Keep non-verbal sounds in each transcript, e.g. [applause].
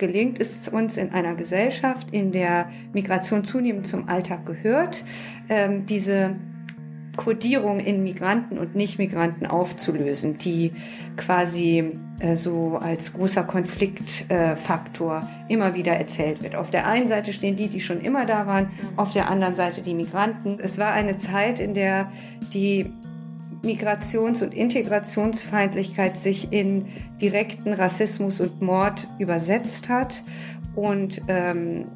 gelingt es uns in einer Gesellschaft, in der Migration zunehmend zum Alltag gehört, ähm, diese Kodierung in Migranten und Nicht-Migranten aufzulösen, die quasi äh, so als großer Konfliktfaktor äh, immer wieder erzählt wird. Auf der einen Seite stehen die, die schon immer da waren, auf der anderen Seite die Migranten. Es war eine Zeit, in der die Migrations- und Integrationsfeindlichkeit sich in direkten Rassismus und Mord übersetzt hat und ähm,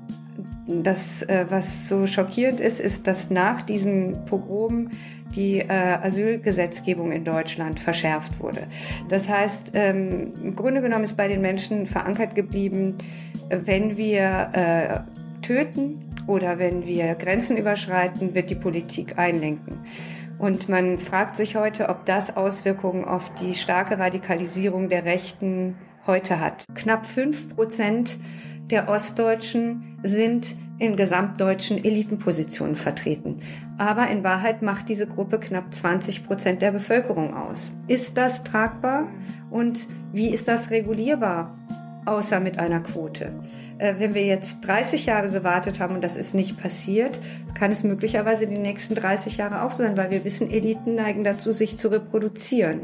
das, äh, was so schockierend ist, ist, dass nach diesen Pogromen die äh, Asylgesetzgebung in Deutschland verschärft wurde. Das heißt, ähm, im Grunde genommen ist bei den Menschen verankert geblieben, wenn wir äh, töten oder wenn wir Grenzen überschreiten, wird die Politik einlenken. Und man fragt sich heute, ob das Auswirkungen auf die starke Radikalisierung der Rechten heute hat. Knapp fünf Prozent der Ostdeutschen sind in gesamtdeutschen Elitenpositionen vertreten. Aber in Wahrheit macht diese Gruppe knapp 20 Prozent der Bevölkerung aus. Ist das tragbar? Und wie ist das regulierbar? Außer mit einer Quote. Äh, wenn wir jetzt 30 Jahre gewartet haben und das ist nicht passiert, kann es möglicherweise die nächsten 30 Jahre auch sein, weil wir wissen, Eliten neigen dazu, sich zu reproduzieren.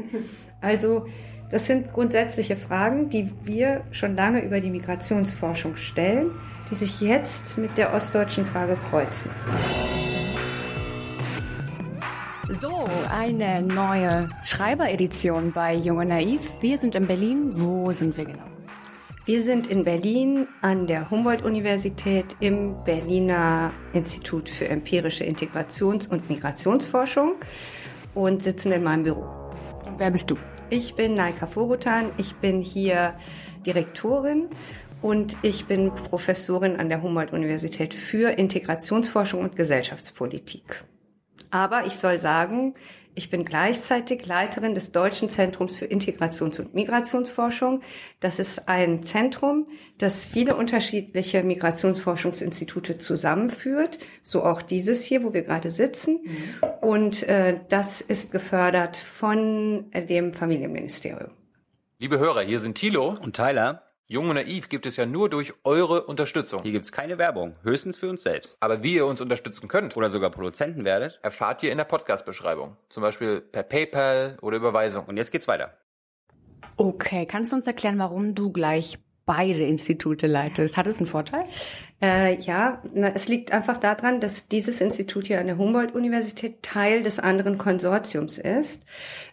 Also das sind grundsätzliche Fragen, die wir schon lange über die Migrationsforschung stellen, die sich jetzt mit der ostdeutschen Frage kreuzen. So, eine neue Schreiberedition bei Junge Naiv. Wir sind in Berlin. Wo sind wir genau? Wir sind in Berlin an der Humboldt-Universität im Berliner Institut für empirische Integrations- und Migrationsforschung und sitzen in meinem Büro. Wer bist du? Ich bin Naika Forutan, ich bin hier Direktorin und ich bin Professorin an der Humboldt-Universität für Integrationsforschung und Gesellschaftspolitik. Aber ich soll sagen, ich bin gleichzeitig Leiterin des Deutschen Zentrums für Integrations- und Migrationsforschung. Das ist ein Zentrum, das viele unterschiedliche Migrationsforschungsinstitute zusammenführt, so auch dieses hier, wo wir gerade sitzen. Mhm. Und äh, das ist gefördert von dem Familienministerium. Liebe Hörer, hier sind Thilo und Tyler. Jung und Naiv gibt es ja nur durch eure Unterstützung. Hier gibt es keine Werbung, höchstens für uns selbst. Aber wie ihr uns unterstützen könnt oder sogar Produzenten werdet, erfahrt ihr in der Podcast-Beschreibung. Zum Beispiel per PayPal oder Überweisung. Und jetzt geht's weiter. Okay, kannst du uns erklären, warum du gleich beide Institute leitest. Hat es einen Vorteil? Äh, ja, na, es liegt einfach daran, dass dieses Institut hier an der Humboldt-Universität Teil des anderen Konsortiums ist.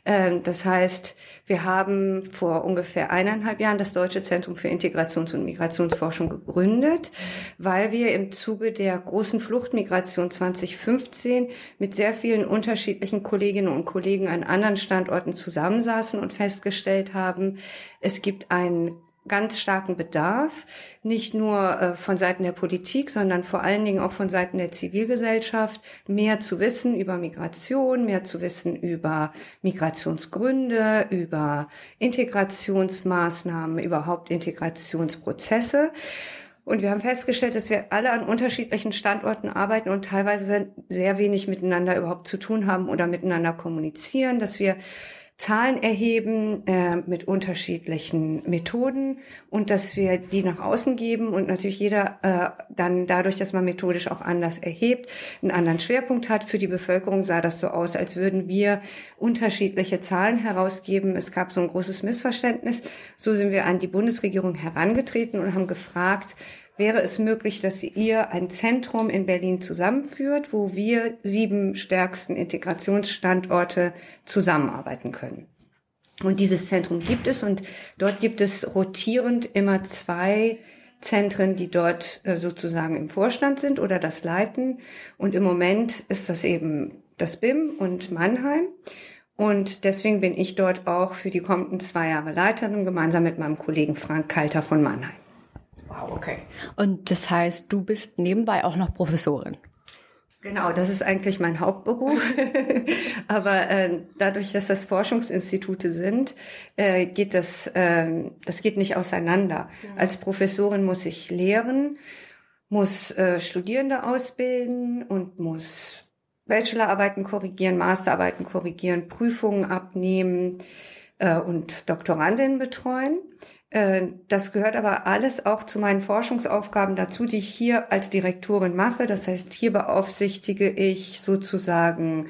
Ähm, das heißt, wir haben vor ungefähr eineinhalb Jahren das Deutsche Zentrum für Integrations- und Migrationsforschung gegründet, weil wir im Zuge der großen Fluchtmigration 2015 mit sehr vielen unterschiedlichen Kolleginnen und Kollegen an anderen Standorten zusammensaßen und festgestellt haben, es gibt einen ganz starken Bedarf, nicht nur äh, von Seiten der Politik, sondern vor allen Dingen auch von Seiten der Zivilgesellschaft, mehr zu wissen über Migration, mehr zu wissen über Migrationsgründe, über Integrationsmaßnahmen, überhaupt Integrationsprozesse. Und wir haben festgestellt, dass wir alle an unterschiedlichen Standorten arbeiten und teilweise sehr wenig miteinander überhaupt zu tun haben oder miteinander kommunizieren, dass wir Zahlen erheben äh, mit unterschiedlichen Methoden und dass wir die nach außen geben und natürlich jeder äh, dann dadurch, dass man methodisch auch anders erhebt, einen anderen Schwerpunkt hat. Für die Bevölkerung sah das so aus, als würden wir unterschiedliche Zahlen herausgeben. Es gab so ein großes Missverständnis. So sind wir an die Bundesregierung herangetreten und haben gefragt, wäre es möglich, dass ihr ein Zentrum in Berlin zusammenführt, wo wir sieben stärksten Integrationsstandorte zusammenarbeiten können. Und dieses Zentrum gibt es und dort gibt es rotierend immer zwei Zentren, die dort äh, sozusagen im Vorstand sind oder das leiten. Und im Moment ist das eben das BIM und Mannheim. Und deswegen bin ich dort auch für die kommenden zwei Jahre Leiterin, gemeinsam mit meinem Kollegen Frank Kalter von Mannheim. Wow, okay. Und das heißt, du bist nebenbei auch noch Professorin. Genau, das ist eigentlich mein Hauptberuf. [laughs] Aber äh, dadurch, dass das Forschungsinstitute sind, äh, geht das, äh, das geht nicht auseinander. Ja. Als Professorin muss ich lehren, muss äh, Studierende ausbilden und muss Bachelorarbeiten korrigieren, Masterarbeiten korrigieren, Prüfungen abnehmen, äh, und Doktorandinnen betreuen. Äh, das gehört aber alles auch zu meinen Forschungsaufgaben dazu, die ich hier als Direktorin mache. Das heißt, hier beaufsichtige ich sozusagen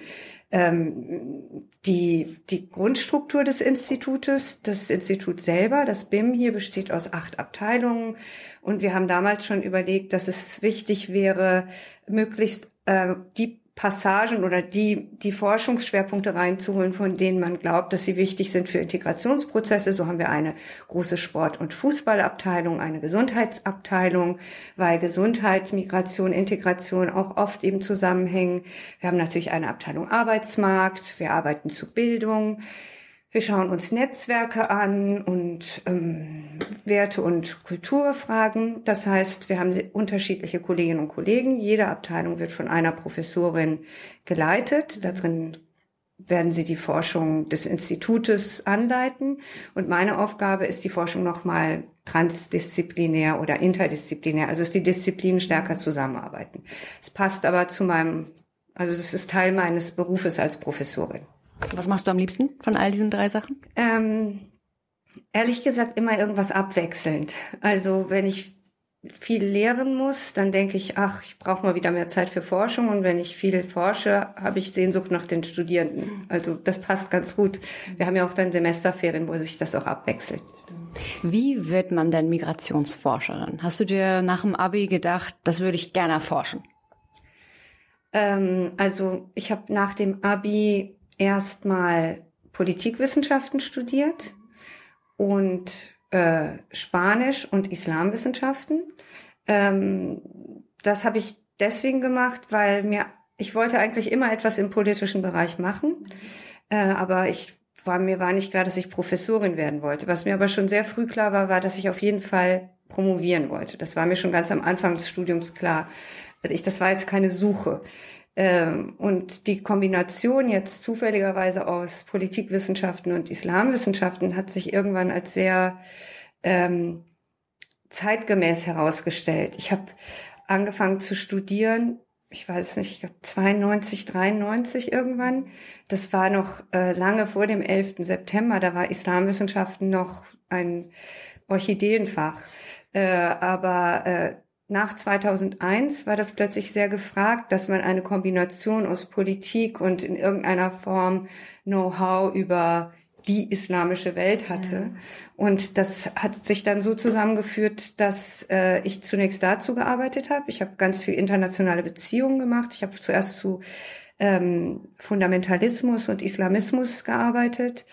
ähm, die, die Grundstruktur des Institutes, das Institut selber, das BIM hier besteht aus acht Abteilungen und wir haben damals schon überlegt, dass es wichtig wäre, möglichst äh, die Passagen oder die, die Forschungsschwerpunkte reinzuholen, von denen man glaubt, dass sie wichtig sind für Integrationsprozesse. So haben wir eine große Sport- und Fußballabteilung, eine Gesundheitsabteilung, weil Gesundheit, Migration, Integration auch oft eben zusammenhängen. Wir haben natürlich eine Abteilung Arbeitsmarkt, wir arbeiten zu Bildung. Wir schauen uns Netzwerke an und ähm, Werte und Kulturfragen. Das heißt, wir haben unterschiedliche Kolleginnen und Kollegen. Jede Abteilung wird von einer Professorin geleitet. Darin werden sie die Forschung des Institutes anleiten. Und meine Aufgabe ist die Forschung nochmal transdisziplinär oder interdisziplinär. Also dass die Disziplinen stärker zusammenarbeiten. Es passt aber zu meinem, also das ist Teil meines Berufes als Professorin. Was machst du am liebsten von all diesen drei Sachen? Ähm, ehrlich gesagt immer irgendwas abwechselnd. Also wenn ich viel lehren muss, dann denke ich, ach, ich brauche mal wieder mehr Zeit für Forschung. Und wenn ich viel forsche, habe ich Sehnsucht nach den Studierenden. Also das passt ganz gut. Wir haben ja auch dann Semesterferien, wo sich das auch abwechselt. Wie wird man denn Migrationsforscherin? Hast du dir nach dem Abi gedacht, das würde ich gerne erforschen? Ähm, also ich habe nach dem Abi erstmal Politikwissenschaften studiert und äh, Spanisch und Islamwissenschaften. Ähm, das habe ich deswegen gemacht, weil mir ich wollte eigentlich immer etwas im politischen Bereich machen, äh, aber ich war mir war nicht klar, dass ich Professorin werden wollte. Was mir aber schon sehr früh klar war, war, dass ich auf jeden Fall promovieren wollte. Das war mir schon ganz am Anfang des Studiums klar. Ich, das war jetzt keine Suche. Ähm, und die Kombination jetzt zufälligerweise aus Politikwissenschaften und Islamwissenschaften hat sich irgendwann als sehr ähm, zeitgemäß herausgestellt. Ich habe angefangen zu studieren, ich weiß nicht, ich glaube 92, 93 irgendwann. Das war noch äh, lange vor dem 11. September, da war Islamwissenschaften noch ein Orchideenfach. Äh, aber äh, nach 2001 war das plötzlich sehr gefragt, dass man eine Kombination aus Politik und in irgendeiner Form Know-how über die islamische Welt hatte. Ja. Und das hat sich dann so zusammengeführt, dass äh, ich zunächst dazu gearbeitet habe. Ich habe ganz viel internationale Beziehungen gemacht. Ich habe zuerst zu ähm, Fundamentalismus und Islamismus gearbeitet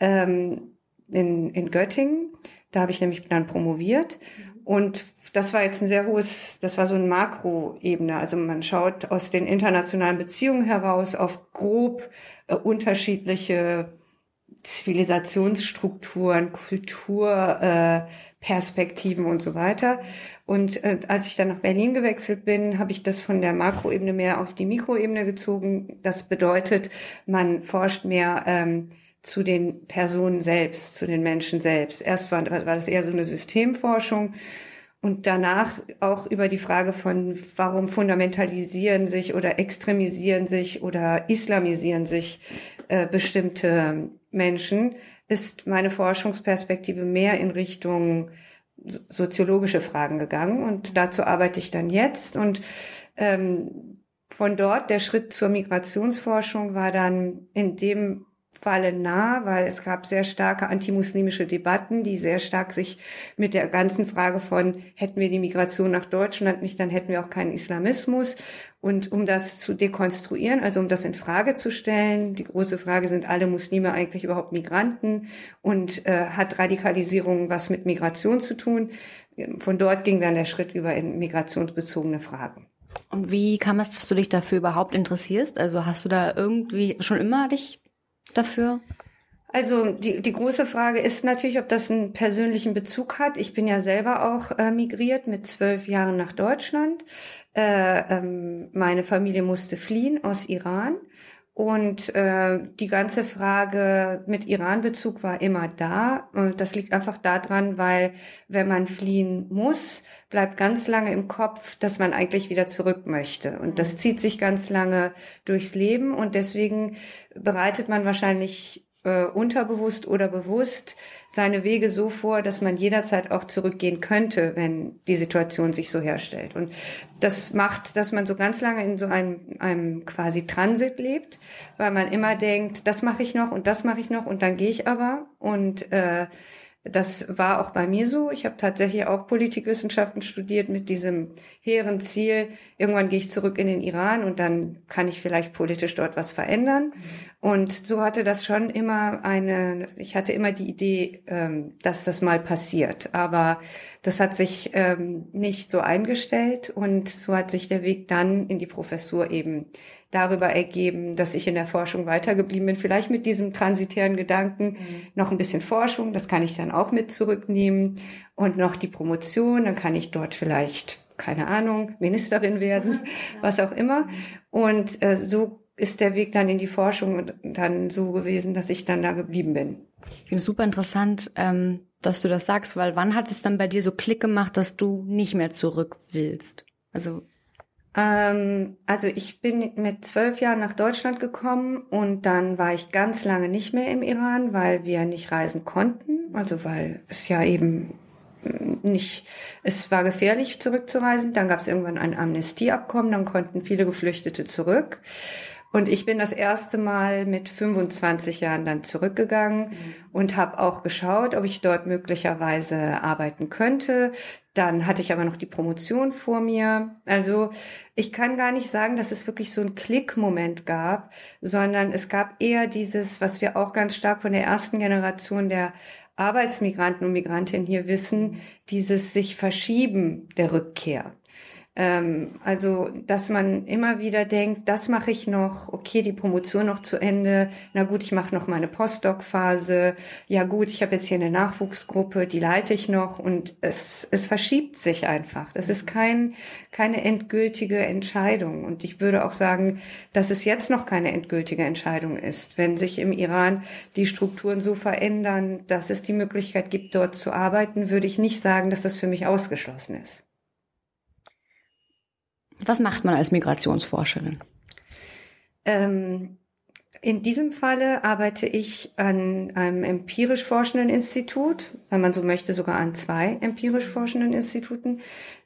ähm, in, in Göttingen. Da habe ich nämlich dann promoviert. Und das war jetzt ein sehr hohes, das war so ein Makroebene. Also man schaut aus den internationalen Beziehungen heraus auf grob äh, unterschiedliche Zivilisationsstrukturen, Kulturperspektiven äh, und so weiter. Und äh, als ich dann nach Berlin gewechselt bin, habe ich das von der Makroebene mehr auf die Mikroebene gezogen. Das bedeutet, man forscht mehr ähm, zu den Personen selbst, zu den Menschen selbst. Erst war, war das eher so eine Systemforschung und danach auch über die Frage von, warum fundamentalisieren sich oder extremisieren sich oder islamisieren sich äh, bestimmte Menschen, ist meine Forschungsperspektive mehr in Richtung soziologische Fragen gegangen. Und dazu arbeite ich dann jetzt. Und ähm, von dort der Schritt zur Migrationsforschung war dann in dem Falle nah, weil es gab sehr starke antimuslimische Debatten, die sehr stark sich mit der ganzen Frage von, hätten wir die Migration nach Deutschland nicht, dann hätten wir auch keinen Islamismus. Und um das zu dekonstruieren, also um das in Frage zu stellen, die große Frage, sind alle Muslime eigentlich überhaupt Migranten und äh, hat Radikalisierung was mit Migration zu tun? Von dort ging dann der Schritt über in migrationsbezogene Fragen. Und wie kam es, dass du dich dafür überhaupt interessierst? Also hast du da irgendwie schon immer dich dafür? Also die, die große Frage ist natürlich, ob das einen persönlichen Bezug hat. Ich bin ja selber auch äh, migriert mit zwölf Jahren nach Deutschland. Äh, ähm, meine Familie musste fliehen aus Iran und äh, die ganze Frage mit Iran-Bezug war immer da. Und das liegt einfach daran, weil wenn man fliehen muss, bleibt ganz lange im Kopf, dass man eigentlich wieder zurück möchte. Und das mhm. zieht sich ganz lange durchs Leben. Und deswegen bereitet man wahrscheinlich äh, unterbewusst oder bewusst seine Wege so vor, dass man jederzeit auch zurückgehen könnte, wenn die Situation sich so herstellt. Und das macht, dass man so ganz lange in so einem, einem quasi Transit lebt, weil man immer denkt, das mache ich noch und das mache ich noch und dann gehe ich aber und äh, das war auch bei mir so. Ich habe tatsächlich auch Politikwissenschaften studiert mit diesem hehren Ziel, irgendwann gehe ich zurück in den Iran und dann kann ich vielleicht politisch dort was verändern. Und so hatte das schon immer eine, ich hatte immer die Idee, ähm, dass das mal passiert. Aber das hat sich ähm, nicht so eingestellt und so hat sich der Weg dann in die Professur eben darüber ergeben, dass ich in der Forschung weitergeblieben bin. Vielleicht mit diesem transitären Gedanken mhm. noch ein bisschen Forschung, das kann ich dann auch mit zurücknehmen und noch die Promotion, dann kann ich dort vielleicht, keine Ahnung, Ministerin werden, ja. [laughs] was auch immer. Und äh, so ist der Weg dann in die Forschung dann so gewesen, dass ich dann da geblieben bin. Ich finde es super interessant, ähm, dass du das sagst, weil wann hat es dann bei dir so Klick gemacht, dass du nicht mehr zurück willst? Also ähm, also ich bin mit zwölf Jahren nach Deutschland gekommen und dann war ich ganz lange nicht mehr im Iran, weil wir nicht reisen konnten. Also weil es ja eben nicht, es war gefährlich zurückzureisen. Dann gab es irgendwann ein Amnestieabkommen, dann konnten viele Geflüchtete zurück. Und ich bin das erste Mal mit 25 Jahren dann zurückgegangen mhm. und habe auch geschaut, ob ich dort möglicherweise arbeiten könnte. Dann hatte ich aber noch die Promotion vor mir. Also ich kann gar nicht sagen, dass es wirklich so einen Klickmoment gab, sondern es gab eher dieses, was wir auch ganz stark von der ersten Generation der Arbeitsmigranten und Migrantinnen hier wissen, dieses sich verschieben der Rückkehr. Ähm, also, dass man immer wieder denkt, das mache ich noch, okay, die Promotion noch zu Ende, na gut, ich mache noch meine Postdoc-Phase, ja gut, ich habe jetzt hier eine Nachwuchsgruppe, die leite ich noch und es, es verschiebt sich einfach. Das ist kein, keine endgültige Entscheidung und ich würde auch sagen, dass es jetzt noch keine endgültige Entscheidung ist. Wenn sich im Iran die Strukturen so verändern, dass es die Möglichkeit gibt, dort zu arbeiten, würde ich nicht sagen, dass das für mich ausgeschlossen ist. Was macht man als Migrationsforscherin? Ähm, in diesem Falle arbeite ich an einem empirisch forschenden Institut, wenn man so möchte, sogar an zwei empirisch forschenden Instituten.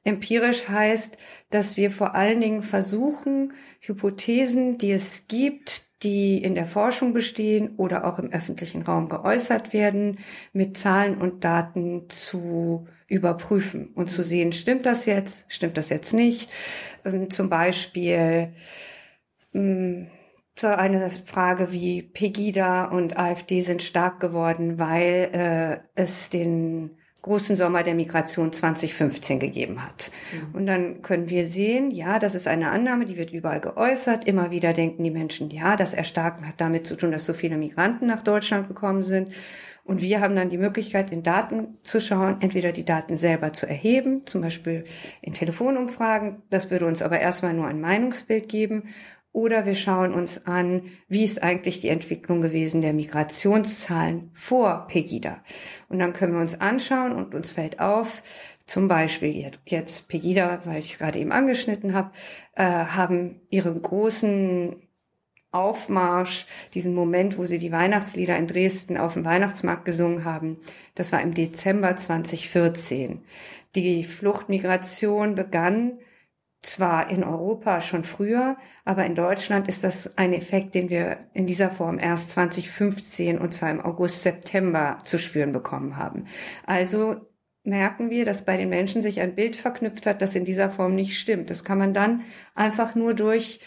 Empirisch heißt, dass wir vor allen Dingen versuchen, Hypothesen, die es gibt, die in der Forschung bestehen oder auch im öffentlichen Raum geäußert werden, mit Zahlen und Daten zu überprüfen und zu sehen, stimmt das jetzt, stimmt das jetzt nicht. Ähm, zum Beispiel ähm, so eine Frage wie Pegida und AfD sind stark geworden, weil äh, es den großen Sommer der Migration 2015 gegeben hat. Mhm. Und dann können wir sehen, ja, das ist eine Annahme, die wird überall geäußert. Immer wieder denken die Menschen, ja, das Erstarken hat damit zu tun, dass so viele Migranten nach Deutschland gekommen sind. Und wir haben dann die Möglichkeit, in Daten zu schauen, entweder die Daten selber zu erheben, zum Beispiel in Telefonumfragen. Das würde uns aber erstmal nur ein Meinungsbild geben. Oder wir schauen uns an, wie ist eigentlich die Entwicklung gewesen der Migrationszahlen vor Pegida. Und dann können wir uns anschauen und uns fällt auf, zum Beispiel jetzt, Pegida, weil ich es gerade eben angeschnitten habe, äh, haben ihre großen Aufmarsch, diesen Moment, wo sie die Weihnachtslieder in Dresden auf dem Weihnachtsmarkt gesungen haben, das war im Dezember 2014. Die Fluchtmigration begann zwar in Europa schon früher, aber in Deutschland ist das ein Effekt, den wir in dieser Form erst 2015 und zwar im August, September zu spüren bekommen haben. Also merken wir, dass bei den Menschen sich ein Bild verknüpft hat, das in dieser Form nicht stimmt. Das kann man dann einfach nur durch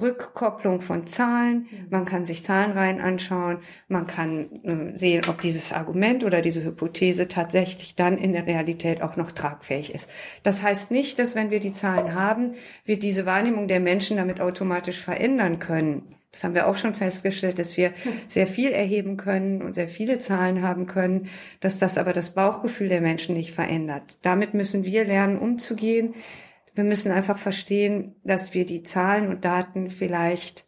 Rückkopplung von Zahlen. Mhm. Man kann sich Zahlenreihen anschauen. Man kann äh, sehen, ob dieses Argument oder diese Hypothese tatsächlich dann in der Realität auch noch tragfähig ist. Das heißt nicht, dass wenn wir die Zahlen haben, wir diese Wahrnehmung der Menschen damit automatisch verändern können. Das haben wir auch schon festgestellt, dass wir hm. sehr viel erheben können und sehr viele Zahlen haben können, dass das aber das Bauchgefühl der Menschen nicht verändert. Damit müssen wir lernen, umzugehen. Wir müssen einfach verstehen, dass wir die Zahlen und Daten vielleicht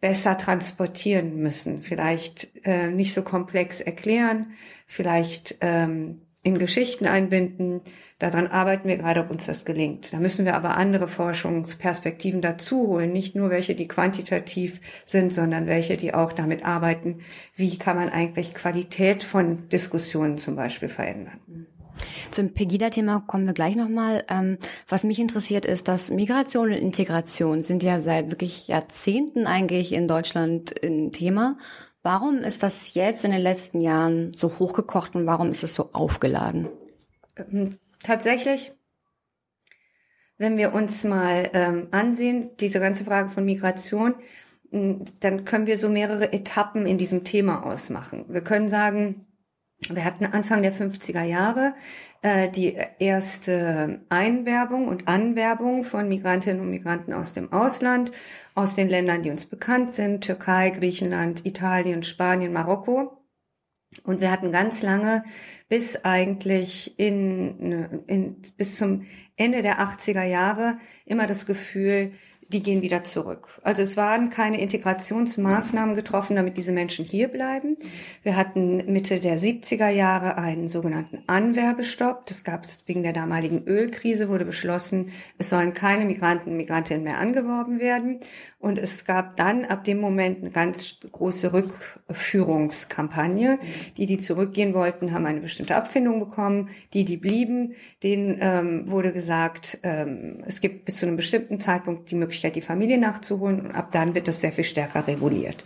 besser transportieren müssen, vielleicht äh, nicht so komplex erklären, vielleicht ähm, in Geschichten einbinden. Daran arbeiten wir gerade, ob uns das gelingt. Da müssen wir aber andere Forschungsperspektiven dazu holen, nicht nur welche, die quantitativ sind, sondern welche, die auch damit arbeiten, wie kann man eigentlich Qualität von Diskussionen zum Beispiel verändern. Zum Pegida-Thema kommen wir gleich nochmal. Ähm, was mich interessiert ist, dass Migration und Integration sind ja seit wirklich Jahrzehnten eigentlich in Deutschland ein Thema. Warum ist das jetzt in den letzten Jahren so hochgekocht und warum ist es so aufgeladen? Ähm, tatsächlich, wenn wir uns mal ähm, ansehen, diese ganze Frage von Migration, dann können wir so mehrere Etappen in diesem Thema ausmachen. Wir können sagen, wir hatten Anfang der 50er Jahre äh, die erste Einwerbung und Anwerbung von Migrantinnen und Migranten aus dem Ausland, aus den Ländern, die uns bekannt sind, Türkei, Griechenland, Italien, Spanien, Marokko. Und wir hatten ganz lange bis eigentlich in, in, bis zum Ende der 80er Jahre immer das Gefühl, die gehen wieder zurück. Also es waren keine Integrationsmaßnahmen getroffen, damit diese Menschen hier bleiben. Wir hatten Mitte der 70er Jahre einen sogenannten Anwerbestopp. Das gab es wegen der damaligen Ölkrise, wurde beschlossen, es sollen keine Migranten und Migrantinnen mehr angeworben werden. Und es gab dann ab dem Moment eine ganz große Rückführungskampagne. Die, die zurückgehen wollten, haben eine bestimmte Abfindung bekommen. Die, die blieben, denen ähm, wurde gesagt, ähm, es gibt bis zu einem bestimmten Zeitpunkt die Möglichkeit, die Familie nachzuholen. Und ab dann wird das sehr viel stärker reguliert.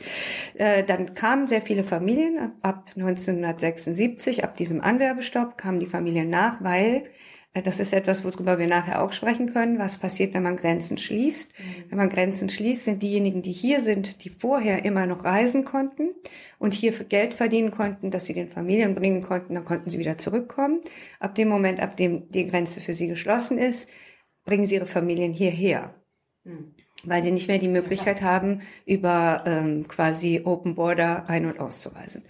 Äh, dann kamen sehr viele Familien. Ab 1976, ab diesem Anwerbestopp, kamen die Familien nach, weil äh, das ist etwas, worüber wir nachher auch sprechen können. Was passiert, wenn man Grenzen schließt? Mhm. Wenn man Grenzen schließt, sind diejenigen, die hier sind, die vorher immer noch reisen konnten und hier Geld verdienen konnten, dass sie den Familien bringen konnten, dann konnten sie wieder zurückkommen. Ab dem Moment, ab dem die Grenze für sie geschlossen ist, bringen sie ihre Familien hierher. Mhm weil sie nicht mehr die Möglichkeit haben, über ähm, quasi Open Border ein- und auszureisen.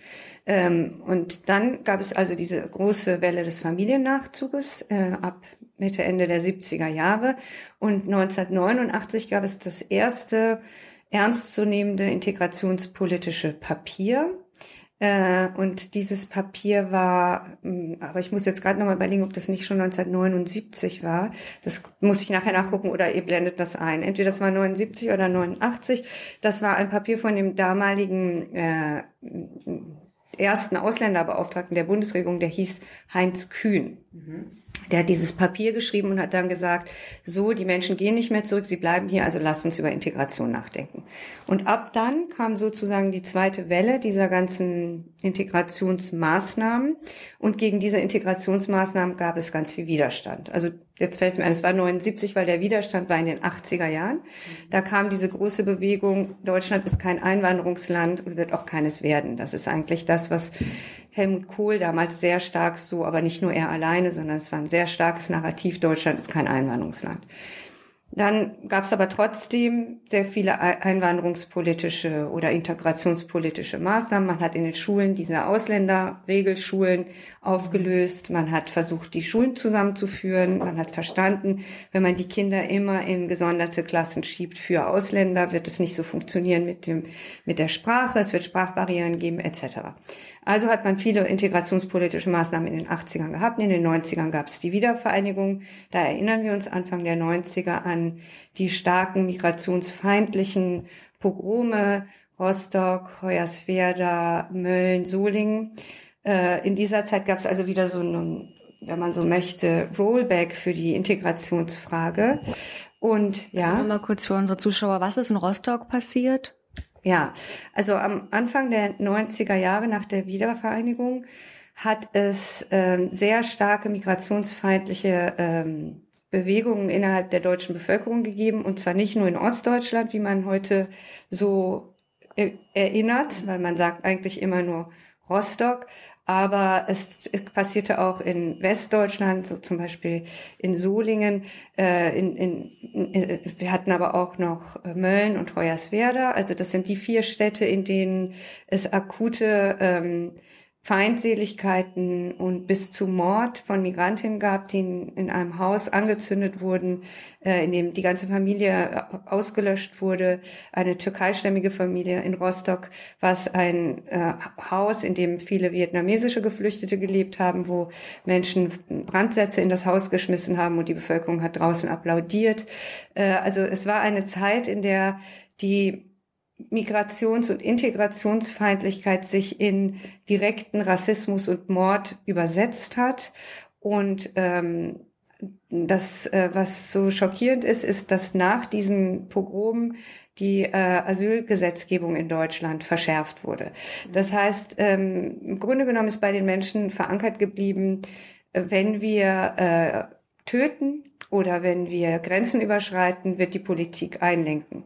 Ähm, und dann gab es also diese große Welle des Familiennachzuges äh, ab Mitte, Ende der 70er Jahre. Und 1989 gab es das erste ernstzunehmende integrationspolitische Papier, und dieses Papier war, hm, aber ich muss jetzt gerade nochmal überlegen, ob das nicht schon 1979 war. Das muss ich nachher nachgucken oder ihr blendet das ein. Entweder das war 79 oder 89. Das war ein Papier von dem damaligen äh, ersten Ausländerbeauftragten der Bundesregierung, der hieß Heinz Kühn. Mhm. Der hat dieses Papier geschrieben und hat dann gesagt, so, die Menschen gehen nicht mehr zurück, sie bleiben hier, also lasst uns über Integration nachdenken. Und ab dann kam sozusagen die zweite Welle dieser ganzen Integrationsmaßnahmen und gegen diese Integrationsmaßnahmen gab es ganz viel Widerstand. Also jetzt fällt es mir ein, es war 79, weil der Widerstand war in den 80er Jahren. Da kam diese große Bewegung, Deutschland ist kein Einwanderungsland und wird auch keines werden. Das ist eigentlich das, was Helmut Kohl damals sehr stark so, aber nicht nur er alleine, sondern es war ein sehr starkes Narrativ, Deutschland ist kein Einwanderungsland. Dann gab es aber trotzdem sehr viele einwanderungspolitische oder integrationspolitische Maßnahmen. Man hat in den Schulen diese Ausländerregelschulen aufgelöst. Man hat versucht, die Schulen zusammenzuführen. Man hat verstanden, wenn man die Kinder immer in gesonderte Klassen schiebt für Ausländer, wird es nicht so funktionieren mit dem, mit der Sprache. Es wird Sprachbarrieren geben, etc. Also hat man viele integrationspolitische Maßnahmen in den 80ern gehabt. In den 90ern gab es die Wiedervereinigung. Da erinnern wir uns Anfang der 90er an die starken migrationsfeindlichen Pogrome Rostock, Hoyerswerda, Mölln, Solingen. Äh, in dieser Zeit gab es also wieder so einen, wenn man so möchte, Rollback für die Integrationsfrage. Und ja. Also mal kurz für unsere Zuschauer, was ist in Rostock passiert? Ja, also am Anfang der 90er Jahre nach der Wiedervereinigung hat es ähm, sehr starke migrationsfeindliche ähm, Bewegungen innerhalb der deutschen Bevölkerung gegeben und zwar nicht nur in Ostdeutschland, wie man heute so äh, erinnert, weil man sagt eigentlich immer nur Rostock, aber es passierte auch in Westdeutschland, so zum Beispiel in Solingen. Äh, in, in, in, wir hatten aber auch noch Mölln und Hoyerswerda. Also das sind die vier Städte, in denen es akute ähm, Feindseligkeiten und bis zu Mord von Migrantinnen gab, die in, in einem Haus angezündet wurden, äh, in dem die ganze Familie äh, ausgelöscht wurde. Eine türkeistämmige Familie in Rostock, was ein äh, Haus, in dem viele vietnamesische Geflüchtete gelebt haben, wo Menschen Brandsätze in das Haus geschmissen haben und die Bevölkerung hat draußen applaudiert. Also es war eine Zeit, in der die Migrations- und Integrationsfeindlichkeit sich in direkten Rassismus und Mord übersetzt hat. Und ähm, das, äh, was so schockierend ist, ist, dass nach diesen Pogromen die äh, Asylgesetzgebung in Deutschland verschärft wurde. Das heißt, ähm, im Grunde genommen ist bei den Menschen verankert geblieben, wenn wir äh, töten oder wenn wir Grenzen überschreiten, wird die Politik einlenken.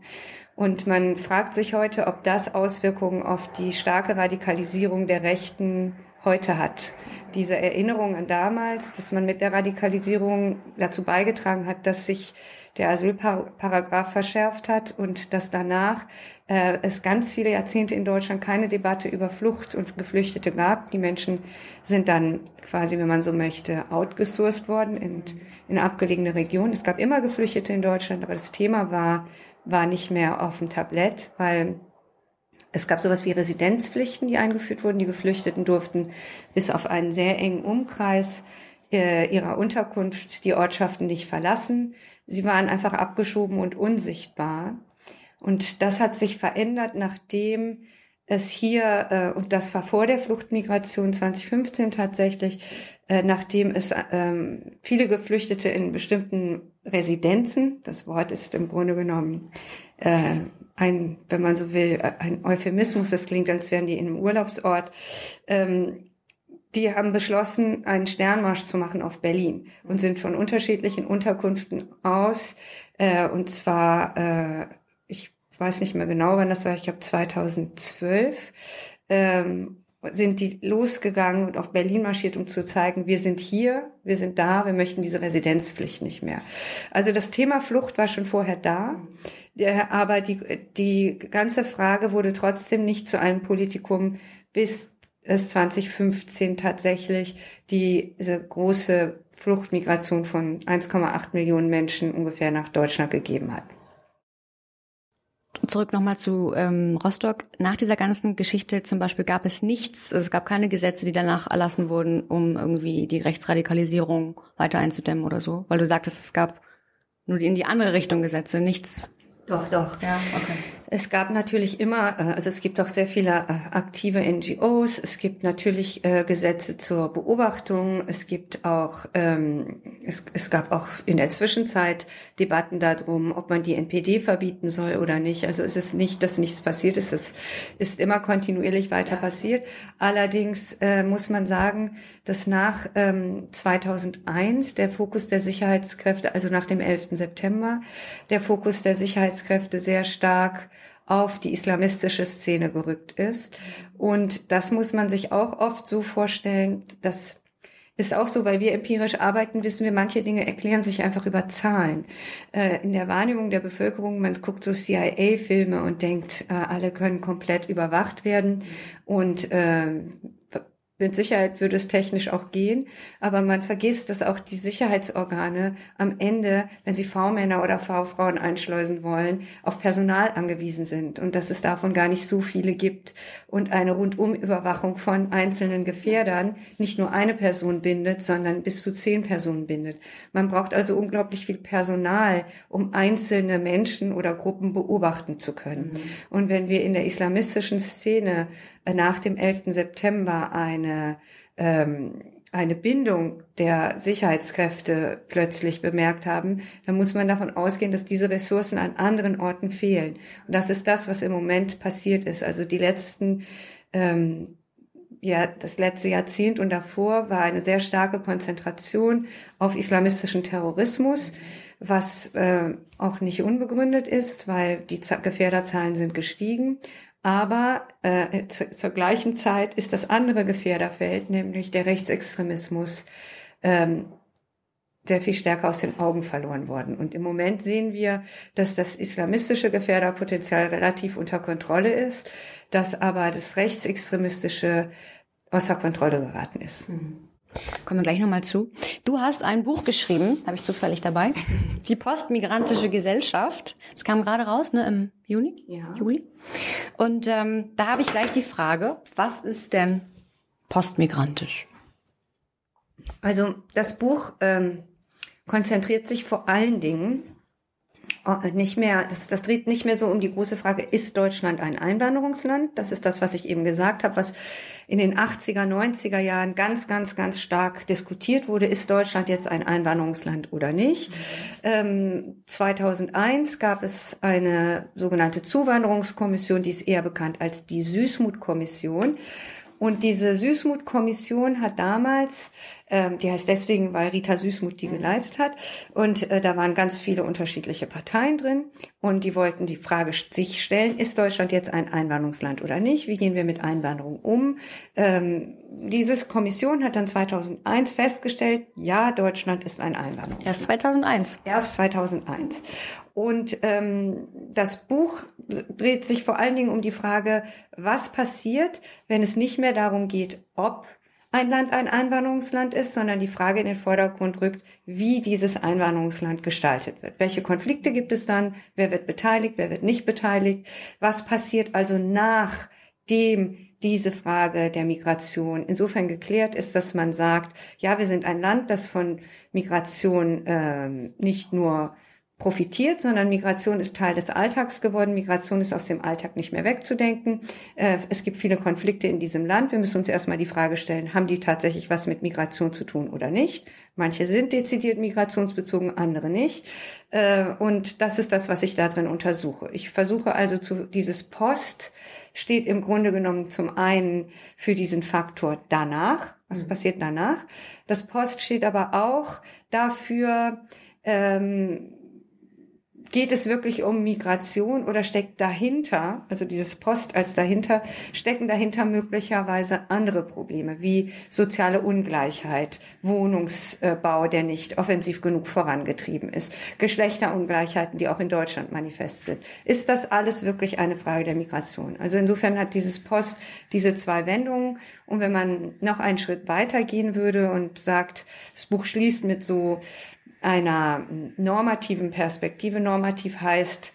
Und man fragt sich heute, ob das Auswirkungen auf die starke Radikalisierung der Rechten heute hat. Diese Erinnerung an damals, dass man mit der Radikalisierung dazu beigetragen hat, dass sich der Asylparagraph verschärft hat und dass danach äh, es ganz viele Jahrzehnte in Deutschland keine Debatte über Flucht und Geflüchtete gab. Die Menschen sind dann quasi, wenn man so möchte, outgesourced worden in, in abgelegene Regionen. Es gab immer Geflüchtete in Deutschland, aber das Thema war war nicht mehr auf dem Tablett, weil es gab sowas wie Residenzpflichten, die eingeführt wurden. Die Geflüchteten durften bis auf einen sehr engen Umkreis äh, ihrer Unterkunft die Ortschaften nicht verlassen. Sie waren einfach abgeschoben und unsichtbar. Und das hat sich verändert, nachdem es hier, äh, und das war vor der Fluchtmigration 2015 tatsächlich, äh, nachdem es ähm, viele Geflüchtete in bestimmten Residenzen, das Wort ist im Grunde genommen äh, ein, wenn man so will, ein Euphemismus, das klingt, als wären die in einem Urlaubsort, ähm, die haben beschlossen, einen Sternmarsch zu machen auf Berlin und sind von unterschiedlichen Unterkünften aus, äh, und zwar, äh, ich weiß nicht mehr genau, wann das war, ich glaube 2012, ähm, sind die losgegangen und auf Berlin marschiert, um zu zeigen, wir sind hier, wir sind da, wir möchten diese Residenzpflicht nicht mehr. Also das Thema Flucht war schon vorher da, aber die, die ganze Frage wurde trotzdem nicht zu einem Politikum, bis es 2015 tatsächlich die, diese große Fluchtmigration von 1,8 Millionen Menschen ungefähr nach Deutschland gegeben hat zurück nochmal zu ähm, Rostock. Nach dieser ganzen Geschichte zum Beispiel gab es nichts, es gab keine Gesetze, die danach erlassen wurden, um irgendwie die Rechtsradikalisierung weiter einzudämmen oder so, weil du sagtest, es gab nur in die andere Richtung Gesetze, nichts. Doch, doch. Ja, okay. Es gab natürlich immer, äh, also es gibt auch sehr viele äh, aktive NGOs, es gibt natürlich äh, Gesetze zur Beobachtung, es gibt auch, ähm, es, es gab auch in der Zwischenzeit Debatten darum, ob man die NPD verbieten soll oder nicht. Also es ist nicht, dass nichts passiert ist, es ist immer kontinuierlich weiter ja. passiert. Allerdings äh, muss man sagen, dass nach ähm, 2001 der Fokus der Sicherheitskräfte, also nach dem 11. September, der Fokus der Sicherheitskräfte sehr stark auf die islamistische Szene gerückt ist. Und das muss man sich auch oft so vorstellen, das ist auch so, weil wir empirisch arbeiten, wissen wir, manche Dinge erklären sich einfach über Zahlen. Äh, in der Wahrnehmung der Bevölkerung, man guckt so CIA-Filme und denkt, äh, alle können komplett überwacht werden und äh, mit Sicherheit würde es technisch auch gehen, aber man vergisst, dass auch die Sicherheitsorgane am Ende, wenn sie V-Männer oder V-Frauen einschleusen wollen, auf Personal angewiesen sind und dass es davon gar nicht so viele gibt und eine Rundumüberwachung von einzelnen Gefährdern nicht nur eine Person bindet, sondern bis zu zehn Personen bindet. Man braucht also unglaublich viel Personal, um einzelne Menschen oder Gruppen beobachten zu können. Mhm. Und wenn wir in der islamistischen Szene nach dem 11. September eine, ähm, eine Bindung der Sicherheitskräfte plötzlich bemerkt haben, dann muss man davon ausgehen, dass diese Ressourcen an anderen Orten fehlen. Und das ist das, was im Moment passiert ist. Also die letzten ähm, ja, das letzte Jahrzehnt und davor war eine sehr starke Konzentration auf islamistischen Terrorismus, was äh, auch nicht unbegründet ist, weil die Gefährderzahlen sind gestiegen. Aber äh, zu, zur gleichen Zeit ist das andere Gefährderfeld, nämlich der Rechtsextremismus, ähm, sehr viel stärker aus den Augen verloren worden. Und im Moment sehen wir, dass das islamistische Gefährderpotenzial relativ unter Kontrolle ist, dass aber das rechtsextremistische außer Kontrolle geraten ist. Mhm. Kommen wir gleich nochmal zu. Du hast ein Buch geschrieben, habe ich zufällig dabei. Die postmigrantische Gesellschaft. Es kam gerade raus, ne, im Juni? Ja. Juli. Und ähm, da habe ich gleich die Frage, was ist denn postmigrantisch? Also das Buch ähm, konzentriert sich vor allen Dingen nicht mehr, das, das dreht nicht mehr so um die große Frage, ist Deutschland ein Einwanderungsland? Das ist das, was ich eben gesagt habe, was in den 80er, 90er Jahren ganz, ganz, ganz stark diskutiert wurde. Ist Deutschland jetzt ein Einwanderungsland oder nicht? Ähm, 2001 gab es eine sogenannte Zuwanderungskommission, die ist eher bekannt als die Süßmut-Kommission. Und diese Süßmut-Kommission hat damals, ähm, die heißt deswegen, weil Rita Süßmut die geleitet hat, und äh, da waren ganz viele unterschiedliche Parteien drin und die wollten die Frage sich stellen, ist Deutschland jetzt ein Einwanderungsland oder nicht? Wie gehen wir mit Einwanderung um? Ähm, diese Kommission hat dann 2001 festgestellt, ja, Deutschland ist ein Einwanderungsland. Erst 2001. Erst 2001. Und ähm, das Buch dreht sich vor allen Dingen um die Frage, was passiert, wenn es nicht mehr darum geht, ob ein Land ein Einwanderungsland ist, sondern die Frage in den Vordergrund rückt, wie dieses Einwanderungsland gestaltet wird. Welche Konflikte gibt es dann? Wer wird beteiligt? Wer wird nicht beteiligt? Was passiert also nachdem diese Frage der Migration insofern geklärt ist, dass man sagt, ja, wir sind ein Land, das von Migration ähm, nicht nur profitiert, sondern Migration ist Teil des Alltags geworden. Migration ist aus dem Alltag nicht mehr wegzudenken. Äh, es gibt viele Konflikte in diesem Land. Wir müssen uns erstmal die Frage stellen, haben die tatsächlich was mit Migration zu tun oder nicht? Manche sind dezidiert migrationsbezogen, andere nicht. Äh, und das ist das, was ich da drin untersuche. Ich versuche also zu, dieses Post steht im Grunde genommen zum einen für diesen Faktor danach. Was mhm. passiert danach? Das Post steht aber auch dafür, ähm, geht es wirklich um Migration oder steckt dahinter, also dieses Post als dahinter, stecken dahinter möglicherweise andere Probleme wie soziale Ungleichheit, Wohnungsbau, der nicht offensiv genug vorangetrieben ist, Geschlechterungleichheiten, die auch in Deutschland manifest sind. Ist das alles wirklich eine Frage der Migration? Also insofern hat dieses Post diese zwei Wendungen. Und wenn man noch einen Schritt weiter gehen würde und sagt, das Buch schließt mit so einer normativen Perspektive. Normativ heißt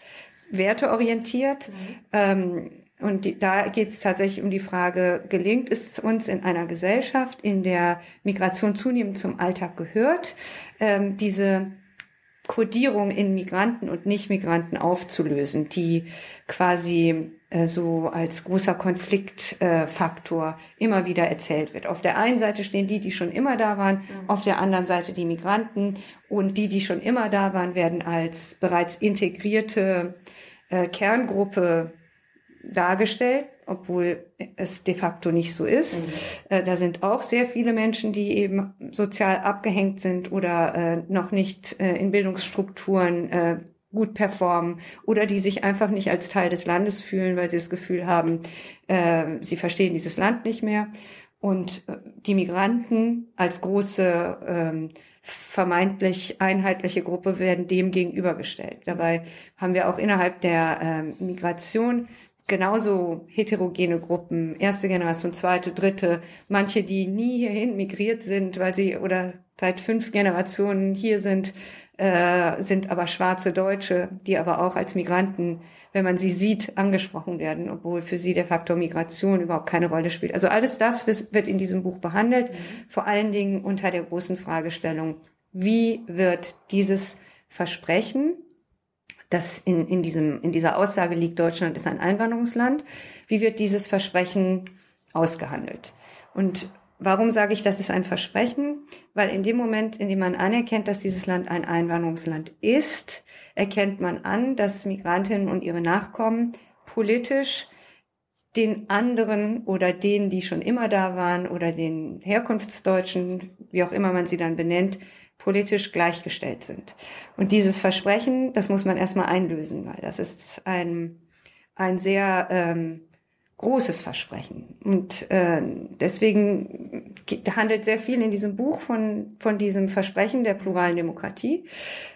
werteorientiert. Mhm. Ähm, und die, da geht es tatsächlich um die Frage, gelingt es uns in einer Gesellschaft, in der Migration zunehmend zum Alltag gehört, ähm, diese Kodierung in Migranten und Nicht-Migranten aufzulösen, die quasi so als großer Konfliktfaktor äh, immer wieder erzählt wird. Auf der einen Seite stehen die, die schon immer da waren, mhm. auf der anderen Seite die Migranten und die, die schon immer da waren, werden als bereits integrierte äh, Kerngruppe dargestellt, obwohl es de facto nicht so ist. Mhm. Äh, da sind auch sehr viele Menschen, die eben sozial abgehängt sind oder äh, noch nicht äh, in Bildungsstrukturen äh, gut performen oder die sich einfach nicht als Teil des Landes fühlen, weil sie das Gefühl haben, äh, sie verstehen dieses Land nicht mehr. Und äh, die Migranten als große ähm, vermeintlich einheitliche Gruppe werden dem gegenübergestellt. Dabei haben wir auch innerhalb der ähm, Migration genauso heterogene Gruppen, erste Generation, zweite, dritte, manche, die nie hierhin migriert sind, weil sie oder seit fünf Generationen hier sind, äh, sind aber schwarze Deutsche, die aber auch als Migranten, wenn man sie sieht, angesprochen werden, obwohl für sie der Faktor Migration überhaupt keine Rolle spielt. Also alles das wird in diesem Buch behandelt, mhm. vor allen Dingen unter der großen Fragestellung, wie wird dieses Versprechen, das in, in, diesem, in dieser Aussage liegt, Deutschland ist ein Einwanderungsland, wie wird dieses Versprechen ausgehandelt? Und Warum sage ich, das ist ein Versprechen? Weil in dem Moment, in dem man anerkennt, dass dieses Land ein Einwanderungsland ist, erkennt man an, dass Migrantinnen und ihre Nachkommen politisch den anderen oder denen, die schon immer da waren oder den Herkunftsdeutschen, wie auch immer man sie dann benennt, politisch gleichgestellt sind. Und dieses Versprechen, das muss man erstmal einlösen, weil das ist ein, ein sehr ähm, großes Versprechen. Und äh, deswegen handelt sehr viel in diesem Buch von, von diesem Versprechen der pluralen Demokratie.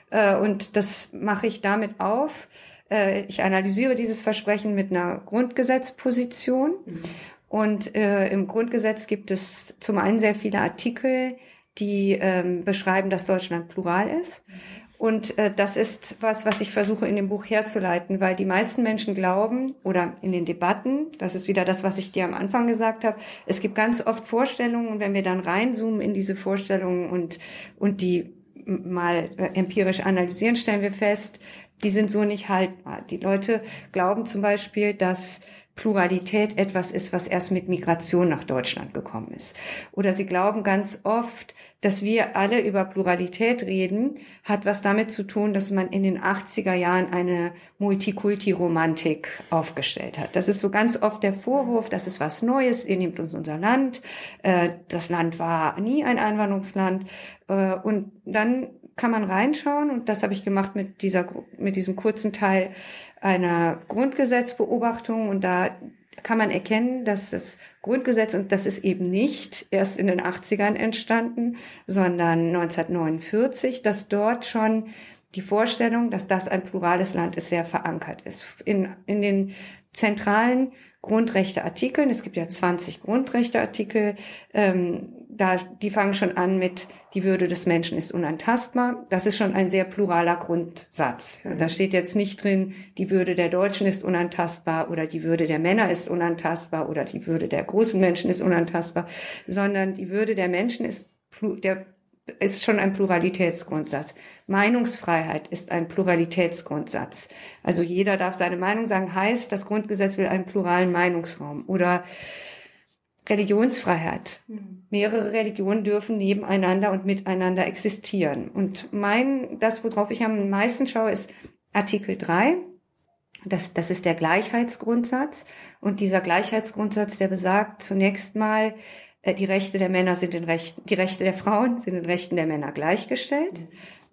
Äh, und das mache ich damit auf. Äh, ich analysiere dieses Versprechen mit einer Grundgesetzposition. Mhm. Und äh, im Grundgesetz gibt es zum einen sehr viele Artikel, die ähm, beschreiben, dass Deutschland plural ist. Und äh, das ist was, was ich versuche in dem Buch herzuleiten, weil die meisten Menschen glauben oder in den Debatten, das ist wieder das, was ich dir am Anfang gesagt habe, es gibt ganz oft Vorstellungen und wenn wir dann reinzoomen in diese Vorstellungen und, und die mal äh, empirisch analysieren, stellen wir fest, die sind so nicht haltbar. Die Leute glauben zum Beispiel, dass Pluralität etwas ist, was erst mit Migration nach Deutschland gekommen ist. Oder sie glauben ganz oft, dass wir alle über Pluralität reden, hat was damit zu tun, dass man in den 80er Jahren eine Multikulti-Romantik aufgestellt hat. Das ist so ganz oft der Vorwurf, das ist was Neues, ihr nehmt uns unser Land, äh, das Land war nie ein Einwanderungsland. Äh, und dann kann man reinschauen und das habe ich gemacht mit dieser mit diesem kurzen Teil einer Grundgesetzbeobachtung und da kann man erkennen, dass das Grundgesetz, und das ist eben nicht erst in den 80ern entstanden, sondern 1949, dass dort schon die Vorstellung, dass das ein plurales Land ist, sehr verankert ist. In, in den zentralen Grundrechteartikeln, es gibt ja 20 Grundrechteartikel, ähm, da, die fangen schon an mit, die Würde des Menschen ist unantastbar. Das ist schon ein sehr pluraler Grundsatz. Da steht jetzt nicht drin, die Würde der Deutschen ist unantastbar oder die Würde der Männer ist unantastbar oder die Würde der großen Menschen ist unantastbar, sondern die Würde der Menschen ist, der, ist schon ein Pluralitätsgrundsatz. Meinungsfreiheit ist ein Pluralitätsgrundsatz. Also jeder darf seine Meinung sagen, heißt, das Grundgesetz will einen pluralen Meinungsraum oder Religionsfreiheit. Mhm. Mehrere Religionen dürfen nebeneinander und miteinander existieren. Und mein, das, worauf ich am meisten schaue, ist Artikel 3. Das, das ist der Gleichheitsgrundsatz. Und dieser Gleichheitsgrundsatz, der besagt zunächst mal, äh, die Rechte der Männer sind den Rechten, die Rechte der Frauen sind den Rechten der Männer gleichgestellt. Mhm.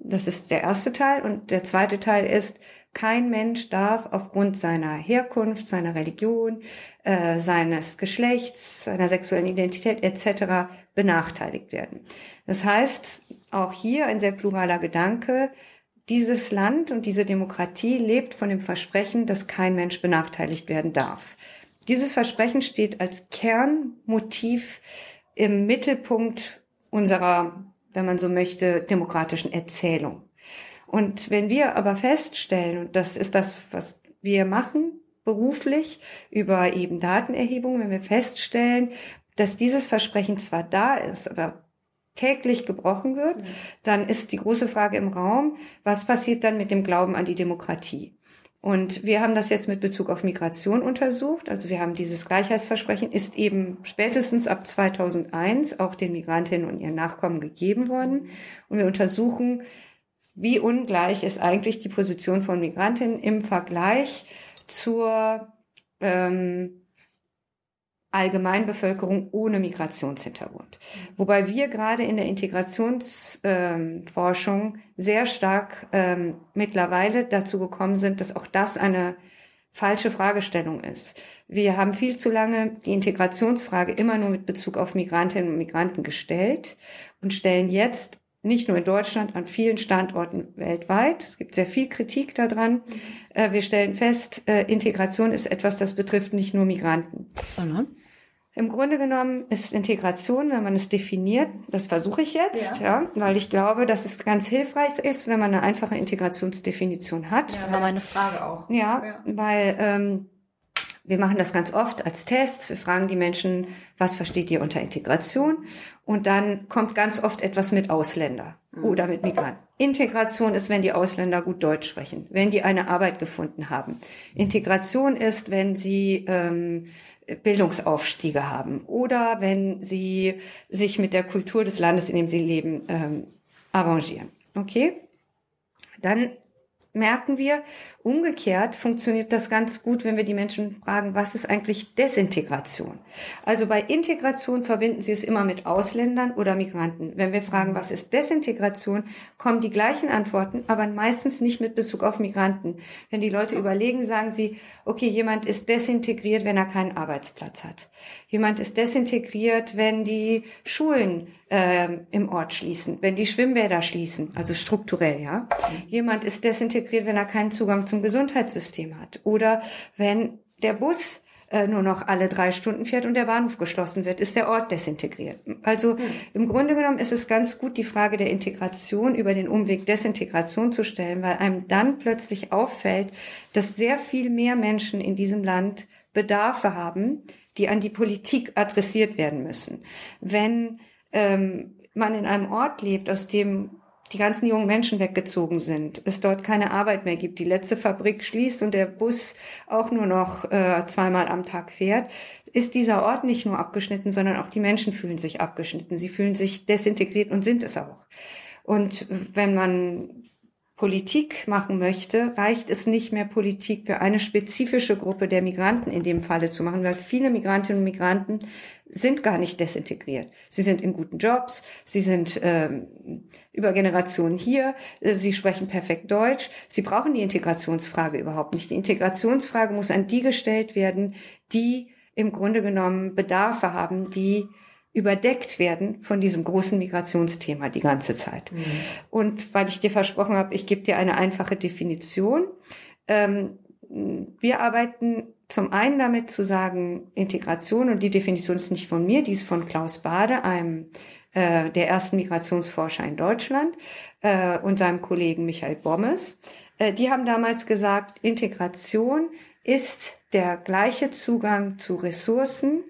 Das ist der erste Teil. Und der zweite Teil ist, kein Mensch darf aufgrund seiner Herkunft, seiner Religion, äh, seines Geschlechts, seiner sexuellen Identität etc. benachteiligt werden. Das heißt, auch hier ein sehr pluraler Gedanke, dieses Land und diese Demokratie lebt von dem Versprechen, dass kein Mensch benachteiligt werden darf. Dieses Versprechen steht als Kernmotiv im Mittelpunkt unserer, wenn man so möchte, demokratischen Erzählung. Und wenn wir aber feststellen, und das ist das, was wir machen beruflich über eben Datenerhebung, wenn wir feststellen, dass dieses Versprechen zwar da ist, aber täglich gebrochen wird, mhm. dann ist die große Frage im Raum, was passiert dann mit dem Glauben an die Demokratie? Und wir haben das jetzt mit Bezug auf Migration untersucht. Also wir haben dieses Gleichheitsversprechen, ist eben spätestens ab 2001 auch den Migrantinnen und ihren Nachkommen gegeben worden. Und wir untersuchen, wie ungleich ist eigentlich die Position von Migrantinnen im Vergleich zur ähm, Allgemeinbevölkerung ohne Migrationshintergrund. Wobei wir gerade in der Integrationsforschung ähm, sehr stark ähm, mittlerweile dazu gekommen sind, dass auch das eine falsche Fragestellung ist. Wir haben viel zu lange die Integrationsfrage immer nur mit Bezug auf Migrantinnen und Migranten gestellt und stellen jetzt nicht nur in Deutschland, an vielen Standorten weltweit. Es gibt sehr viel Kritik daran. Äh, wir stellen fest, äh, Integration ist etwas, das betrifft nicht nur Migranten. Mhm. Im Grunde genommen ist Integration, wenn man es definiert, das versuche ich jetzt, ja. ja. weil ich glaube, dass es ganz hilfreich ist, wenn man eine einfache Integrationsdefinition hat. Ja, war meine Frage auch. Ja, ja. weil ähm, wir machen das ganz oft als Tests. Wir fragen die Menschen, was versteht ihr unter Integration? Und dann kommt ganz oft etwas mit Ausländer mhm. oder mit Migranten. Integration ist, wenn die Ausländer gut Deutsch sprechen, wenn die eine Arbeit gefunden haben. Integration ist, wenn sie ähm, Bildungsaufstiege haben oder wenn sie sich mit der Kultur des Landes, in dem sie leben, ähm, arrangieren. Okay? Dann merken wir, umgekehrt funktioniert das ganz gut, wenn wir die Menschen fragen, was ist eigentlich Desintegration? Also bei Integration verbinden sie es immer mit Ausländern oder Migranten. Wenn wir fragen, was ist Desintegration, kommen die gleichen Antworten, aber meistens nicht mit Bezug auf Migranten. Wenn die Leute überlegen, sagen sie, okay, jemand ist desintegriert, wenn er keinen Arbeitsplatz hat. Jemand ist desintegriert, wenn die Schulen äh, im Ort schließen, wenn die Schwimmbäder schließen, also strukturell, ja. Jemand ist desintegriert, wenn er keinen Zugang zum Gesundheitssystem hat oder wenn der Bus äh, nur noch alle drei Stunden fährt und der Bahnhof geschlossen wird, ist der Ort desintegriert. Also im Grunde genommen ist es ganz gut, die Frage der Integration über den Umweg Desintegration zu stellen, weil einem dann plötzlich auffällt, dass sehr viel mehr Menschen in diesem Land Bedarfe haben, die an die Politik adressiert werden müssen. Wenn ähm, man in einem Ort lebt, aus dem die ganzen jungen Menschen weggezogen sind, es dort keine Arbeit mehr gibt, die letzte Fabrik schließt und der Bus auch nur noch äh, zweimal am Tag fährt, ist dieser Ort nicht nur abgeschnitten, sondern auch die Menschen fühlen sich abgeschnitten. Sie fühlen sich desintegriert und sind es auch. Und wenn man Politik machen möchte, reicht es nicht mehr, Politik für eine spezifische Gruppe der Migranten in dem Falle zu machen, weil viele Migrantinnen und Migranten sind gar nicht desintegriert. Sie sind in guten Jobs, sie sind ähm, über Generationen hier, äh, sie sprechen perfekt Deutsch, sie brauchen die Integrationsfrage überhaupt nicht. Die Integrationsfrage muss an die gestellt werden, die im Grunde genommen Bedarfe haben, die überdeckt werden von diesem großen Migrationsthema die ganze Zeit. Mhm. Und weil ich dir versprochen habe, ich gebe dir eine einfache Definition. Ähm, wir arbeiten zum einen damit zu sagen, Integration, und die Definition ist nicht von mir, die ist von Klaus Bade, einem äh, der ersten Migrationsforscher in Deutschland, äh, und seinem Kollegen Michael Bommes. Äh, die haben damals gesagt, Integration ist der gleiche Zugang zu Ressourcen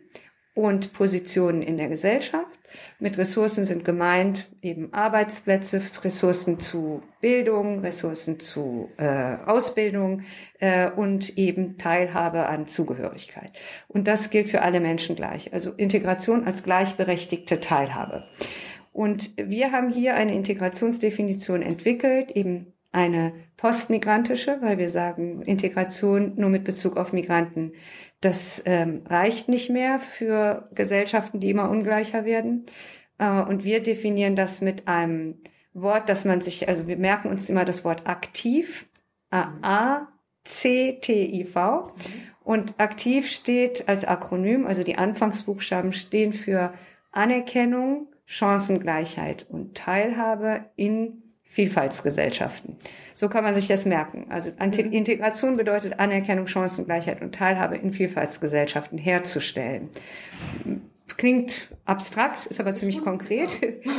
und Positionen in der Gesellschaft. Mit Ressourcen sind gemeint eben Arbeitsplätze, Ressourcen zu Bildung, Ressourcen zu äh, Ausbildung äh, und eben Teilhabe an Zugehörigkeit. Und das gilt für alle Menschen gleich. Also Integration als gleichberechtigte Teilhabe. Und wir haben hier eine Integrationsdefinition entwickelt, eben eine postmigrantische, weil wir sagen, Integration nur mit Bezug auf Migranten das ähm, reicht nicht mehr für Gesellschaften, die immer ungleicher werden. Äh, und wir definieren das mit einem Wort, dass man sich, also wir merken uns immer das Wort aktiv, A-C-T-I-V. Und aktiv steht als Akronym, also die Anfangsbuchstaben stehen für Anerkennung, Chancengleichheit und Teilhabe in Vielfaltsgesellschaften. So kann man sich das merken. Also mhm. Integration bedeutet Anerkennung, Chancengleichheit und Teilhabe in Vielfaltsgesellschaften herzustellen. Klingt abstrakt, ist aber ziemlich konkret,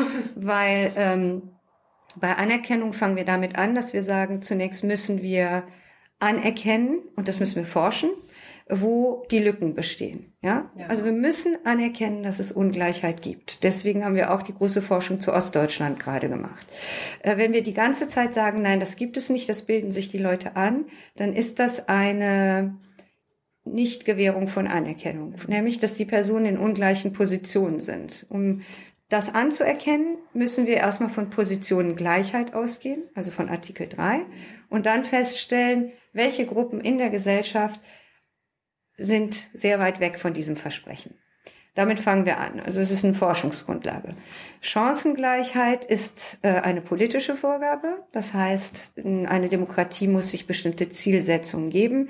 [laughs] weil ähm, bei Anerkennung fangen wir damit an, dass wir sagen, zunächst müssen wir anerkennen, und das müssen wir forschen, wo die Lücken bestehen. Ja? ja? Also wir müssen anerkennen, dass es Ungleichheit gibt. Deswegen haben wir auch die große Forschung zu Ostdeutschland gerade gemacht. Äh, wenn wir die ganze Zeit sagen, nein, das gibt es nicht, das bilden sich die Leute an, dann ist das eine Nichtgewährung von Anerkennung, nämlich dass die Personen in ungleichen Positionen sind. Um das anzuerkennen, müssen wir erstmal von Positionengleichheit ausgehen, also von Artikel 3, und dann feststellen, welche Gruppen in der Gesellschaft sind sehr weit weg von diesem Versprechen. Damit fangen wir an. Also es ist eine Forschungsgrundlage. Chancengleichheit ist äh, eine politische Vorgabe. Das heißt, eine Demokratie muss sich bestimmte Zielsetzungen geben.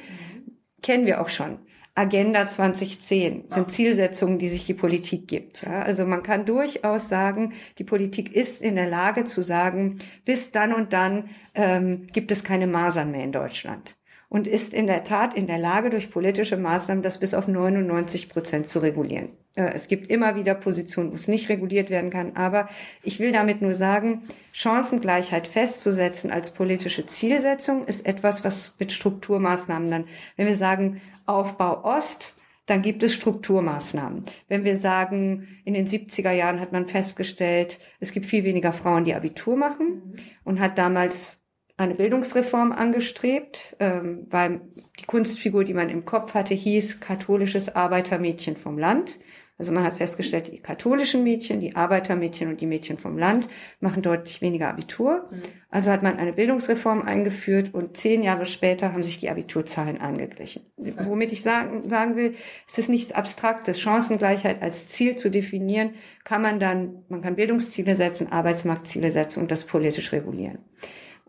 Kennen wir auch schon. Agenda 2010 sind Zielsetzungen, die sich die Politik gibt. Ja, also man kann durchaus sagen, die Politik ist in der Lage zu sagen, bis dann und dann ähm, gibt es keine Masern mehr in Deutschland und ist in der Tat in der Lage, durch politische Maßnahmen das bis auf 99 Prozent zu regulieren. Äh, es gibt immer wieder Positionen, wo es nicht reguliert werden kann, aber ich will damit nur sagen, Chancengleichheit festzusetzen als politische Zielsetzung ist etwas, was mit Strukturmaßnahmen dann, wenn wir sagen Aufbau Ost, dann gibt es Strukturmaßnahmen. Wenn wir sagen, in den 70er Jahren hat man festgestellt, es gibt viel weniger Frauen, die Abitur machen und hat damals eine Bildungsreform angestrebt, ähm, weil die Kunstfigur, die man im Kopf hatte, hieß katholisches Arbeitermädchen vom Land. Also man hat festgestellt, die katholischen Mädchen, die Arbeitermädchen und die Mädchen vom Land machen deutlich weniger Abitur. Mhm. Also hat man eine Bildungsreform eingeführt und zehn Jahre später haben sich die Abiturzahlen angeglichen. Womit ich sagen, sagen will, es ist nichts Abstraktes. Chancengleichheit als Ziel zu definieren, kann man dann, man kann Bildungsziele setzen, Arbeitsmarktziele setzen und das politisch regulieren.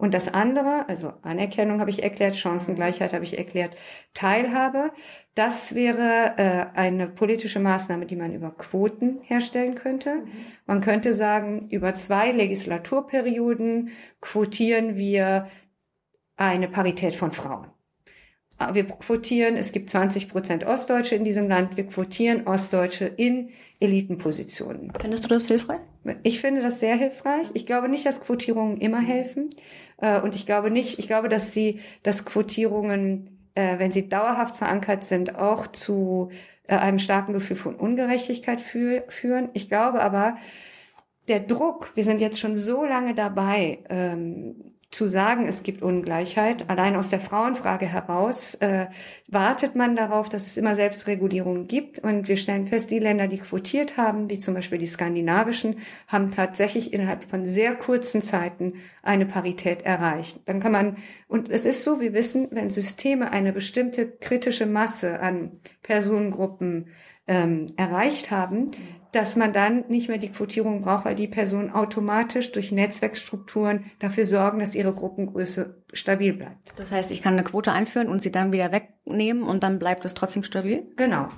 Und das andere, also Anerkennung habe ich erklärt, Chancengleichheit habe ich erklärt, Teilhabe, das wäre äh, eine politische Maßnahme, die man über Quoten herstellen könnte. Mhm. Man könnte sagen, über zwei Legislaturperioden quotieren wir eine Parität von Frauen. wir quotieren, es gibt 20 Prozent Ostdeutsche in diesem Land, wir quotieren Ostdeutsche in Elitenpositionen. Findest du das hilfreich? Ich finde das sehr hilfreich. Ich glaube nicht, dass Quotierungen immer helfen. Äh, und ich glaube nicht, ich glaube, dass sie, dass Quotierungen, äh, wenn sie dauerhaft verankert sind, auch zu äh, einem starken Gefühl von Ungerechtigkeit führen. Ich glaube aber, der Druck, wir sind jetzt schon so lange dabei, ähm, zu sagen, es gibt Ungleichheit. Allein aus der Frauenfrage heraus äh, wartet man darauf, dass es immer Selbstregulierung gibt. Und wir stellen fest, die Länder, die quotiert haben, wie zum Beispiel die skandinavischen, haben tatsächlich innerhalb von sehr kurzen Zeiten eine Parität erreicht. Dann kann man, und es ist so, wir wissen, wenn Systeme eine bestimmte kritische Masse an Personengruppen ähm, erreicht haben, dass man dann nicht mehr die Quotierung braucht, weil die Personen automatisch durch Netzwerkstrukturen dafür sorgen, dass ihre Gruppengröße stabil bleibt. Das heißt, ich kann eine Quote einführen und sie dann wieder wegnehmen und dann bleibt es trotzdem stabil? Genau.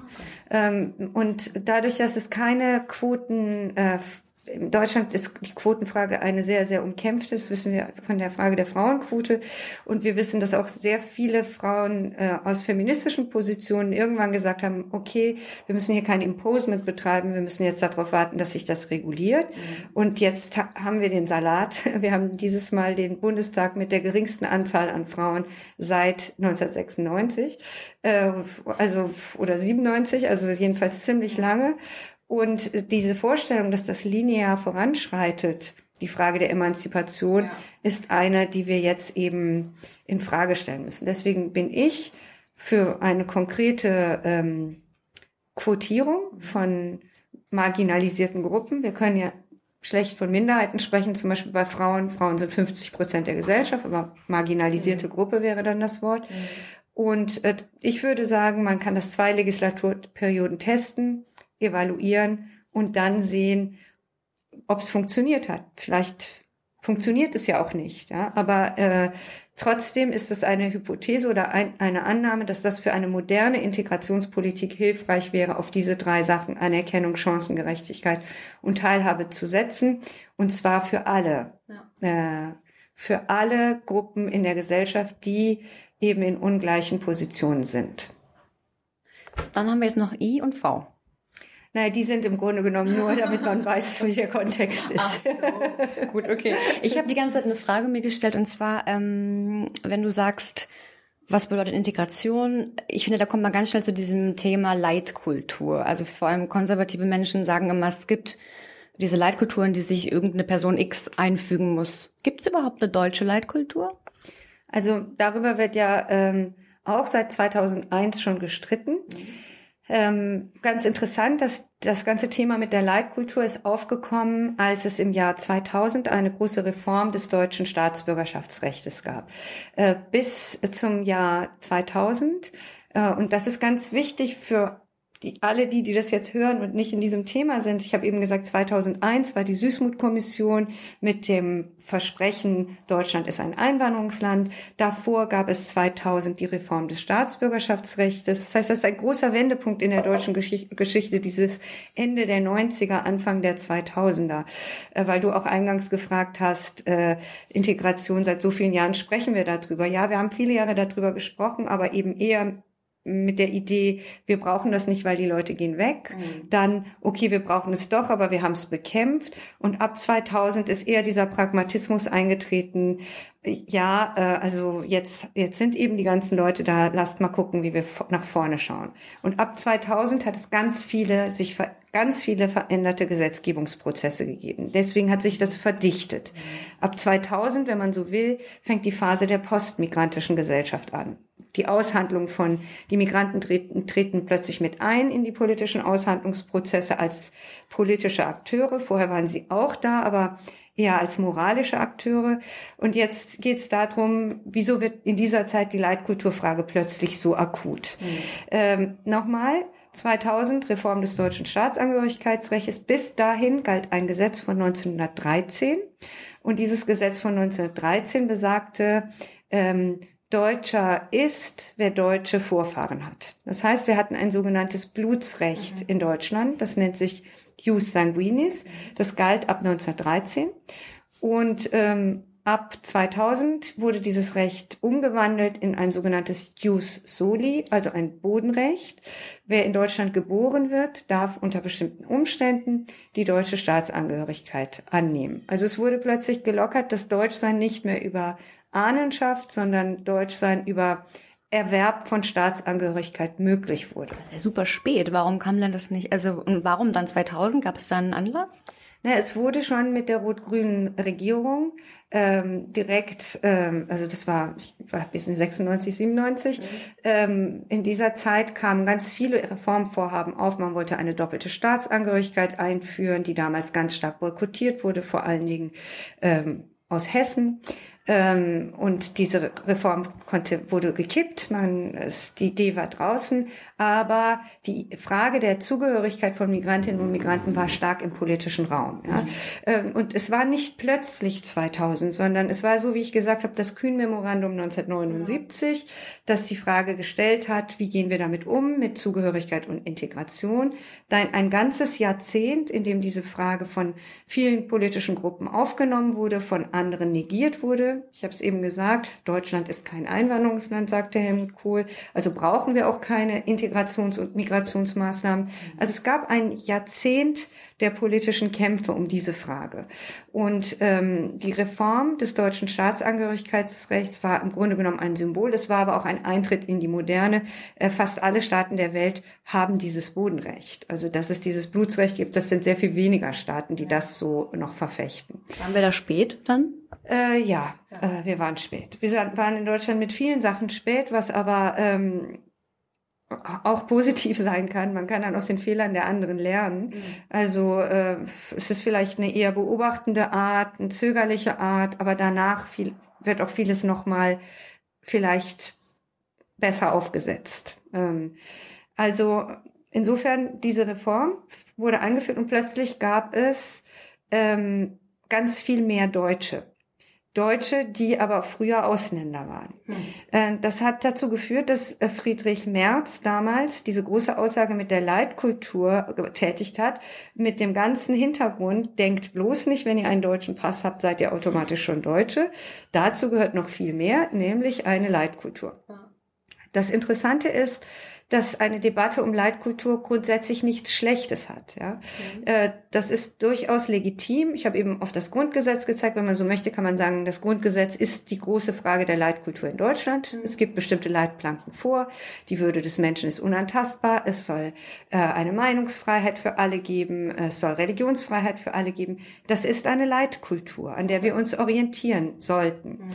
Ähm, und dadurch, dass es keine Quoten äh, in Deutschland ist die Quotenfrage eine sehr, sehr umkämpfte. Das wissen wir von der Frage der Frauenquote. Und wir wissen, dass auch sehr viele Frauen äh, aus feministischen Positionen irgendwann gesagt haben, okay, wir müssen hier kein Imposement betreiben, wir müssen jetzt darauf warten, dass sich das reguliert. Mhm. Und jetzt ha haben wir den Salat. [laughs] Wir haben dieses Mal den Bundestag mit der geringsten Anzahl an Frauen seit 1996, äh, also oder 97, also jedenfalls ziemlich lange. Und diese Vorstellung, dass das linear voranschreitet, die Frage der Emanzipation, ja. ist eine, die wir jetzt eben in Frage stellen müssen. Deswegen bin ich für eine konkrete ähm, Quotierung von marginalisierten Gruppen. Wir können ja schlecht von Minderheiten sprechen, zum Beispiel bei Frauen. Frauen sind 50 Prozent der Gesellschaft, aber marginalisierte mhm. Gruppe wäre dann das Wort. Mhm. Und äh, ich würde sagen, man kann das zwei Legislaturperioden testen evaluieren und dann sehen, ob es funktioniert hat. Vielleicht funktioniert es ja auch nicht, ja? aber äh, trotzdem ist es eine Hypothese oder ein, eine Annahme, dass das für eine moderne Integrationspolitik hilfreich wäre, auf diese drei Sachen Anerkennung, Chancengerechtigkeit und Teilhabe zu setzen und zwar für alle, ja. äh, für alle Gruppen in der Gesellschaft, die eben in ungleichen Positionen sind. Dann haben wir jetzt noch I und V. Nein, die sind im Grunde genommen nur, damit man [laughs] weiß, wie der Kontext ist. So. Gut, okay. Ich habe die ganze Zeit eine Frage mir gestellt und zwar, ähm, wenn du sagst, was bedeutet Integration? Ich finde, da kommt man ganz schnell zu diesem Thema Leitkultur. Also vor allem konservative Menschen sagen immer, es gibt diese Leitkulturen, die sich irgendeine Person X einfügen muss. Gibt es überhaupt eine deutsche Leitkultur? Also darüber wird ja ähm, auch seit 2001 schon gestritten. Mhm. Ähm, ganz interessant, dass das ganze Thema mit der Leitkultur ist aufgekommen, als es im Jahr 2000 eine große Reform des deutschen Staatsbürgerschaftsrechts gab. Äh, bis zum Jahr 2000. Äh, und das ist ganz wichtig für die, alle die, die das jetzt hören und nicht in diesem Thema sind, ich habe eben gesagt, 2001 war die Süßmut-Kommission mit dem Versprechen, Deutschland ist ein Einwanderungsland. Davor gab es 2000 die Reform des Staatsbürgerschaftsrechts. Das heißt, das ist ein großer Wendepunkt in der deutschen Geschichte, dieses Ende der 90er, Anfang der 2000er. Äh, weil du auch eingangs gefragt hast, äh, Integration, seit so vielen Jahren sprechen wir darüber. Ja, wir haben viele Jahre darüber gesprochen, aber eben eher mit der Idee, wir brauchen das nicht, weil die Leute gehen weg. Mhm. Dann, okay, wir brauchen es doch, aber wir haben es bekämpft. Und ab 2000 ist eher dieser Pragmatismus eingetreten. Ja, äh, also jetzt, jetzt sind eben die ganzen Leute da, lasst mal gucken, wie wir nach vorne schauen. Und ab 2000 hat es ganz viele, sich ganz viele veränderte Gesetzgebungsprozesse gegeben. Deswegen hat sich das verdichtet. Mhm. Ab 2000, wenn man so will, fängt die Phase der postmigrantischen Gesellschaft an die Aushandlung von, die Migranten treten, treten plötzlich mit ein in die politischen Aushandlungsprozesse als politische Akteure. Vorher waren sie auch da, aber eher als moralische Akteure. Und jetzt geht es darum, wieso wird in dieser Zeit die Leitkulturfrage plötzlich so akut? Mhm. Ähm, Nochmal, 2000 Reform des deutschen Staatsangehörigkeitsrechts. Bis dahin galt ein Gesetz von 1913. Und dieses Gesetz von 1913 besagte, ähm, Deutscher ist, wer deutsche Vorfahren hat. Das heißt, wir hatten ein sogenanntes Blutsrecht mhm. in Deutschland. Das nennt sich Jus sanguinis. Das galt ab 1913. Und ähm, ab 2000 wurde dieses Recht umgewandelt in ein sogenanntes Jus Soli, also ein Bodenrecht. Wer in Deutschland geboren wird, darf unter bestimmten Umständen die deutsche Staatsangehörigkeit annehmen. Also es wurde plötzlich gelockert, dass Deutschsein nicht mehr über Ahnenschaft, sondern Deutschsein über Erwerb von Staatsangehörigkeit möglich wurde. Das ist ja super spät. Warum kam denn das nicht? Also, warum dann 2000? Gab es da einen Anlass? Na, es wurde schon mit der rot-grünen Regierung ähm, direkt, ähm, also das war, ich war bis in 96, 97, mhm. ähm, in dieser Zeit kamen ganz viele Reformvorhaben auf. Man wollte eine doppelte Staatsangehörigkeit einführen, die damals ganz stark boykottiert wurde, vor allen Dingen ähm, aus Hessen. Ähm, und diese Reform konnte, wurde gekippt, man, es, die Idee war draußen, aber die Frage der Zugehörigkeit von Migrantinnen und Migranten war stark im politischen Raum. Ja? Ähm, und es war nicht plötzlich 2000, sondern es war so, wie ich gesagt habe, das Kühn-Memorandum 1979, das die Frage gestellt hat, wie gehen wir damit um, mit Zugehörigkeit und Integration. Dann ein ganzes Jahrzehnt, in dem diese Frage von vielen politischen Gruppen aufgenommen wurde, von anderen negiert wurde ich habe es eben gesagt, Deutschland ist kein Einwanderungsland, sagte Helmut Kohl. Also brauchen wir auch keine Integrations- und Migrationsmaßnahmen. Also es gab ein Jahrzehnt der politischen Kämpfe um diese Frage. Und ähm, die Reform des deutschen Staatsangehörigkeitsrechts war im Grunde genommen ein Symbol. Es war aber auch ein Eintritt in die Moderne. Äh, fast alle Staaten der Welt haben dieses Bodenrecht. Also dass es dieses Blutsrecht gibt, das sind sehr viel weniger Staaten, die das so noch verfechten. Waren wir da spät dann? Äh, ja, ja. Äh, wir waren spät. Wir waren in Deutschland mit vielen Sachen spät, was aber ähm, auch positiv [laughs] sein kann. Man kann dann aus den Fehlern der anderen lernen. Mhm. Also äh, es ist vielleicht eine eher beobachtende Art, eine zögerliche Art, aber danach viel, wird auch vieles nochmal vielleicht besser aufgesetzt. Ähm, also insofern diese Reform wurde eingeführt und plötzlich gab es ähm, ganz viel mehr Deutsche. Deutsche, die aber früher Ausländer waren. Hm. Das hat dazu geführt, dass äh, Friedrich Merz damals diese große Aussage mit der Leitkultur getätigt hat, mit dem ganzen Hintergrund, denkt bloß nicht, wenn ihr einen deutschen Pass habt, seid ihr automatisch schon Deutsche. Dazu gehört noch viel mehr, nämlich eine Leitkultur. Das Interessante ist, dass eine Debatte um Leitkultur grundsätzlich nichts Schlechtes hat. Ja, mhm. das ist durchaus legitim. Ich habe eben auf das Grundgesetz gezeigt. Wenn man so möchte, kann man sagen, das Grundgesetz ist die große Frage der Leitkultur in Deutschland. Mhm. Es gibt bestimmte Leitplanken vor. Die Würde des Menschen ist unantastbar. Es soll äh, eine Meinungsfreiheit für alle geben. Es soll Religionsfreiheit für alle geben. Das ist eine Leitkultur, an der wir uns orientieren sollten. Mhm.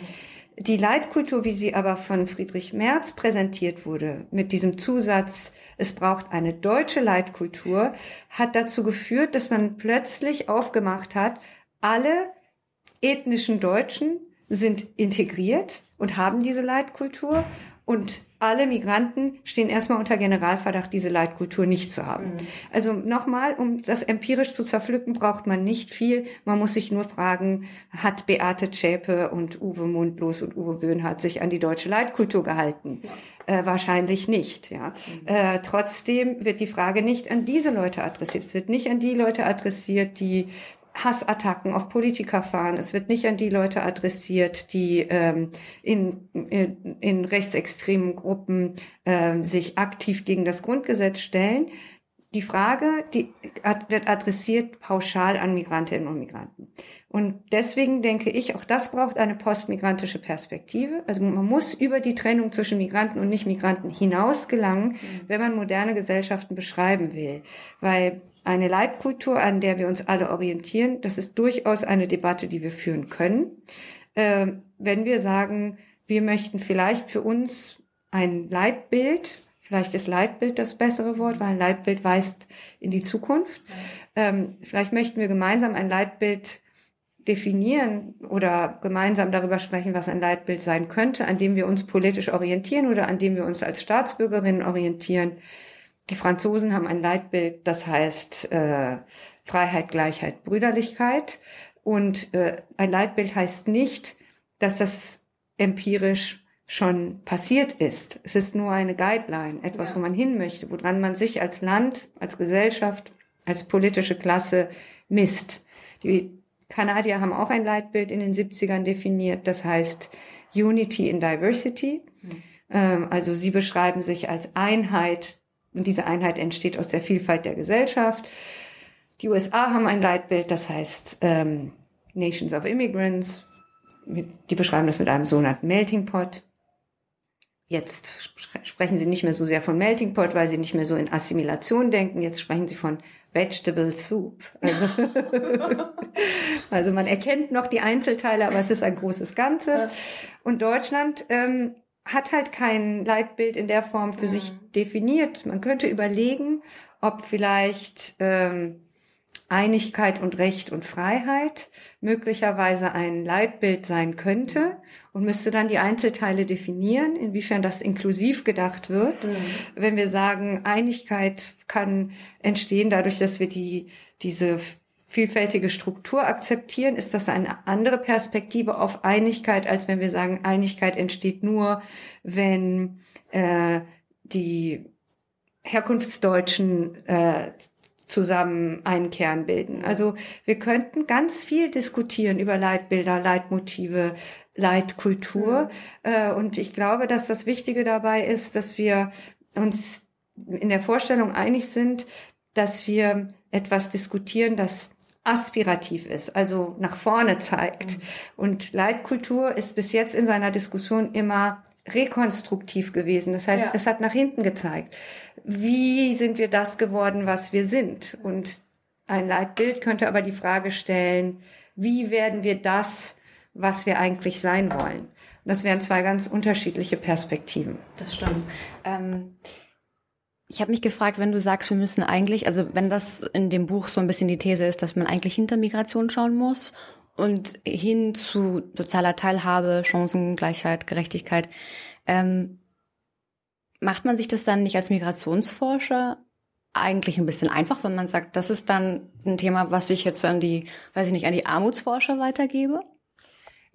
Die Leitkultur, wie sie aber von Friedrich Merz präsentiert wurde, mit diesem Zusatz, es braucht eine deutsche Leitkultur, hat dazu geführt, dass man plötzlich aufgemacht hat, alle ethnischen Deutschen sind integriert und haben diese Leitkultur und alle Migranten stehen erstmal unter Generalverdacht, diese Leitkultur nicht zu haben. Mhm. Also nochmal, um das empirisch zu zerpflücken, braucht man nicht viel. Man muss sich nur fragen, hat Beate Zschäpe und Uwe Mundlos und Uwe Böhnhardt sich an die deutsche Leitkultur gehalten? Ja. Äh, wahrscheinlich nicht. Ja. Mhm. Äh, trotzdem wird die Frage nicht an diese Leute adressiert. Es wird nicht an die Leute adressiert, die Hassattacken auf Politiker fahren. Es wird nicht an die Leute adressiert, die ähm, in, in, in rechtsextremen Gruppen ähm, sich aktiv gegen das Grundgesetz stellen. Die Frage die wird adressiert pauschal an Migrantinnen und Migranten. Und deswegen denke ich, auch das braucht eine postmigrantische Perspektive. Also man muss über die Trennung zwischen Migranten und Nicht-Migranten hinaus gelangen, mhm. wenn man moderne Gesellschaften beschreiben will. Weil eine Leitkultur, an der wir uns alle orientieren, das ist durchaus eine Debatte, die wir führen können. Äh, wenn wir sagen, wir möchten vielleicht für uns ein Leitbild, vielleicht ist Leitbild das bessere Wort, weil ein Leitbild weist in die Zukunft. Ähm, vielleicht möchten wir gemeinsam ein Leitbild definieren oder gemeinsam darüber sprechen, was ein Leitbild sein könnte, an dem wir uns politisch orientieren oder an dem wir uns als Staatsbürgerinnen orientieren. Die Franzosen haben ein Leitbild, das heißt äh, Freiheit, Gleichheit, Brüderlichkeit. Und äh, ein Leitbild heißt nicht, dass das empirisch schon passiert ist. Es ist nur eine Guideline, etwas, ja. wo man hin möchte, woran man sich als Land, als Gesellschaft, als politische Klasse misst. Die Kanadier haben auch ein Leitbild in den 70ern definiert, das heißt Unity in Diversity. Mhm. Also sie beschreiben sich als Einheit und diese Einheit entsteht aus der Vielfalt der Gesellschaft. Die USA haben ein Leitbild, das heißt ähm, Nations of Immigrants. Die beschreiben das mit einem sogenannten Melting Pot. Jetzt sprechen sie nicht mehr so sehr von Melting Pot, weil sie nicht mehr so in Assimilation denken. Jetzt sprechen sie von Vegetable Soup. Also, [laughs] also man erkennt noch die Einzelteile, aber es ist ein großes Ganzes. Und Deutschland ähm, hat halt kein Leitbild in der Form für mhm. sich definiert. Man könnte überlegen, ob vielleicht ähm, Einigkeit und Recht und Freiheit möglicherweise ein Leitbild sein könnte und müsste dann die Einzelteile definieren, inwiefern das inklusiv gedacht wird. Mhm. Wenn wir sagen, Einigkeit kann entstehen dadurch, dass wir die, diese vielfältige Struktur akzeptieren, ist das eine andere Perspektive auf Einigkeit, als wenn wir sagen, Einigkeit entsteht nur, wenn äh, die Herkunftsdeutschen äh, zusammen einen Kern bilden. Also wir könnten ganz viel diskutieren über Leitbilder, Leitmotive, Leitkultur. Mhm. Äh, und ich glaube, dass das Wichtige dabei ist, dass wir uns in der Vorstellung einig sind, dass wir etwas diskutieren, das aspirativ ist, also nach vorne zeigt. Mhm. Und Leitkultur ist bis jetzt in seiner Diskussion immer rekonstruktiv gewesen. Das heißt, ja. es hat nach hinten gezeigt. Wie sind wir das geworden, was wir sind? Und ein Leitbild könnte aber die Frage stellen, wie werden wir das, was wir eigentlich sein wollen? Und das wären zwei ganz unterschiedliche Perspektiven. Das stimmt. Ähm ich habe mich gefragt, wenn du sagst, wir müssen eigentlich, also wenn das in dem Buch so ein bisschen die These ist, dass man eigentlich hinter Migration schauen muss und hin zu sozialer Teilhabe, Chancengleichheit, Gerechtigkeit. Ähm, macht man sich das dann nicht als Migrationsforscher eigentlich ein bisschen einfach, wenn man sagt, das ist dann ein Thema, was ich jetzt an die, weiß ich nicht, an die Armutsforscher weitergebe?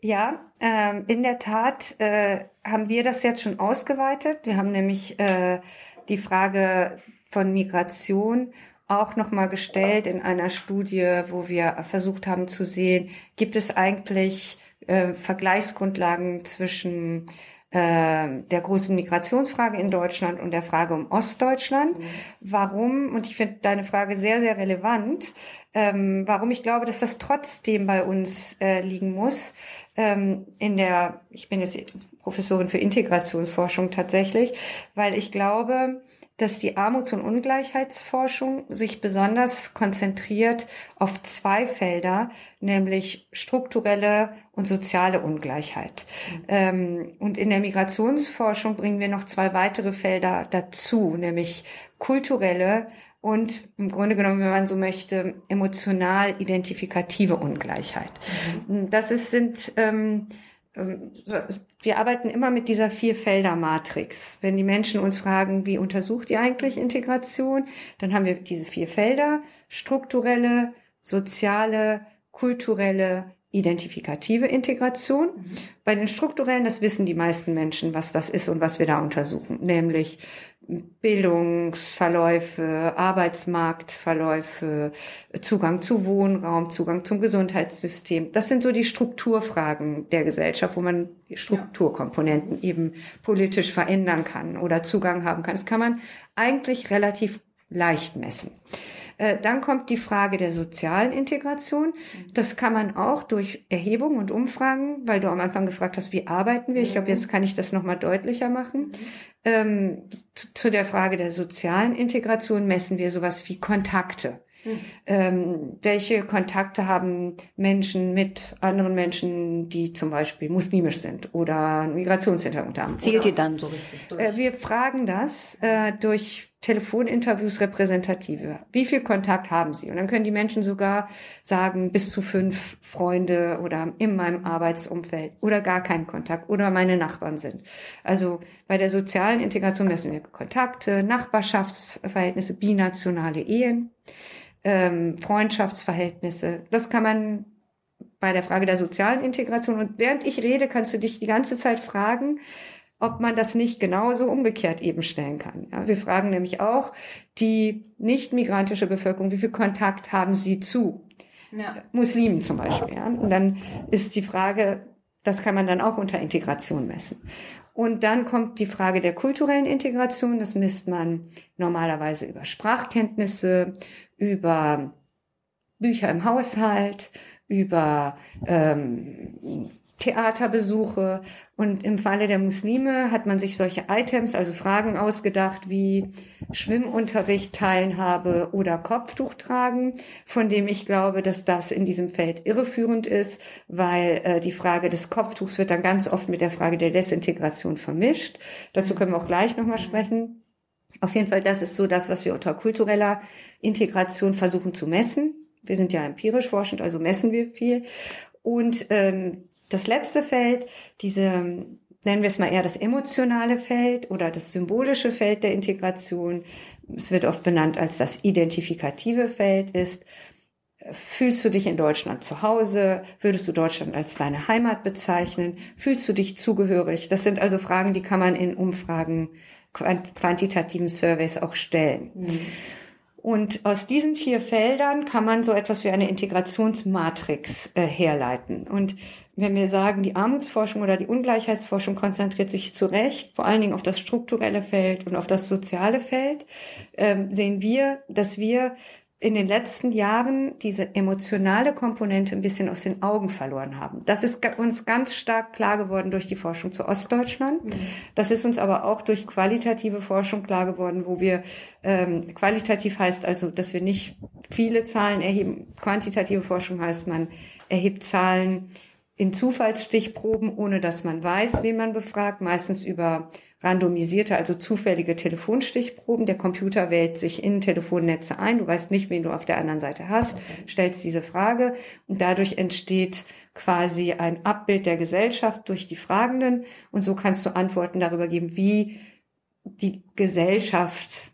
Ja, ähm, in der Tat äh, haben wir das jetzt schon ausgeweitet. Wir haben nämlich äh, die Frage von Migration auch nochmal gestellt in einer Studie, wo wir versucht haben zu sehen, gibt es eigentlich äh, Vergleichsgrundlagen zwischen äh, der großen Migrationsfrage in Deutschland und der Frage um Ostdeutschland. Mhm. Warum, und ich finde deine Frage sehr, sehr relevant, ähm, warum ich glaube, dass das trotzdem bei uns äh, liegen muss. Ähm, in der, ich bin jetzt Professorin für Integrationsforschung tatsächlich, weil ich glaube, dass die Armuts- und Ungleichheitsforschung sich besonders konzentriert auf zwei Felder, nämlich strukturelle und soziale Ungleichheit. Mhm. Ähm, und in der Migrationsforschung bringen wir noch zwei weitere Felder dazu, nämlich kulturelle und im Grunde genommen, wenn man so möchte, emotional identifikative Ungleichheit. Mhm. Das ist, sind ähm, ähm, wir arbeiten immer mit dieser Vier-Felder-Matrix. Wenn die Menschen uns fragen, wie untersucht ihr eigentlich Integration, dann haben wir diese vier Felder, strukturelle, soziale, kulturelle, identifikative Integration. Mhm. Bei den strukturellen, das wissen die meisten Menschen, was das ist und was wir da untersuchen, nämlich Bildungsverläufe, Arbeitsmarktverläufe, Zugang zu Wohnraum, Zugang zum Gesundheitssystem. Das sind so die Strukturfragen der Gesellschaft, wo man Strukturkomponenten eben politisch verändern kann oder Zugang haben kann. Das kann man eigentlich relativ leicht messen. Äh, dann kommt die Frage der sozialen Integration. Das kann man auch durch Erhebungen und Umfragen, weil du am Anfang gefragt hast, wie arbeiten wir? Ich glaube, jetzt kann ich das nochmal deutlicher machen. Ähm, zu, zu der Frage der sozialen Integration messen wir sowas wie Kontakte. Ähm, welche Kontakte haben Menschen mit anderen Menschen, die zum Beispiel muslimisch sind oder einen Migrationshintergrund haben? Zählt ihr dann so richtig durch? Äh, wir fragen das äh, durch Telefoninterviews repräsentative. Wie viel Kontakt haben Sie? Und dann können die Menschen sogar sagen, bis zu fünf Freunde oder in meinem Arbeitsumfeld oder gar keinen Kontakt oder meine Nachbarn sind. Also bei der sozialen Integration messen wir Kontakte, Nachbarschaftsverhältnisse, binationale Ehen ähm, Freundschaftsverhältnisse. Das kann man bei der Frage der sozialen Integration. Und während ich rede, kannst du dich die ganze Zeit fragen, ob man das nicht genauso umgekehrt eben stellen kann. Ja, wir fragen nämlich auch die nicht migrantische Bevölkerung, wie viel Kontakt haben sie zu ja. Muslimen zum Beispiel. Ja? Und dann ist die Frage, das kann man dann auch unter Integration messen. Und dann kommt die Frage der kulturellen Integration. Das misst man normalerweise über Sprachkenntnisse, über Bücher im Haushalt, über ähm, Theaterbesuche. Und im Falle der Muslime hat man sich solche Items, also Fragen ausgedacht wie Schwimmunterricht, Teilhabe oder Kopftuch tragen, von dem ich glaube, dass das in diesem Feld irreführend ist, weil äh, die Frage des Kopftuchs wird dann ganz oft mit der Frage der Desintegration vermischt. Dazu können wir auch gleich nochmal sprechen. Auf jeden Fall, das ist so das, was wir unter kultureller Integration versuchen zu messen. Wir sind ja empirisch forschend, also messen wir viel. Und ähm, das letzte Feld, diese, nennen wir es mal eher das emotionale Feld oder das symbolische Feld der Integration, es wird oft benannt als das identifikative Feld ist, Fühlst du dich in Deutschland zu Hause? Würdest du Deutschland als deine Heimat bezeichnen? Fühlst du dich zugehörig? Das sind also Fragen, die kann man in Umfragen, quantitativen Surveys auch stellen. Mhm. Und aus diesen vier Feldern kann man so etwas wie eine Integrationsmatrix äh, herleiten. Und wenn wir sagen, die Armutsforschung oder die Ungleichheitsforschung konzentriert sich zu Recht vor allen Dingen auf das strukturelle Feld und auf das soziale Feld, ähm, sehen wir, dass wir in den letzten Jahren diese emotionale Komponente ein bisschen aus den Augen verloren haben. Das ist uns ganz stark klar geworden durch die Forschung zu Ostdeutschland. Mhm. Das ist uns aber auch durch qualitative Forschung klar geworden, wo wir ähm, qualitativ heißt also, dass wir nicht viele Zahlen erheben. Quantitative Forschung heißt, man erhebt Zahlen in Zufallsstichproben, ohne dass man weiß, wen man befragt, meistens über randomisierte, also zufällige Telefonstichproben. Der Computer wählt sich in Telefonnetze ein, du weißt nicht, wen du auf der anderen Seite hast, stellst diese Frage und dadurch entsteht quasi ein Abbild der Gesellschaft durch die Fragenden und so kannst du Antworten darüber geben, wie die Gesellschaft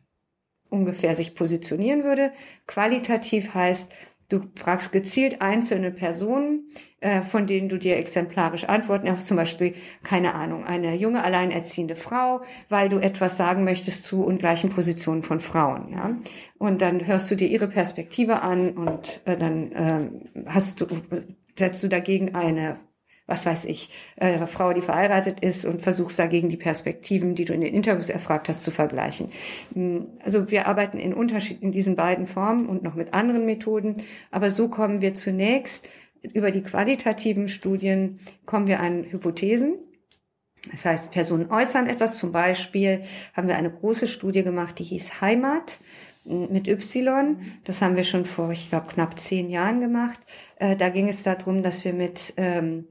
ungefähr sich positionieren würde. Qualitativ heißt, Du fragst gezielt einzelne Personen, äh, von denen du dir exemplarisch antworten, ja, zum Beispiel, keine Ahnung, eine junge alleinerziehende Frau, weil du etwas sagen möchtest zu ungleichen Positionen von Frauen, ja. Und dann hörst du dir ihre Perspektive an und äh, dann äh, hast du, setzt du dagegen eine was weiß ich, äh, Frau, die verheiratet ist und versuchst dagegen die Perspektiven, die du in den Interviews erfragt hast, zu vergleichen. Hm, also wir arbeiten in Unterschied in diesen beiden Formen und noch mit anderen Methoden, aber so kommen wir zunächst über die qualitativen Studien kommen wir an Hypothesen. Das heißt, Personen äußern etwas. Zum Beispiel haben wir eine große Studie gemacht, die hieß Heimat mit Y. Das haben wir schon vor, ich glaube, knapp zehn Jahren gemacht. Äh, da ging es darum, dass wir mit ähm,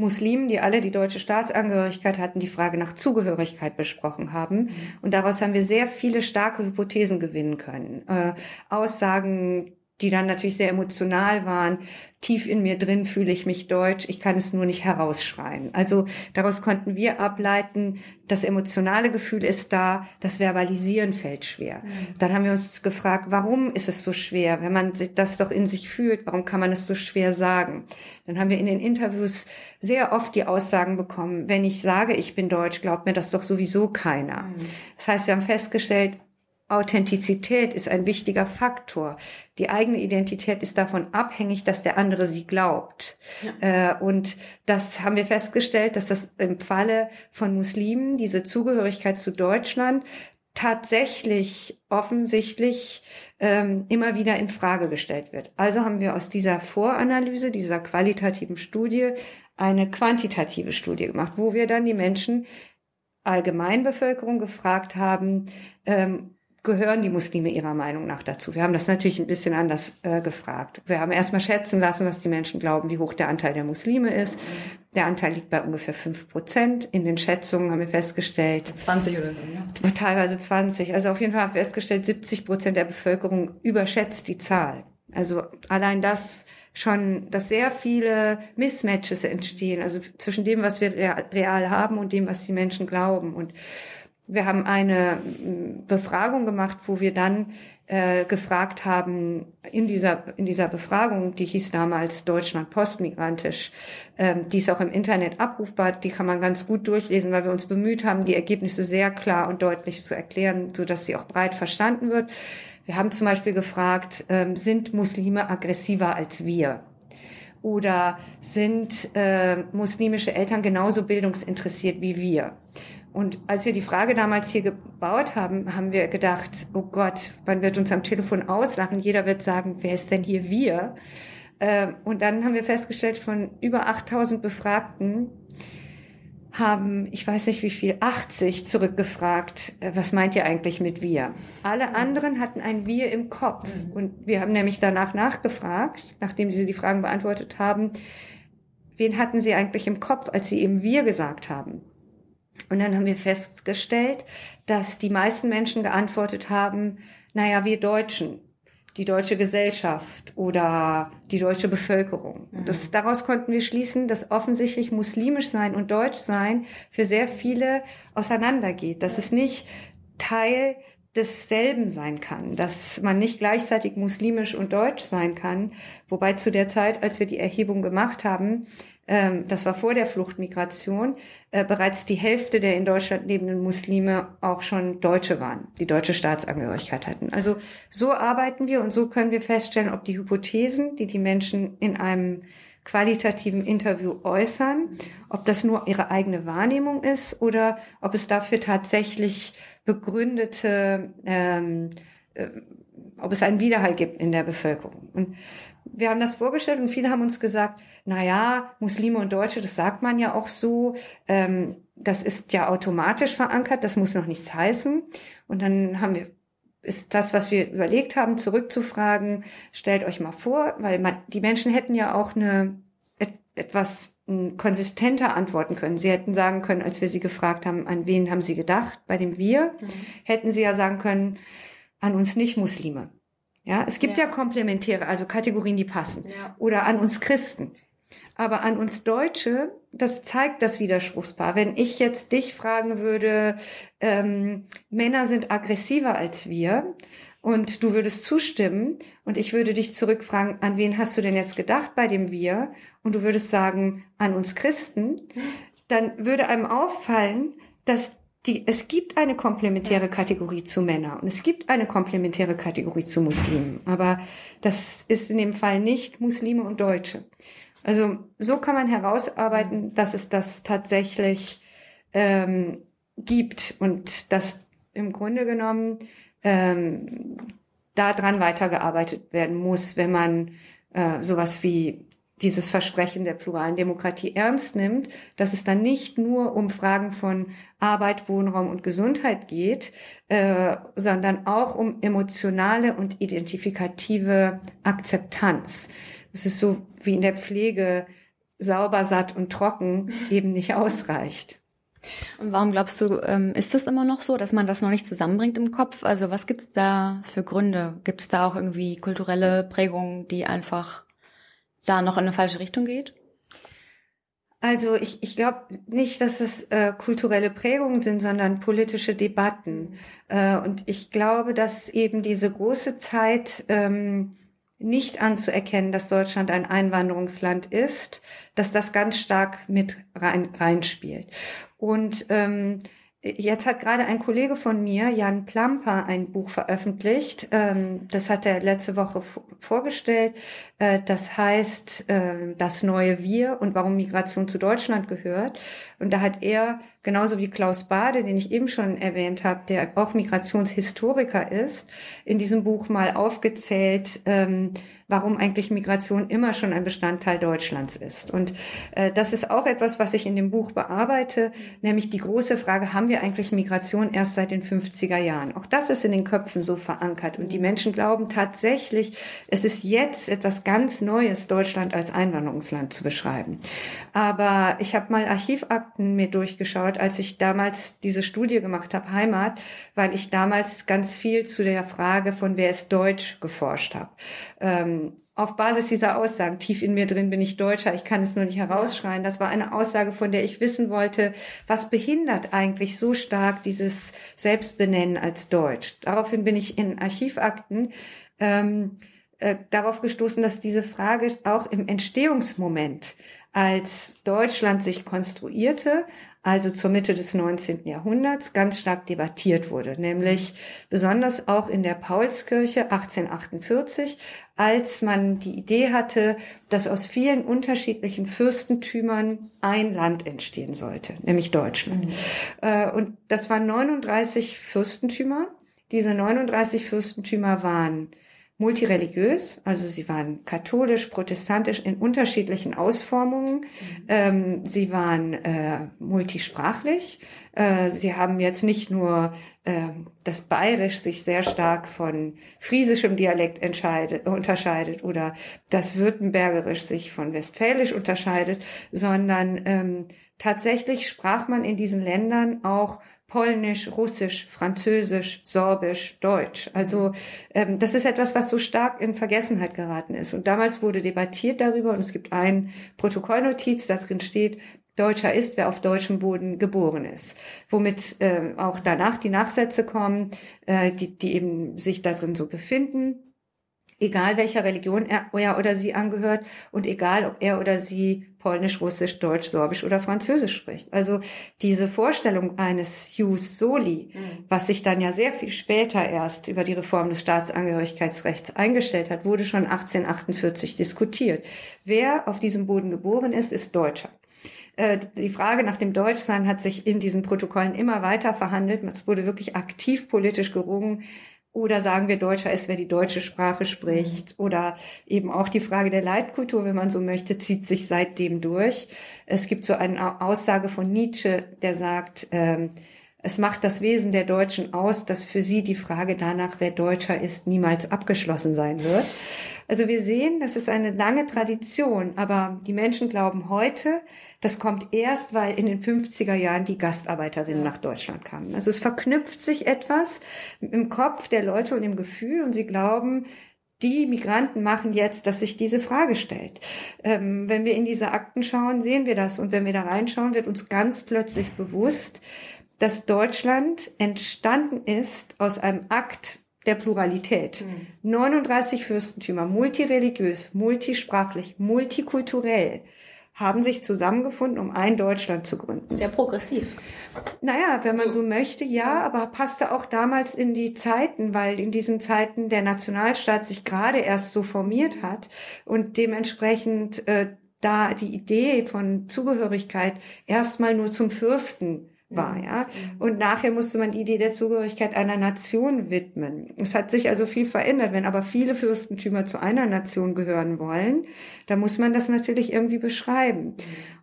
Muslimen, die alle die deutsche Staatsangehörigkeit hatten, die Frage nach Zugehörigkeit besprochen haben. Mhm. Und daraus haben wir sehr viele starke Hypothesen gewinnen können. Äh, Aussagen die dann natürlich sehr emotional waren. Tief in mir drin fühle ich mich deutsch, ich kann es nur nicht herausschreien. Also daraus konnten wir ableiten, das emotionale Gefühl ist da, das Verbalisieren fällt schwer. Mhm. Dann haben wir uns gefragt, warum ist es so schwer, wenn man das doch in sich fühlt, warum kann man es so schwer sagen? Dann haben wir in den Interviews sehr oft die Aussagen bekommen, wenn ich sage, ich bin deutsch, glaubt mir das doch sowieso keiner. Mhm. Das heißt, wir haben festgestellt, Authentizität ist ein wichtiger Faktor. Die eigene Identität ist davon abhängig, dass der andere sie glaubt. Ja. Äh, und das haben wir festgestellt, dass das im Falle von Muslimen, diese Zugehörigkeit zu Deutschland, tatsächlich offensichtlich ähm, immer wieder in Frage gestellt wird. Also haben wir aus dieser Voranalyse, dieser qualitativen Studie, eine quantitative Studie gemacht, wo wir dann die Menschen Allgemeinbevölkerung gefragt haben, ähm, gehören die Muslime ihrer Meinung nach dazu? Wir haben das natürlich ein bisschen anders äh, gefragt. Wir haben erstmal schätzen lassen, was die Menschen glauben, wie hoch der Anteil der Muslime ist. Der Anteil liegt bei ungefähr fünf Prozent. In den Schätzungen haben wir festgestellt. 20 oder so, ne? Teilweise 20. Also auf jeden Fall haben wir festgestellt, 70 Prozent der Bevölkerung überschätzt die Zahl. Also allein das schon, dass sehr viele Mismatches entstehen, also zwischen dem, was wir real haben und dem, was die Menschen glauben. Und wir haben eine Befragung gemacht, wo wir dann äh, gefragt haben, in dieser, in dieser Befragung, die hieß damals Deutschland postmigrantisch, ähm, die ist auch im Internet abrufbar, die kann man ganz gut durchlesen, weil wir uns bemüht haben, die Ergebnisse sehr klar und deutlich zu erklären, so dass sie auch breit verstanden wird. Wir haben zum Beispiel gefragt, ähm, sind Muslime aggressiver als wir? Oder sind äh, muslimische Eltern genauso bildungsinteressiert wie wir? Und als wir die Frage damals hier gebaut haben, haben wir gedacht, oh Gott, man wird uns am Telefon auslachen. Jeder wird sagen, wer ist denn hier wir? Ähm, und dann haben wir festgestellt, von über 8000 Befragten haben, ich weiß nicht wie viel, 80 zurückgefragt, äh, was meint ihr eigentlich mit wir? Alle anderen hatten ein wir im Kopf. Mhm. Und wir haben nämlich danach nachgefragt, nachdem sie die Fragen beantwortet haben, wen hatten sie eigentlich im Kopf, als sie eben wir gesagt haben? Und dann haben wir festgestellt, dass die meisten Menschen geantwortet haben, naja, wir Deutschen, die deutsche Gesellschaft oder die deutsche Bevölkerung. Und das, mhm. daraus konnten wir schließen, dass offensichtlich muslimisch sein und deutsch sein für sehr viele auseinandergeht. Dass es nicht Teil desselben sein kann, dass man nicht gleichzeitig muslimisch und deutsch sein kann. Wobei zu der Zeit, als wir die Erhebung gemacht haben, ähm, das war vor der Fluchtmigration, äh, bereits die Hälfte der in Deutschland lebenden Muslime auch schon Deutsche waren, die deutsche Staatsangehörigkeit hatten. Also so arbeiten wir und so können wir feststellen, ob die Hypothesen, die die Menschen in einem qualitativen Interview äußern, ob das nur ihre eigene Wahrnehmung ist oder ob es dafür tatsächlich begründete, ähm, äh, ob es einen Widerhall gibt in der Bevölkerung. Und wir haben das vorgestellt und viele haben uns gesagt, na ja, Muslime und Deutsche, das sagt man ja auch so, ähm, das ist ja automatisch verankert, das muss noch nichts heißen. Und dann haben wir ist das, was wir überlegt haben, zurückzufragen, stellt euch mal vor, weil man, die Menschen hätten ja auch eine et, etwas konsistenter antworten können. Sie hätten sagen können, als wir sie gefragt haben, an wen haben sie gedacht, bei dem wir, mhm. hätten sie ja sagen können, an uns nicht Muslime. Ja, es gibt ja, ja komplementäre, also Kategorien, die passen. Ja. Oder an uns Christen. Aber an uns Deutsche, das zeigt das Widerspruchspaar. Wenn ich jetzt dich fragen würde, ähm, Männer sind aggressiver als wir und du würdest zustimmen und ich würde dich zurückfragen, an wen hast du denn jetzt gedacht bei dem wir? Und du würdest sagen, an uns Christen, dann würde einem auffallen, dass die, es gibt eine komplementäre Kategorie zu Männern und es gibt eine komplementäre Kategorie zu Muslimen. Aber das ist in dem Fall nicht Muslime und Deutsche. Also so kann man herausarbeiten, dass es das tatsächlich ähm, gibt und dass im Grunde genommen ähm, daran weitergearbeitet werden muss, wenn man äh, sowas wie dieses Versprechen der pluralen Demokratie ernst nimmt, dass es dann nicht nur um Fragen von Arbeit, Wohnraum und Gesundheit geht, äh, sondern auch um emotionale und identifikative Akzeptanz. Es ist so wie in der Pflege sauber, satt und trocken [laughs] eben nicht ausreicht. Und warum glaubst du, ähm, ist das immer noch so, dass man das noch nicht zusammenbringt im Kopf? Also was gibt es da für Gründe? Gibt es da auch irgendwie kulturelle Prägungen, die einfach da noch in eine falsche Richtung geht? Also ich, ich glaube nicht, dass es äh, kulturelle Prägungen sind, sondern politische Debatten. Äh, und ich glaube, dass eben diese große Zeit ähm, nicht anzuerkennen, dass Deutschland ein Einwanderungsland ist, dass das ganz stark mit rein, reinspielt. Und ähm, Jetzt hat gerade ein Kollege von mir, Jan Plamper, ein Buch veröffentlicht. Ähm, das hat er letzte Woche vorgestellt. Äh, das heißt äh, Das neue Wir und warum Migration zu Deutschland gehört. Und da hat er, genauso wie Klaus Bade, den ich eben schon erwähnt habe, der auch Migrationshistoriker ist, in diesem Buch mal aufgezählt, ähm, warum eigentlich Migration immer schon ein Bestandteil Deutschlands ist. Und äh, das ist auch etwas, was ich in dem Buch bearbeite, nämlich die große Frage, haben wir eigentlich Migration erst seit den 50er Jahren? Auch das ist in den Köpfen so verankert. Und die Menschen glauben tatsächlich, es ist jetzt etwas ganz Neues, Deutschland als Einwanderungsland zu beschreiben. Aber ich habe mal Archivakten mir durchgeschaut, als ich damals diese Studie gemacht habe, Heimat, weil ich damals ganz viel zu der Frage von wer ist Deutsch geforscht habe. Ähm, auf Basis dieser Aussagen, tief in mir drin bin ich Deutscher, ich kann es nur nicht herausschreien. Das war eine Aussage, von der ich wissen wollte, was behindert eigentlich so stark dieses Selbstbenennen als Deutsch. Daraufhin bin ich in Archivakten ähm, äh, darauf gestoßen, dass diese Frage auch im Entstehungsmoment als Deutschland sich konstruierte, also zur Mitte des 19. Jahrhunderts, ganz stark debattiert wurde, nämlich besonders auch in der Paulskirche 1848, als man die Idee hatte, dass aus vielen unterschiedlichen Fürstentümern ein Land entstehen sollte, nämlich Deutschland. Äh, und das waren 39 Fürstentümer. Diese 39 Fürstentümer waren multireligiös, also sie waren katholisch, protestantisch in unterschiedlichen Ausformungen. Mhm. Ähm, sie waren äh, multisprachlich. Äh, sie haben jetzt nicht nur äh, das Bayerisch sich sehr stark von friesischem Dialekt unterscheidet oder das Württembergerisch sich von Westfälisch unterscheidet, sondern ähm, tatsächlich sprach man in diesen Ländern auch Polnisch, Russisch, Französisch, Sorbisch, Deutsch. Also ähm, das ist etwas, was so stark in Vergessenheit geraten ist. Und damals wurde debattiert darüber und es gibt ein Protokollnotiz, da drin steht, Deutscher ist, wer auf deutschem Boden geboren ist. Womit äh, auch danach die Nachsätze kommen, äh, die, die eben sich darin so befinden egal welcher Religion er, er oder sie angehört und egal ob er oder sie Polnisch, Russisch, Deutsch, Sorbisch oder Französisch spricht. Also diese Vorstellung eines Jus Soli, mhm. was sich dann ja sehr viel später erst über die Reform des Staatsangehörigkeitsrechts eingestellt hat, wurde schon 1848 diskutiert. Wer auf diesem Boden geboren ist, ist Deutscher äh, die Frage nach dem Deutschsein hat sich in diesen Protokollen immer weiter verhandelt. Es wurde wirklich aktiv politisch gerungen, oder sagen wir, Deutscher ist, wer die deutsche Sprache spricht. Mhm. Oder eben auch die Frage der Leitkultur, wenn man so möchte, zieht sich seitdem durch. Es gibt so eine Aussage von Nietzsche, der sagt, ähm, es macht das Wesen der Deutschen aus, dass für sie die Frage danach, wer Deutscher ist, niemals abgeschlossen sein wird. Also wir sehen, das ist eine lange Tradition, aber die Menschen glauben heute, das kommt erst, weil in den 50er Jahren die Gastarbeiterinnen nach Deutschland kamen. Also es verknüpft sich etwas im Kopf der Leute und im Gefühl und sie glauben, die Migranten machen jetzt, dass sich diese Frage stellt. Ähm, wenn wir in diese Akten schauen, sehen wir das. Und wenn wir da reinschauen, wird uns ganz plötzlich bewusst, dass Deutschland entstanden ist aus einem Akt der Pluralität. Mhm. 39 Fürstentümer, multireligiös, multisprachlich, multikulturell, haben sich zusammengefunden, um ein Deutschland zu gründen. Sehr progressiv. Naja, wenn man so möchte, ja, aber passte auch damals in die Zeiten, weil in diesen Zeiten der Nationalstaat sich gerade erst so formiert hat und dementsprechend äh, da die Idee von Zugehörigkeit erstmal nur zum Fürsten war, mhm. ja. Mhm. Und nachher musste man die Idee der Zugehörigkeit einer Nation widmen. Es hat sich also viel verändert. Wenn aber viele Fürstentümer zu einer Nation gehören wollen, dann muss man das natürlich irgendwie beschreiben. Mhm.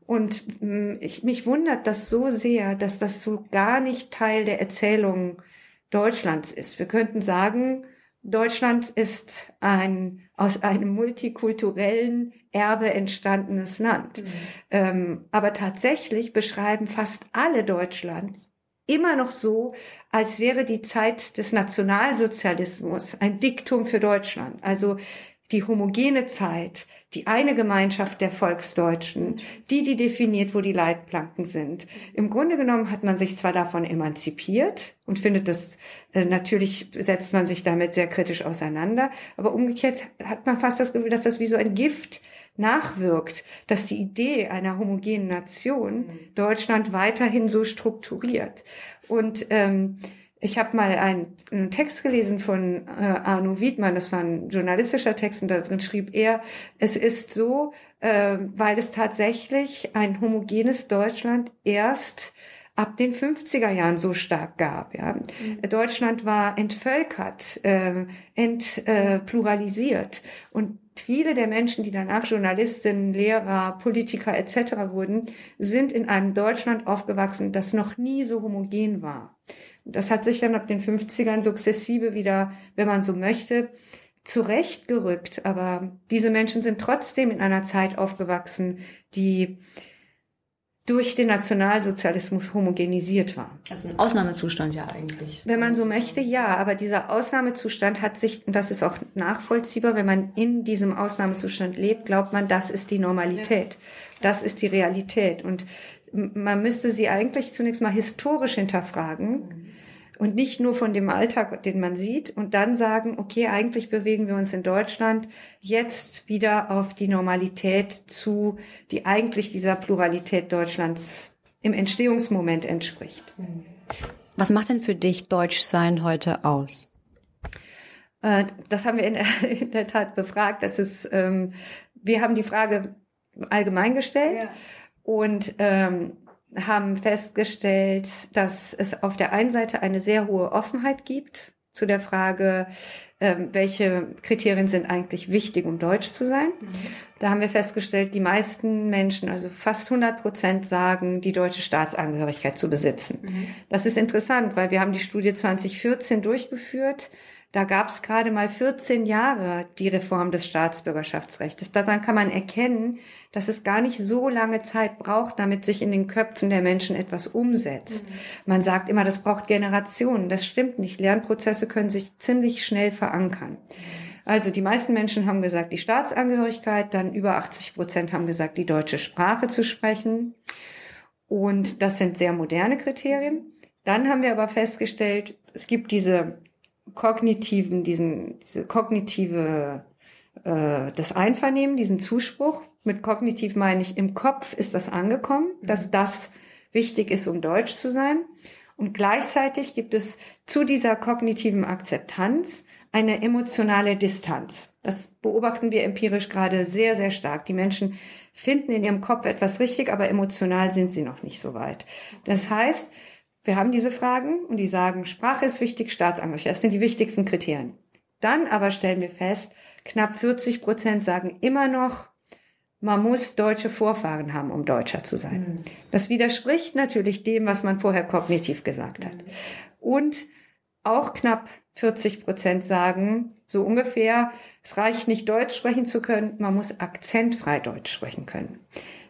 Und mm, ich, mich wundert das so sehr, dass das so gar nicht Teil der Erzählung Deutschlands ist. Wir könnten sagen, Deutschland ist ein aus einem multikulturellen Erbe entstandenes Land. Mhm. Ähm, aber tatsächlich beschreiben fast alle Deutschland immer noch so, als wäre die Zeit des Nationalsozialismus ein Diktum für Deutschland. Also die homogene Zeit, die eine Gemeinschaft der Volksdeutschen, die, die definiert, wo die Leitplanken sind. Im Grunde genommen hat man sich zwar davon emanzipiert und findet das, äh, natürlich setzt man sich damit sehr kritisch auseinander, aber umgekehrt hat man fast das Gefühl, dass das wie so ein Gift nachwirkt, dass die Idee einer homogenen Nation mhm. Deutschland weiterhin so strukturiert. Und ähm, ich habe mal einen, einen, Text gelesen von äh, Arno Wiedmann, das war ein journalistischer Text und da drin schrieb er, es ist so, äh, weil es tatsächlich ein homogenes Deutschland erst ab den 50er Jahren so stark gab. Ja. Mhm. Deutschland war entvölkert, äh, entpluralisiert äh, und viele der Menschen, die danach Journalistinnen, Lehrer, Politiker etc. wurden, sind in einem Deutschland aufgewachsen, das noch nie so homogen war. Das hat sich dann ab den 50ern sukzessive wieder, wenn man so möchte, zurechtgerückt. Aber diese Menschen sind trotzdem in einer Zeit aufgewachsen, die durch den Nationalsozialismus homogenisiert war. Also ein Ausnahmezustand ja eigentlich. Wenn man so möchte, ja, aber dieser Ausnahmezustand hat sich, und das ist auch nachvollziehbar, wenn man in diesem Ausnahmezustand lebt, glaubt man, das ist die Normalität. Das ist die Realität. Und man müsste sie eigentlich zunächst mal historisch hinterfragen und nicht nur von dem Alltag, den man sieht, und dann sagen, okay, eigentlich bewegen wir uns in Deutschland jetzt wieder auf die Normalität zu, die eigentlich dieser Pluralität Deutschlands im Entstehungsmoment entspricht. Was macht denn für dich Deutschsein heute aus? Äh, das haben wir in der, [laughs] in der Tat befragt. Das ist, ähm, wir haben die Frage allgemein gestellt ja. und ähm, haben festgestellt, dass es auf der einen Seite eine sehr hohe Offenheit gibt zu der Frage, ähm, welche Kriterien sind eigentlich wichtig, um deutsch zu sein. Mhm. Da haben wir festgestellt, die meisten Menschen, also fast 100 Prozent, sagen, die deutsche Staatsangehörigkeit zu besitzen. Mhm. Das ist interessant, weil wir haben die Studie 2014 durchgeführt da gab es gerade mal 14 Jahre die Reform des Staatsbürgerschaftsrechts. Daran kann man erkennen, dass es gar nicht so lange Zeit braucht, damit sich in den Köpfen der Menschen etwas umsetzt. Mhm. Man sagt immer, das braucht Generationen. Das stimmt nicht. Lernprozesse können sich ziemlich schnell verankern. Also die meisten Menschen haben gesagt, die Staatsangehörigkeit, dann über 80 Prozent haben gesagt, die deutsche Sprache zu sprechen. Und das sind sehr moderne Kriterien. Dann haben wir aber festgestellt, es gibt diese kognitiven, diesen, diese kognitive, äh, das Einvernehmen, diesen Zuspruch. Mit kognitiv meine ich, im Kopf ist das angekommen, mhm. dass das wichtig ist, um deutsch zu sein. Und gleichzeitig gibt es zu dieser kognitiven Akzeptanz eine emotionale Distanz. Das beobachten wir empirisch gerade sehr, sehr stark. Die Menschen finden in ihrem Kopf etwas richtig, aber emotional sind sie noch nicht so weit. Das heißt, wir haben diese Fragen und die sagen, Sprache ist wichtig, Staatsangehörigkeit. Das sind die wichtigsten Kriterien. Dann aber stellen wir fest, knapp 40 Prozent sagen immer noch, man muss deutsche Vorfahren haben, um Deutscher zu sein. Mhm. Das widerspricht natürlich dem, was man vorher kognitiv gesagt hat. Mhm. Und auch knapp 40 Prozent sagen, so ungefähr, es reicht nicht Deutsch sprechen zu können, man muss akzentfrei Deutsch sprechen können.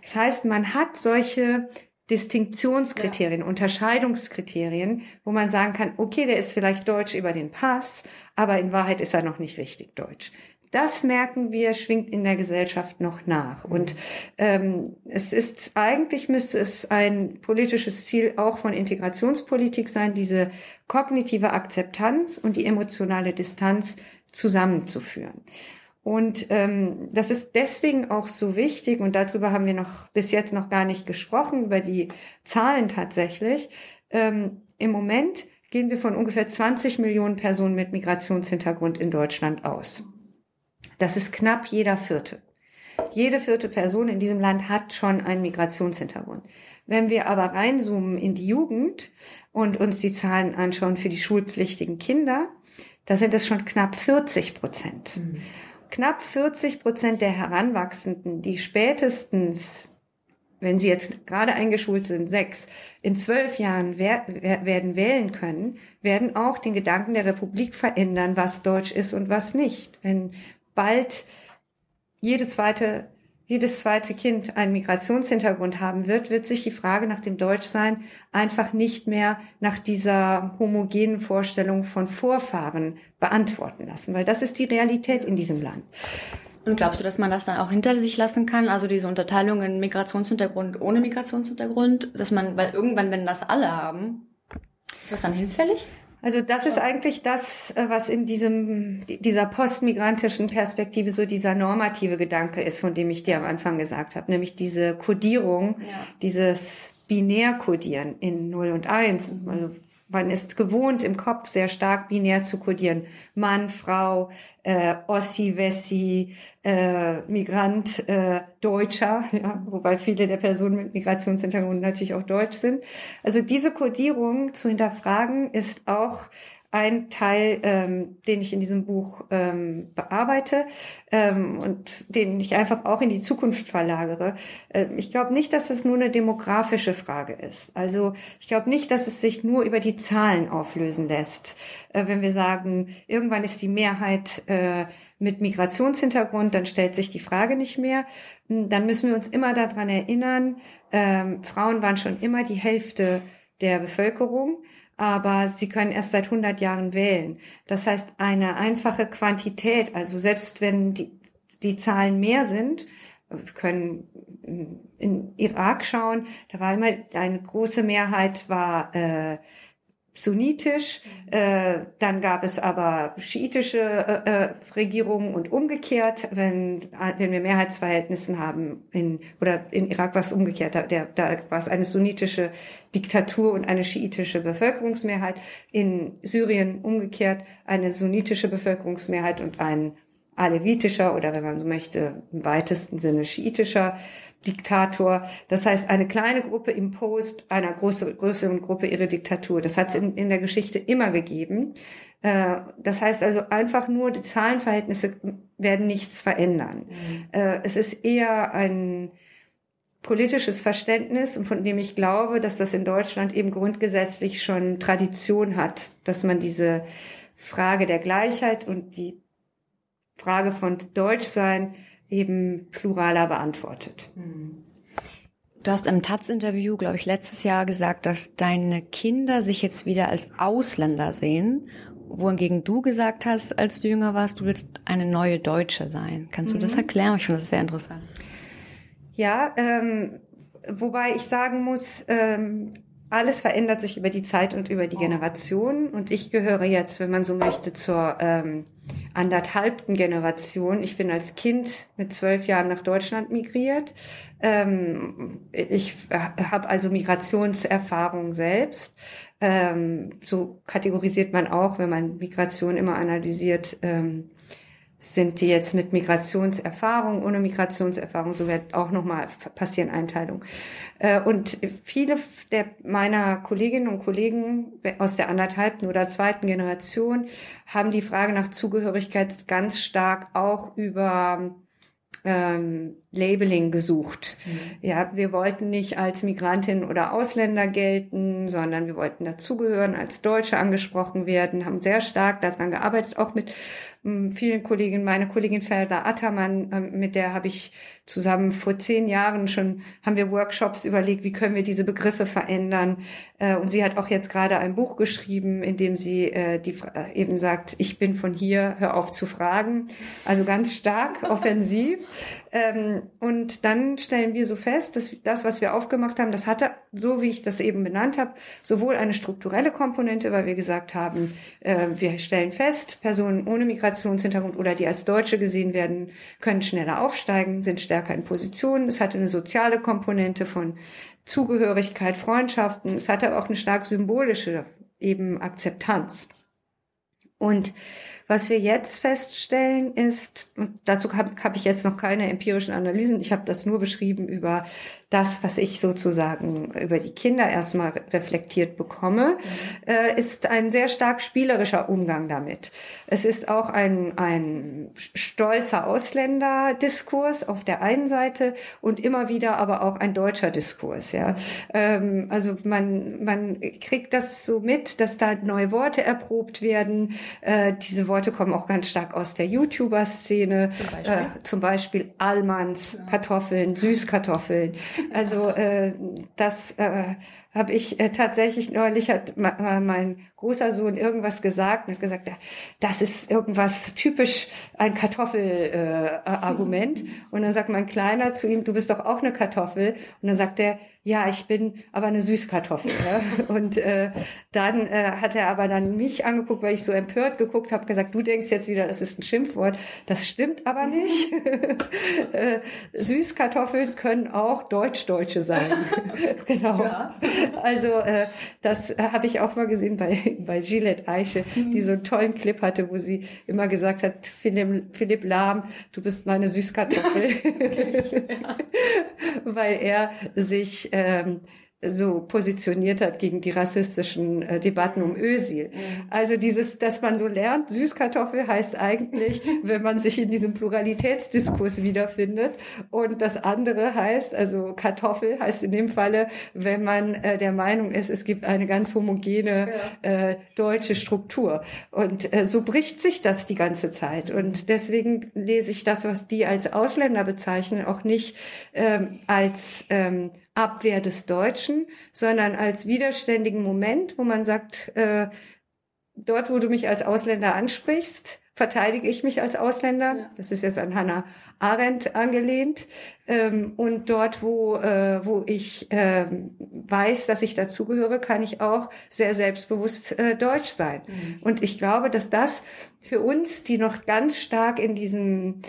Das heißt, man hat solche Distinktionskriterien, ja. Unterscheidungskriterien, wo man sagen kann, okay, der ist vielleicht deutsch über den Pass, aber in Wahrheit ist er noch nicht richtig deutsch. Das merken wir, schwingt in der Gesellschaft noch nach. Mhm. Und ähm, es ist eigentlich müsste es ein politisches Ziel auch von Integrationspolitik sein, diese kognitive Akzeptanz und die emotionale Distanz zusammenzuführen. Und ähm, das ist deswegen auch so wichtig, und darüber haben wir noch bis jetzt noch gar nicht gesprochen, über die Zahlen tatsächlich. Ähm, Im Moment gehen wir von ungefähr 20 Millionen Personen mit Migrationshintergrund in Deutschland aus. Das ist knapp jeder vierte. Jede vierte Person in diesem Land hat schon einen Migrationshintergrund. Wenn wir aber reinzoomen in die Jugend und uns die Zahlen anschauen für die schulpflichtigen Kinder, da sind es schon knapp 40 Prozent. Mhm knapp 40 Prozent der Heranwachsenden, die spätestens, wenn sie jetzt gerade eingeschult sind, sechs, in zwölf Jahren wer, wer, werden wählen können, werden auch den Gedanken der Republik verändern, was Deutsch ist und was nicht. Wenn bald jede zweite jedes zweite Kind einen Migrationshintergrund haben wird, wird sich die Frage nach dem Deutschsein einfach nicht mehr nach dieser homogenen Vorstellung von Vorfahren beantworten lassen, weil das ist die Realität in diesem Land. Und glaubst du, dass man das dann auch hinter sich lassen kann? Also diese Unterteilung in Migrationshintergrund ohne Migrationshintergrund, dass man, weil irgendwann, wenn das alle haben, ist das dann hinfällig? Also das ist eigentlich das, äh, was in diesem, dieser postmigrantischen Perspektive so dieser normative Gedanke ist, von dem ich dir am Anfang gesagt habe, nämlich diese Kodierung, ja. dieses Binärkodieren in 0 und 1. Mhm. Also man ist gewohnt, im Kopf sehr stark binär zu kodieren. Mann, Frau, äh, Ossi, Wessi, äh, Migrant, äh, Deutscher, [laughs] ja, wobei viele der Personen mit Migrationshintergrund natürlich auch deutsch sind. Also diese Kodierung zu hinterfragen ist auch ein Teil, ähm, den ich in diesem Buch ähm, bearbeite ähm, und den ich einfach auch in die Zukunft verlagere. Äh, ich glaube nicht, dass es nur eine demografische Frage ist. Also ich glaube nicht, dass es sich nur über die Zahlen auflösen lässt. Äh, wenn wir sagen, irgendwann ist die Mehrheit äh, mit Migrationshintergrund, dann stellt sich die Frage nicht mehr. Hm, dann müssen wir uns immer daran erinnern, ähm, Frauen waren schon immer die Hälfte der Bevölkerung aber sie können erst seit 100 Jahren wählen. Das heißt, eine einfache Quantität, also selbst wenn die, die Zahlen mehr sind, wir können in Irak schauen, da war immer eine große Mehrheit war äh, sunnitisch, äh, dann gab es aber schiitische äh, äh, Regierungen und umgekehrt, wenn, wenn wir Mehrheitsverhältnissen haben, in, oder in Irak war es umgekehrt, da, der, da war es eine sunnitische Diktatur und eine schiitische Bevölkerungsmehrheit, in Syrien umgekehrt eine sunnitische Bevölkerungsmehrheit und ein alevitischer oder wenn man so möchte, im weitesten Sinne schiitischer Diktator. Das heißt, eine kleine Gruppe impost einer größeren, größeren Gruppe ihre Diktatur. Das hat es in, in der Geschichte immer gegeben. Äh, das heißt also einfach nur die Zahlenverhältnisse werden nichts verändern. Mhm. Äh, es ist eher ein politisches Verständnis von dem ich glaube, dass das in Deutschland eben grundgesetzlich schon Tradition hat, dass man diese Frage der Gleichheit und die Frage von Deutschsein eben pluraler beantwortet. Hm. Du hast im Taz-Interview, glaube ich, letztes Jahr gesagt, dass deine Kinder sich jetzt wieder als Ausländer sehen, wohingegen du gesagt hast, als du jünger warst, du willst eine neue Deutsche sein. Kannst du mhm. das erklären? Ich finde das sehr interessant. Ja, ähm, wobei ich sagen muss, ähm, alles verändert sich über die Zeit und über die Generation. Und ich gehöre jetzt, wenn man so möchte, zur ähm, anderthalbten Generation. Ich bin als Kind mit zwölf Jahren nach Deutschland migriert. Ähm, ich habe also Migrationserfahrung selbst. Ähm, so kategorisiert man auch, wenn man Migration immer analysiert. Ähm, sind die jetzt mit Migrationserfahrung, ohne Migrationserfahrung, so wird auch nochmal passieren Einteilung. Äh, und viele der meiner Kolleginnen und Kollegen aus der anderthalbten oder zweiten Generation haben die Frage nach Zugehörigkeit ganz stark auch über ähm, Labeling gesucht. Mhm. Ja, wir wollten nicht als Migrantin oder Ausländer gelten, sondern wir wollten dazugehören, als Deutsche angesprochen werden, haben sehr stark daran gearbeitet, auch mit ähm, vielen Kolleginnen. Meine Kollegin Felda Attermann, ähm, mit der habe ich zusammen vor zehn Jahren schon, haben wir Workshops überlegt, wie können wir diese Begriffe verändern. Äh, und sie hat auch jetzt gerade ein Buch geschrieben, in dem sie äh, die, äh, eben sagt, ich bin von hier, hör auf zu fragen. Also ganz stark [laughs] offensiv. Ähm, und dann stellen wir so fest, dass das, was wir aufgemacht haben, das hatte, so wie ich das eben benannt habe, sowohl eine strukturelle Komponente, weil wir gesagt haben, äh, wir stellen fest, Personen ohne Migrationshintergrund oder die als Deutsche gesehen werden, können schneller aufsteigen, sind stärker in Positionen. Es hatte eine soziale Komponente von Zugehörigkeit, Freundschaften. Es hatte aber auch eine stark symbolische eben Akzeptanz. Und was wir jetzt feststellen ist, und dazu habe hab ich jetzt noch keine empirischen Analysen, ich habe das nur beschrieben über das, was ich sozusagen über die Kinder erstmal reflektiert bekomme, mhm. äh, ist ein sehr stark spielerischer Umgang damit. Es ist auch ein, ein stolzer Ausländerdiskurs auf der einen Seite und immer wieder aber auch ein deutscher Diskurs. Ja, ähm, also man man kriegt das so mit, dass da neue Worte erprobt werden. Äh, diese Worte kommen auch ganz stark aus der YouTuber-Szene, zum Beispiel, äh, zum Beispiel Allmanns, ja. Kartoffeln, Süßkartoffeln. Also äh, das äh, habe ich äh, tatsächlich neulich hat mein großer Sohn irgendwas gesagt und hat gesagt, das ist irgendwas typisch ein Kartoffelargument. Äh, und dann sagt mein Kleiner zu ihm, du bist doch auch eine Kartoffel. Und dann sagt er, ja, ich bin aber eine Süßkartoffel. Ja? [laughs] Und äh, dann äh, hat er aber dann mich angeguckt, weil ich so empört geguckt habe, gesagt, du denkst jetzt wieder, das ist ein Schimpfwort. Das stimmt aber nicht. [laughs] äh, Süßkartoffeln können auch Deutsch-Deutsche sein. [laughs] genau. Ja. Also äh, das habe ich auch mal gesehen bei [laughs] bei Gillette Eiche, mhm. die so einen tollen Clip hatte, wo sie immer gesagt hat, Philipp, Philipp Lahm, du bist meine Süßkartoffel. Ja, [laughs] Weil er sich ähm, so positioniert hat gegen die rassistischen äh, Debatten um Ösil. Also dieses, dass man so lernt, Süßkartoffel heißt eigentlich, [laughs] wenn man sich in diesem Pluralitätsdiskurs wiederfindet. Und das andere heißt, also Kartoffel heißt in dem Falle, wenn man äh, der Meinung ist, es gibt eine ganz homogene ja. äh, deutsche Struktur. Und äh, so bricht sich das die ganze Zeit. Und deswegen lese ich das, was die als Ausländer bezeichnen, auch nicht ähm, als ähm, Abwehr des Deutschen, sondern als widerständigen Moment, wo man sagt, äh, dort, wo du mich als Ausländer ansprichst, verteidige ich mich als Ausländer. Ja. Das ist jetzt an Hannah Arendt angelehnt. Ähm, und dort, wo, äh, wo ich äh, weiß, dass ich dazugehöre, kann ich auch sehr selbstbewusst äh, deutsch sein. Mhm. Und ich glaube, dass das für uns, die noch ganz stark in diesem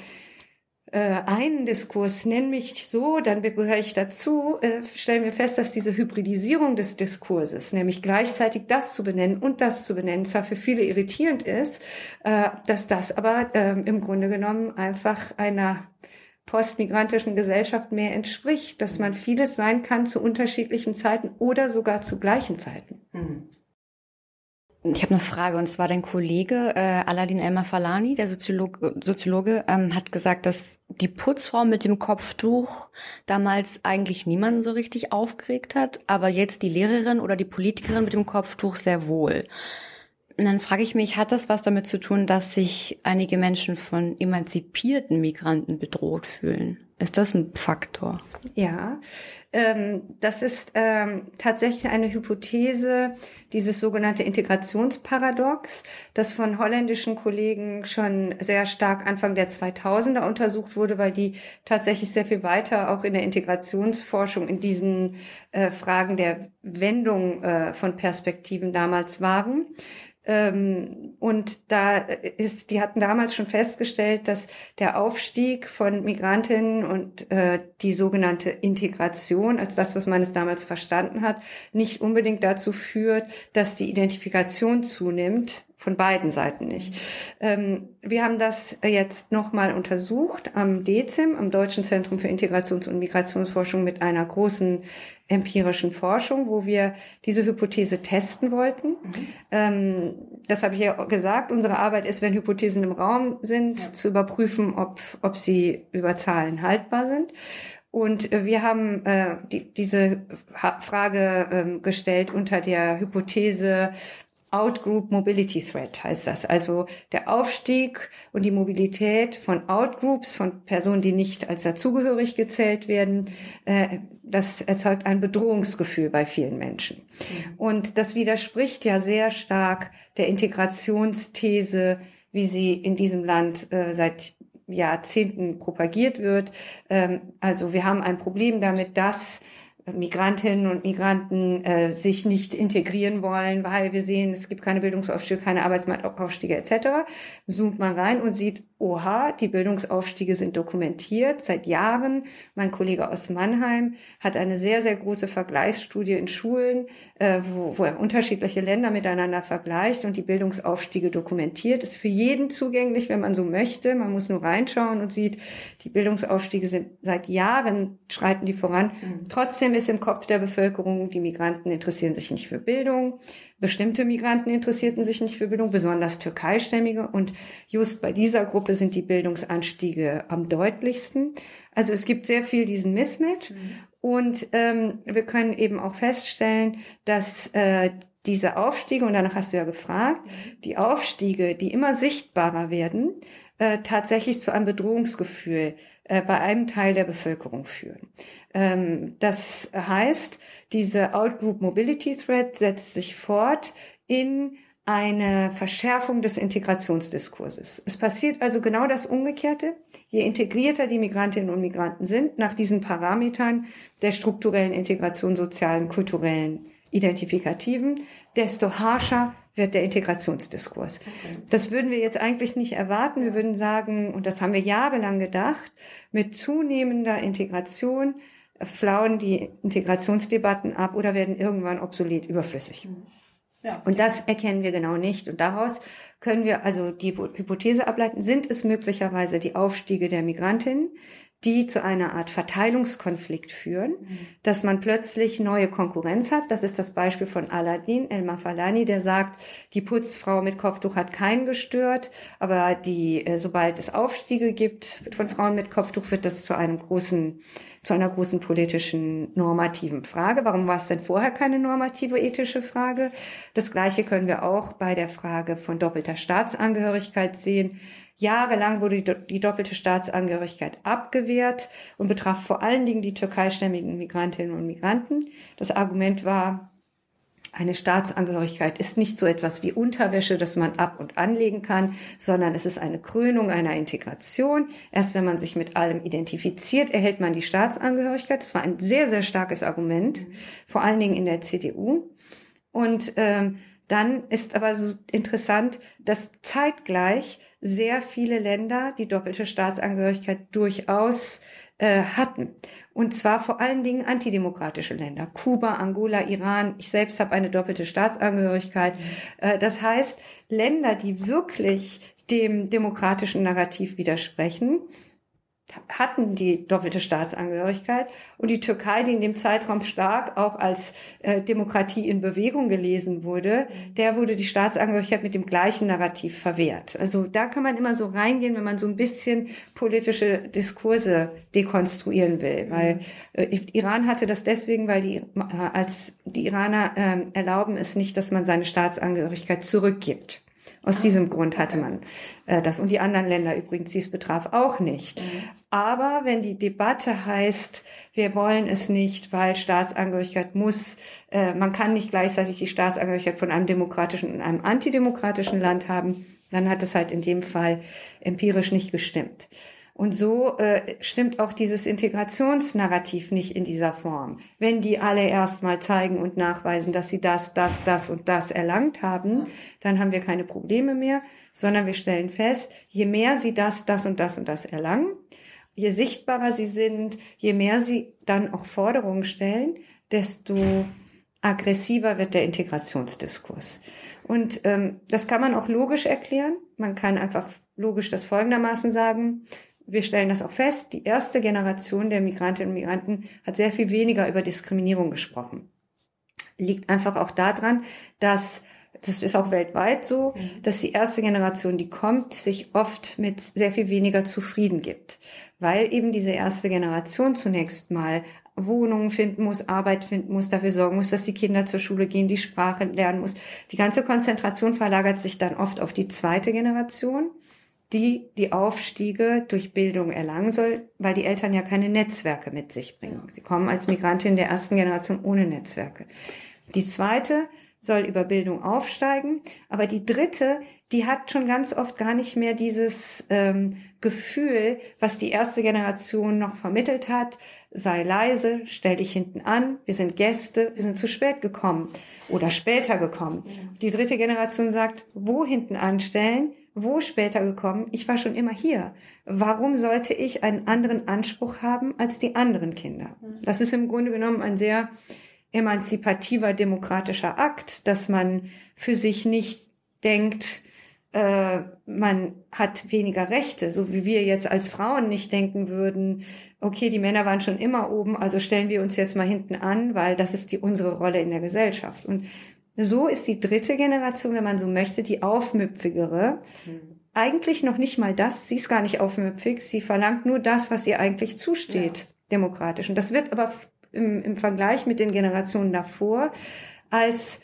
äh, einen Diskurs, nenn mich so, dann gehöre ich dazu, äh, stellen wir fest, dass diese Hybridisierung des Diskurses, nämlich gleichzeitig das zu benennen und das zu benennen, zwar für viele irritierend ist, äh, dass das aber äh, im Grunde genommen einfach einer postmigrantischen Gesellschaft mehr entspricht, dass man vieles sein kann zu unterschiedlichen Zeiten oder sogar zu gleichen Zeiten. Mhm. Ich habe eine Frage und zwar dein Kollege äh, Aladin Elmar Falani, der Soziologe, Soziologe ähm, hat gesagt, dass die Putzfrau mit dem Kopftuch damals eigentlich niemanden so richtig aufgeregt hat, aber jetzt die Lehrerin oder die Politikerin mit dem Kopftuch sehr wohl. Und dann frage ich mich, hat das was damit zu tun, dass sich einige Menschen von emanzipierten Migranten bedroht fühlen? Ist das ein Faktor? Ja, ähm, das ist ähm, tatsächlich eine Hypothese, dieses sogenannte Integrationsparadox, das von holländischen Kollegen schon sehr stark Anfang der 2000er untersucht wurde, weil die tatsächlich sehr viel weiter auch in der Integrationsforschung in diesen äh, Fragen der Wendung äh, von Perspektiven damals waren. Ähm, und da ist, die hatten damals schon festgestellt, dass der Aufstieg von Migrantinnen und äh, die sogenannte Integration, als das, was man es damals verstanden hat, nicht unbedingt dazu führt, dass die Identifikation zunimmt, von beiden Seiten nicht. Ähm, wir haben das jetzt nochmal untersucht am DEZIM, am Deutschen Zentrum für Integrations- und Migrationsforschung mit einer großen empirischen Forschung, wo wir diese Hypothese testen wollten. Mhm. Ähm, das habe ich ja gesagt. Unsere Arbeit ist, wenn Hypothesen im Raum sind, ja. zu überprüfen, ob, ob sie über Zahlen haltbar sind. Und wir haben äh, die, diese Frage ähm, gestellt unter der Hypothese, Outgroup Mobility Threat heißt das. Also der Aufstieg und die Mobilität von Outgroups, von Personen, die nicht als dazugehörig gezählt werden, äh, das erzeugt ein Bedrohungsgefühl bei vielen Menschen. Mhm. Und das widerspricht ja sehr stark der Integrationsthese, wie sie in diesem Land äh, seit Jahrzehnten propagiert wird. Ähm, also wir haben ein Problem damit, dass Migrantinnen und Migranten äh, sich nicht integrieren wollen, weil wir sehen, es gibt keine Bildungsaufstiege, keine Arbeitsmarktaufstiege etc. Zoomt man rein und sieht, oha, die Bildungsaufstiege sind dokumentiert seit Jahren. Mein Kollege aus Mannheim hat eine sehr, sehr große Vergleichsstudie in Schulen, äh, wo, wo er unterschiedliche Länder miteinander vergleicht und die Bildungsaufstiege dokumentiert. Ist für jeden zugänglich, wenn man so möchte. Man muss nur reinschauen und sieht, die Bildungsaufstiege sind seit Jahren, schreiten die voran. Mhm. Trotzdem ist im Kopf der Bevölkerung, die Migranten interessieren sich nicht für Bildung. Bestimmte Migranten interessierten sich nicht für Bildung, besonders Türkeistämmige. Und just bei dieser Gruppe sind die Bildungsanstiege am deutlichsten. Also es gibt sehr viel diesen Mismatch. Mhm. Und ähm, wir können eben auch feststellen, dass äh, diese Aufstiege, und danach hast du ja gefragt, mhm. die Aufstiege, die immer sichtbarer werden, äh, tatsächlich zu einem Bedrohungsgefühl bei einem Teil der Bevölkerung führen. Ähm, das heißt, diese Outgroup Mobility Threat setzt sich fort in eine Verschärfung des Integrationsdiskurses. Es passiert also genau das Umgekehrte. Je integrierter die Migrantinnen und Migranten sind nach diesen Parametern der strukturellen Integration, sozialen, kulturellen, identifikativen, desto harscher wird der Integrationsdiskurs. Okay. Das würden wir jetzt eigentlich nicht erwarten. Wir würden sagen, und das haben wir jahrelang gedacht, mit zunehmender Integration flauen die Integrationsdebatten ab oder werden irgendwann obsolet, überflüssig. Mhm. Ja. Und das erkennen wir genau nicht. Und daraus können wir also die Hypothese ableiten, sind es möglicherweise die Aufstiege der Migrantinnen, die zu einer Art Verteilungskonflikt führen, mhm. dass man plötzlich neue Konkurrenz hat. Das ist das Beispiel von Aladdin El Mafalani, der sagt, die Putzfrau mit Kopftuch hat keinen gestört, aber die, äh, sobald es Aufstiege gibt von Frauen mit Kopftuch, wird das zu einem großen, zu einer großen politischen normativen Frage. Warum war es denn vorher keine normative ethische Frage? Das Gleiche können wir auch bei der Frage von doppelter Staatsangehörigkeit sehen. Jahrelang wurde die, die, doppelte Staatsangehörigkeit abgewehrt und betraf vor allen Dingen die türkeistämmigen Migrantinnen und Migranten. Das Argument war, eine Staatsangehörigkeit ist nicht so etwas wie Unterwäsche, das man ab und anlegen kann, sondern es ist eine Krönung einer Integration. Erst wenn man sich mit allem identifiziert, erhält man die Staatsangehörigkeit. Das war ein sehr, sehr starkes Argument, vor allen Dingen in der CDU. Und ähm, dann ist aber so interessant, dass zeitgleich sehr viele Länder die doppelte Staatsangehörigkeit durchaus äh, hatten. Und zwar vor allen Dingen antidemokratische Länder. Kuba, Angola, Iran. Ich selbst habe eine doppelte Staatsangehörigkeit. Mhm. Äh, das heißt, Länder, die wirklich dem demokratischen Narrativ widersprechen, hatten die doppelte Staatsangehörigkeit und die Türkei, die in dem Zeitraum stark auch als äh, Demokratie in Bewegung gelesen wurde, der wurde die Staatsangehörigkeit mit dem gleichen Narrativ verwehrt. Also da kann man immer so reingehen, wenn man so ein bisschen politische Diskurse dekonstruieren will, weil äh, Iran hatte das deswegen, weil die äh, als die Iraner äh, erlauben es nicht, dass man seine Staatsangehörigkeit zurückgibt. Aus diesem Grund hatte man äh, das. Und die anderen Länder übrigens, die es betraf, auch nicht. Mhm. Aber wenn die Debatte heißt, wir wollen es nicht, weil Staatsangehörigkeit muss, äh, man kann nicht gleichzeitig die Staatsangehörigkeit von einem demokratischen und einem antidemokratischen Land haben, dann hat es halt in dem Fall empirisch nicht gestimmt. Und so äh, stimmt auch dieses Integrationsnarrativ nicht in dieser Form. Wenn die alle erstmal zeigen und nachweisen, dass sie das, das, das und das erlangt haben, dann haben wir keine Probleme mehr, sondern wir stellen fest, je mehr sie das, das und das und das erlangen, je sichtbarer sie sind, je mehr sie dann auch Forderungen stellen, desto aggressiver wird der Integrationsdiskurs. Und ähm, das kann man auch logisch erklären. Man kann einfach logisch das folgendermaßen sagen wir stellen das auch fest, die erste Generation der Migrantinnen und Migranten hat sehr viel weniger über Diskriminierung gesprochen. Liegt einfach auch daran, dass das ist auch weltweit so, mhm. dass die erste Generation, die kommt, sich oft mit sehr viel weniger zufrieden gibt, weil eben diese erste Generation zunächst mal Wohnungen finden muss, Arbeit finden muss, dafür sorgen muss, dass die Kinder zur Schule gehen, die Sprache lernen muss. Die ganze Konzentration verlagert sich dann oft auf die zweite Generation die die Aufstiege durch Bildung erlangen soll, weil die Eltern ja keine Netzwerke mit sich bringen. Sie kommen als Migrantin der ersten Generation ohne Netzwerke. Die zweite soll über Bildung aufsteigen, aber die dritte, die hat schon ganz oft gar nicht mehr dieses ähm, Gefühl, was die erste Generation noch vermittelt hat, sei leise, stell dich hinten an, wir sind Gäste, wir sind zu spät gekommen oder später gekommen. Die dritte Generation sagt, wo hinten anstellen, wo später gekommen, ich war schon immer hier. Warum sollte ich einen anderen Anspruch haben als die anderen Kinder? Das ist im Grunde genommen ein sehr emanzipativer demokratischer Akt, dass man für sich nicht denkt, äh, man hat weniger Rechte, so wie wir jetzt als Frauen nicht denken würden, okay, die Männer waren schon immer oben, also stellen wir uns jetzt mal hinten an, weil das ist die unsere Rolle in der Gesellschaft. Und so ist die dritte Generation, wenn man so möchte, die aufmüpfigere. Mhm. Eigentlich noch nicht mal das, sie ist gar nicht aufmüpfig, sie verlangt nur das, was ihr eigentlich zusteht, ja. demokratisch. Und das wird aber im, im Vergleich mit den Generationen davor als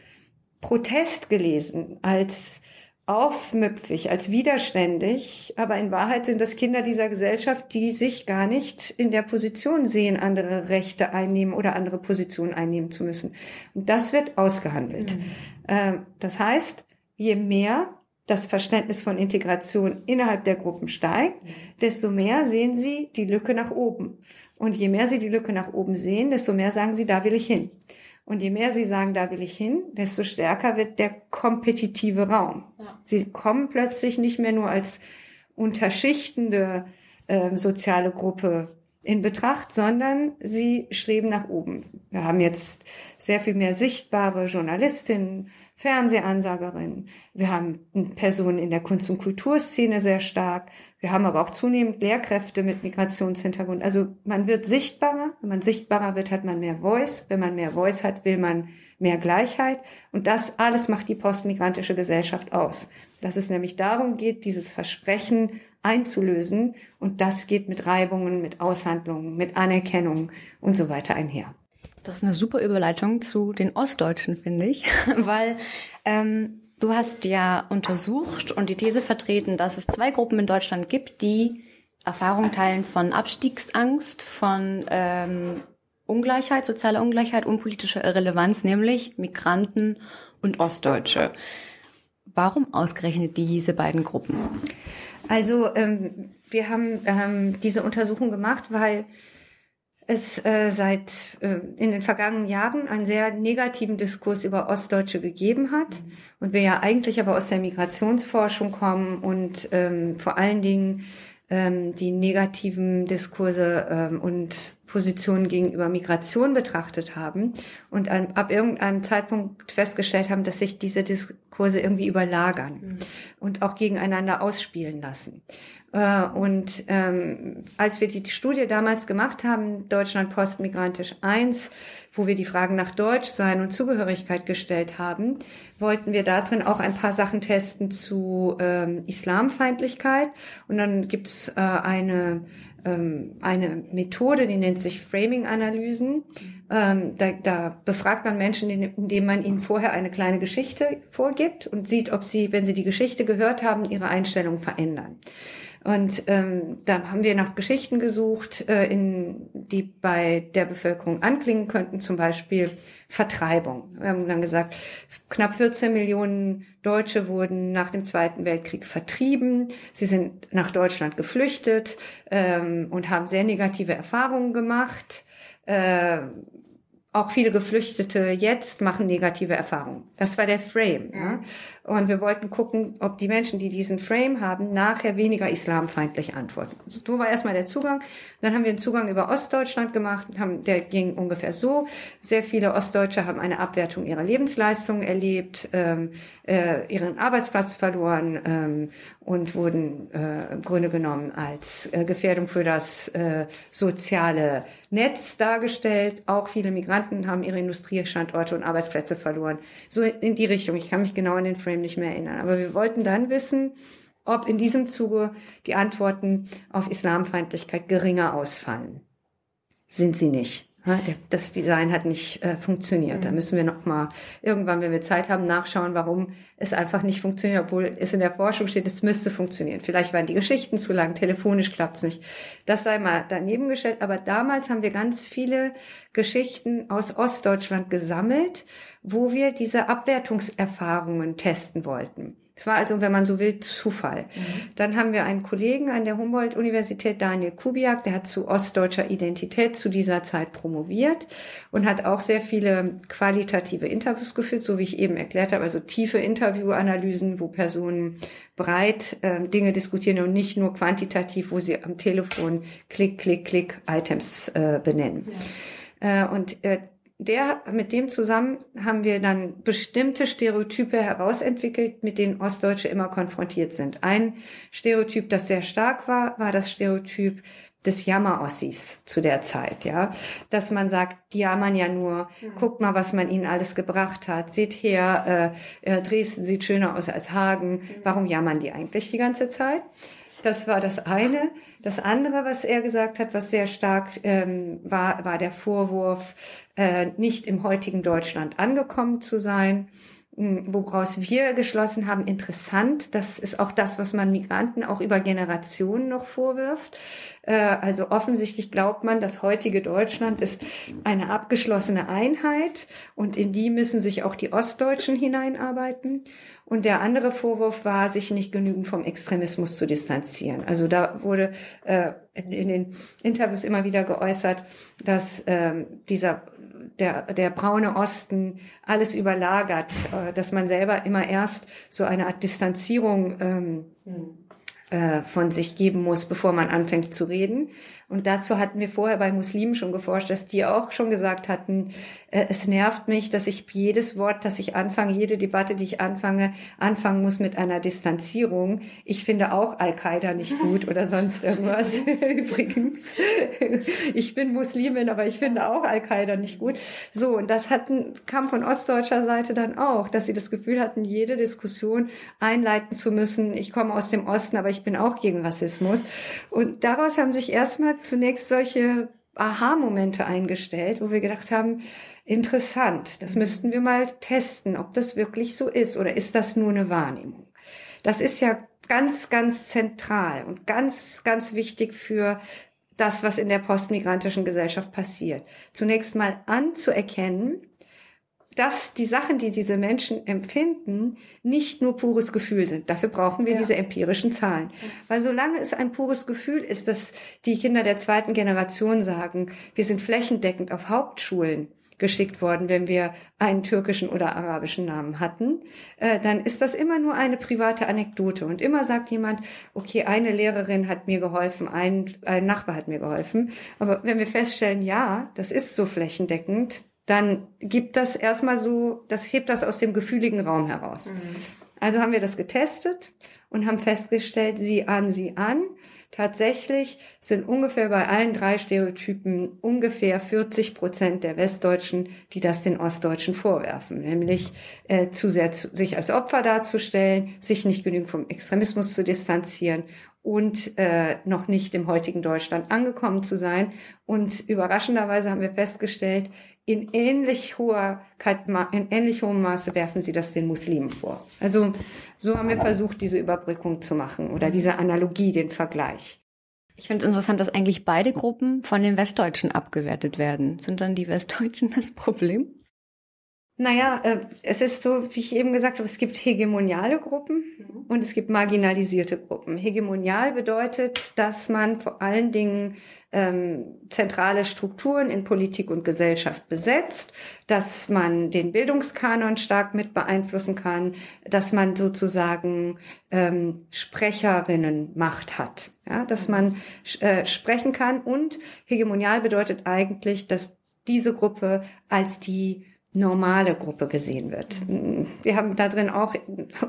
Protest gelesen, als aufmüpfig, als widerständig, aber in Wahrheit sind das Kinder dieser Gesellschaft, die sich gar nicht in der Position sehen, andere Rechte einnehmen oder andere Positionen einnehmen zu müssen. Und das wird ausgehandelt. Mhm. Das heißt, je mehr das Verständnis von Integration innerhalb der Gruppen steigt, mhm. desto mehr sehen sie die Lücke nach oben. Und je mehr sie die Lücke nach oben sehen, desto mehr sagen sie, da will ich hin. Und je mehr sie sagen, da will ich hin, desto stärker wird der kompetitive Raum. Ja. Sie kommen plötzlich nicht mehr nur als unterschichtende äh, soziale Gruppe in Betracht, sondern sie streben nach oben. Wir haben jetzt sehr viel mehr sichtbare Journalistinnen, Fernsehansagerinnen. Wir haben Personen in der Kunst- und Kulturszene sehr stark. Wir haben aber auch zunehmend Lehrkräfte mit Migrationshintergrund. Also man wird sichtbarer. Wenn man sichtbarer wird, hat man mehr Voice. Wenn man mehr Voice hat, will man mehr Gleichheit. Und das alles macht die postmigrantische Gesellschaft aus. Dass es nämlich darum geht, dieses Versprechen einzulösen. Und das geht mit Reibungen, mit Aushandlungen, mit Anerkennung und so weiter einher. Das ist eine super Überleitung zu den Ostdeutschen, finde ich, [laughs] weil ähm, du hast ja untersucht und die These vertreten, dass es zwei Gruppen in Deutschland gibt, die Erfahrung teilen von Abstiegsangst, von ähm, Ungleichheit, sozialer Ungleichheit und politischer Irrelevanz, nämlich Migranten und Ostdeutsche. Warum ausgerechnet diese beiden Gruppen? Also ähm, wir haben ähm, diese Untersuchung gemacht, weil es äh, seit äh, in den vergangenen Jahren einen sehr negativen Diskurs über Ostdeutsche gegeben hat mhm. und wir ja eigentlich aber aus der Migrationsforschung kommen und ähm, vor allen Dingen ähm, die negativen Diskurse ähm, und Positionen gegenüber Migration betrachtet haben und an, ab irgendeinem Zeitpunkt festgestellt haben, dass sich diese Diskurse irgendwie überlagern mhm. und auch gegeneinander ausspielen lassen. Äh, und ähm, als wir die Studie damals gemacht haben, Deutschland postmigrantisch 1, wo wir die Fragen nach Deutschsein und Zugehörigkeit gestellt haben, wollten wir darin auch ein paar Sachen testen zu ähm, Islamfeindlichkeit. Und dann gibt's äh, eine ähm, eine Methode, die nennt sich Framing-Analysen. Ähm, da, da befragt man Menschen, indem man ihnen vorher eine kleine Geschichte vorgibt und sieht, ob sie, wenn sie die Geschichte gehört haben, ihre Einstellung verändern. Und ähm, da haben wir nach Geschichten gesucht, äh, in, die bei der Bevölkerung anklingen könnten, zum Beispiel Vertreibung. Wir haben dann gesagt, knapp 14 Millionen Deutsche wurden nach dem Zweiten Weltkrieg vertrieben. Sie sind nach Deutschland geflüchtet ähm, und haben sehr negative Erfahrungen gemacht. Äh, auch viele Geflüchtete jetzt machen negative Erfahrungen. Das war der Frame. Ja? Und wir wollten gucken, ob die Menschen, die diesen Frame haben, nachher weniger islamfeindlich antworten. So war erstmal der Zugang. Dann haben wir einen Zugang über Ostdeutschland gemacht. Haben, der ging ungefähr so. Sehr viele Ostdeutsche haben eine Abwertung ihrer Lebensleistungen erlebt, ähm, äh, ihren Arbeitsplatz verloren ähm, und wurden äh, im Grunde genommen als äh, Gefährdung für das äh, soziale Netz dargestellt. Auch viele Migranten haben ihre Industriestandorte und Arbeitsplätze verloren. So in die Richtung. Ich kann mich genau an den Frame nicht mehr erinnern. Aber wir wollten dann wissen, ob in diesem Zuge die Antworten auf Islamfeindlichkeit geringer ausfallen. Sind sie nicht. Das Design hat nicht äh, funktioniert. Mhm. Da müssen wir noch mal irgendwann, wenn wir Zeit haben, nachschauen, warum es einfach nicht funktioniert, obwohl es in der Forschung steht, es müsste funktionieren. Vielleicht waren die Geschichten zu lang, telefonisch klappt es nicht. Das sei mal daneben gestellt. Aber damals haben wir ganz viele Geschichten aus Ostdeutschland gesammelt, wo wir diese Abwertungserfahrungen testen wollten. Es war also, wenn man so will, Zufall. Mhm. Dann haben wir einen Kollegen an der Humboldt-Universität, Daniel Kubiak, der hat zu ostdeutscher Identität zu dieser Zeit promoviert und hat auch sehr viele qualitative Interviews geführt, so wie ich eben erklärt habe, also tiefe Interviewanalysen, wo Personen breit äh, Dinge diskutieren und nicht nur quantitativ, wo sie am Telefon Klick, Klick, Klick Items äh, benennen. Ja. Äh, und äh, der, mit dem zusammen haben wir dann bestimmte Stereotype herausentwickelt, mit denen Ostdeutsche immer konfrontiert sind. Ein Stereotyp, das sehr stark war, war das Stereotyp des Jammerossis zu der Zeit, ja. Dass man sagt, die jammern ja nur, mhm. guckt mal, was man ihnen alles gebracht hat, seht her, äh, äh Dresden sieht schöner aus als Hagen, mhm. warum jammern die eigentlich die ganze Zeit? Das war das eine. Das andere, was er gesagt hat, was sehr stark ähm, war, war der Vorwurf, äh, nicht im heutigen Deutschland angekommen zu sein woraus wir geschlossen haben, interessant. Das ist auch das, was man Migranten auch über Generationen noch vorwirft. Äh, also offensichtlich glaubt man, das heutige Deutschland ist eine abgeschlossene Einheit und in die müssen sich auch die Ostdeutschen hineinarbeiten. Und der andere Vorwurf war, sich nicht genügend vom Extremismus zu distanzieren. Also da wurde äh, in, den Interviews immer wieder geäußert, dass ähm, dieser der, der braune Osten alles überlagert, äh, dass man selber immer erst so eine Art Distanzierung ähm, hm. äh, von sich geben muss, bevor man anfängt zu reden. Und dazu hatten wir vorher bei Muslimen schon geforscht, dass die auch schon gesagt hatten, äh, es nervt mich, dass ich jedes Wort, das ich anfange, jede Debatte, die ich anfange, anfangen muss mit einer Distanzierung. Ich finde auch Al-Qaida nicht gut oder sonst irgendwas. [laughs] [laughs] Übrigens, ich bin Muslimin, aber ich finde auch Al-Qaida nicht gut. So, und das hatten, kam von ostdeutscher Seite dann auch, dass sie das Gefühl hatten, jede Diskussion einleiten zu müssen. Ich komme aus dem Osten, aber ich bin auch gegen Rassismus. Und daraus haben sich erstmal zunächst solche Aha-Momente eingestellt, wo wir gedacht haben, interessant, das müssten wir mal testen, ob das wirklich so ist oder ist das nur eine Wahrnehmung. Das ist ja ganz, ganz zentral und ganz, ganz wichtig für das, was in der postmigrantischen Gesellschaft passiert. Zunächst mal anzuerkennen, dass die Sachen, die diese Menschen empfinden, nicht nur pures Gefühl sind. Dafür brauchen wir ja. diese empirischen Zahlen. Weil solange es ein pures Gefühl ist, dass die Kinder der zweiten Generation sagen, wir sind flächendeckend auf Hauptschulen geschickt worden, wenn wir einen türkischen oder arabischen Namen hatten, äh, dann ist das immer nur eine private Anekdote. Und immer sagt jemand, okay, eine Lehrerin hat mir geholfen, ein, ein Nachbar hat mir geholfen. Aber wenn wir feststellen, ja, das ist so flächendeckend, dann gibt das erstmal so, das hebt das aus dem gefühligen Raum heraus. Mhm. Also haben wir das getestet und haben festgestellt, sie an, sie an. Tatsächlich sind ungefähr bei allen drei Stereotypen ungefähr 40 Prozent der Westdeutschen, die das den Ostdeutschen vorwerfen, nämlich äh, zu sehr zu, sich als Opfer darzustellen, sich nicht genügend vom Extremismus zu distanzieren und äh, noch nicht im heutigen Deutschland angekommen zu sein. Und überraschenderweise haben wir festgestellt, in ähnlich hoher, in ähnlich hohem Maße werfen sie das den Muslimen vor. Also so haben wir versucht, diese Überbrückung zu machen oder diese Analogie, den Vergleich. Ich finde interessant, dass eigentlich beide Gruppen von den Westdeutschen abgewertet werden. Sind dann die Westdeutschen das Problem? Naja, äh, es ist so, wie ich eben gesagt habe, es gibt hegemoniale Gruppen mhm. und es gibt marginalisierte Gruppen. Hegemonial bedeutet, dass man vor allen Dingen ähm, zentrale Strukturen in Politik und Gesellschaft besetzt, dass man den Bildungskanon stark mit beeinflussen kann, dass man sozusagen ähm, Sprecherinnenmacht hat, ja, dass man äh, sprechen kann und hegemonial bedeutet eigentlich, dass diese Gruppe als die normale Gruppe gesehen wird. Wir haben da drin auch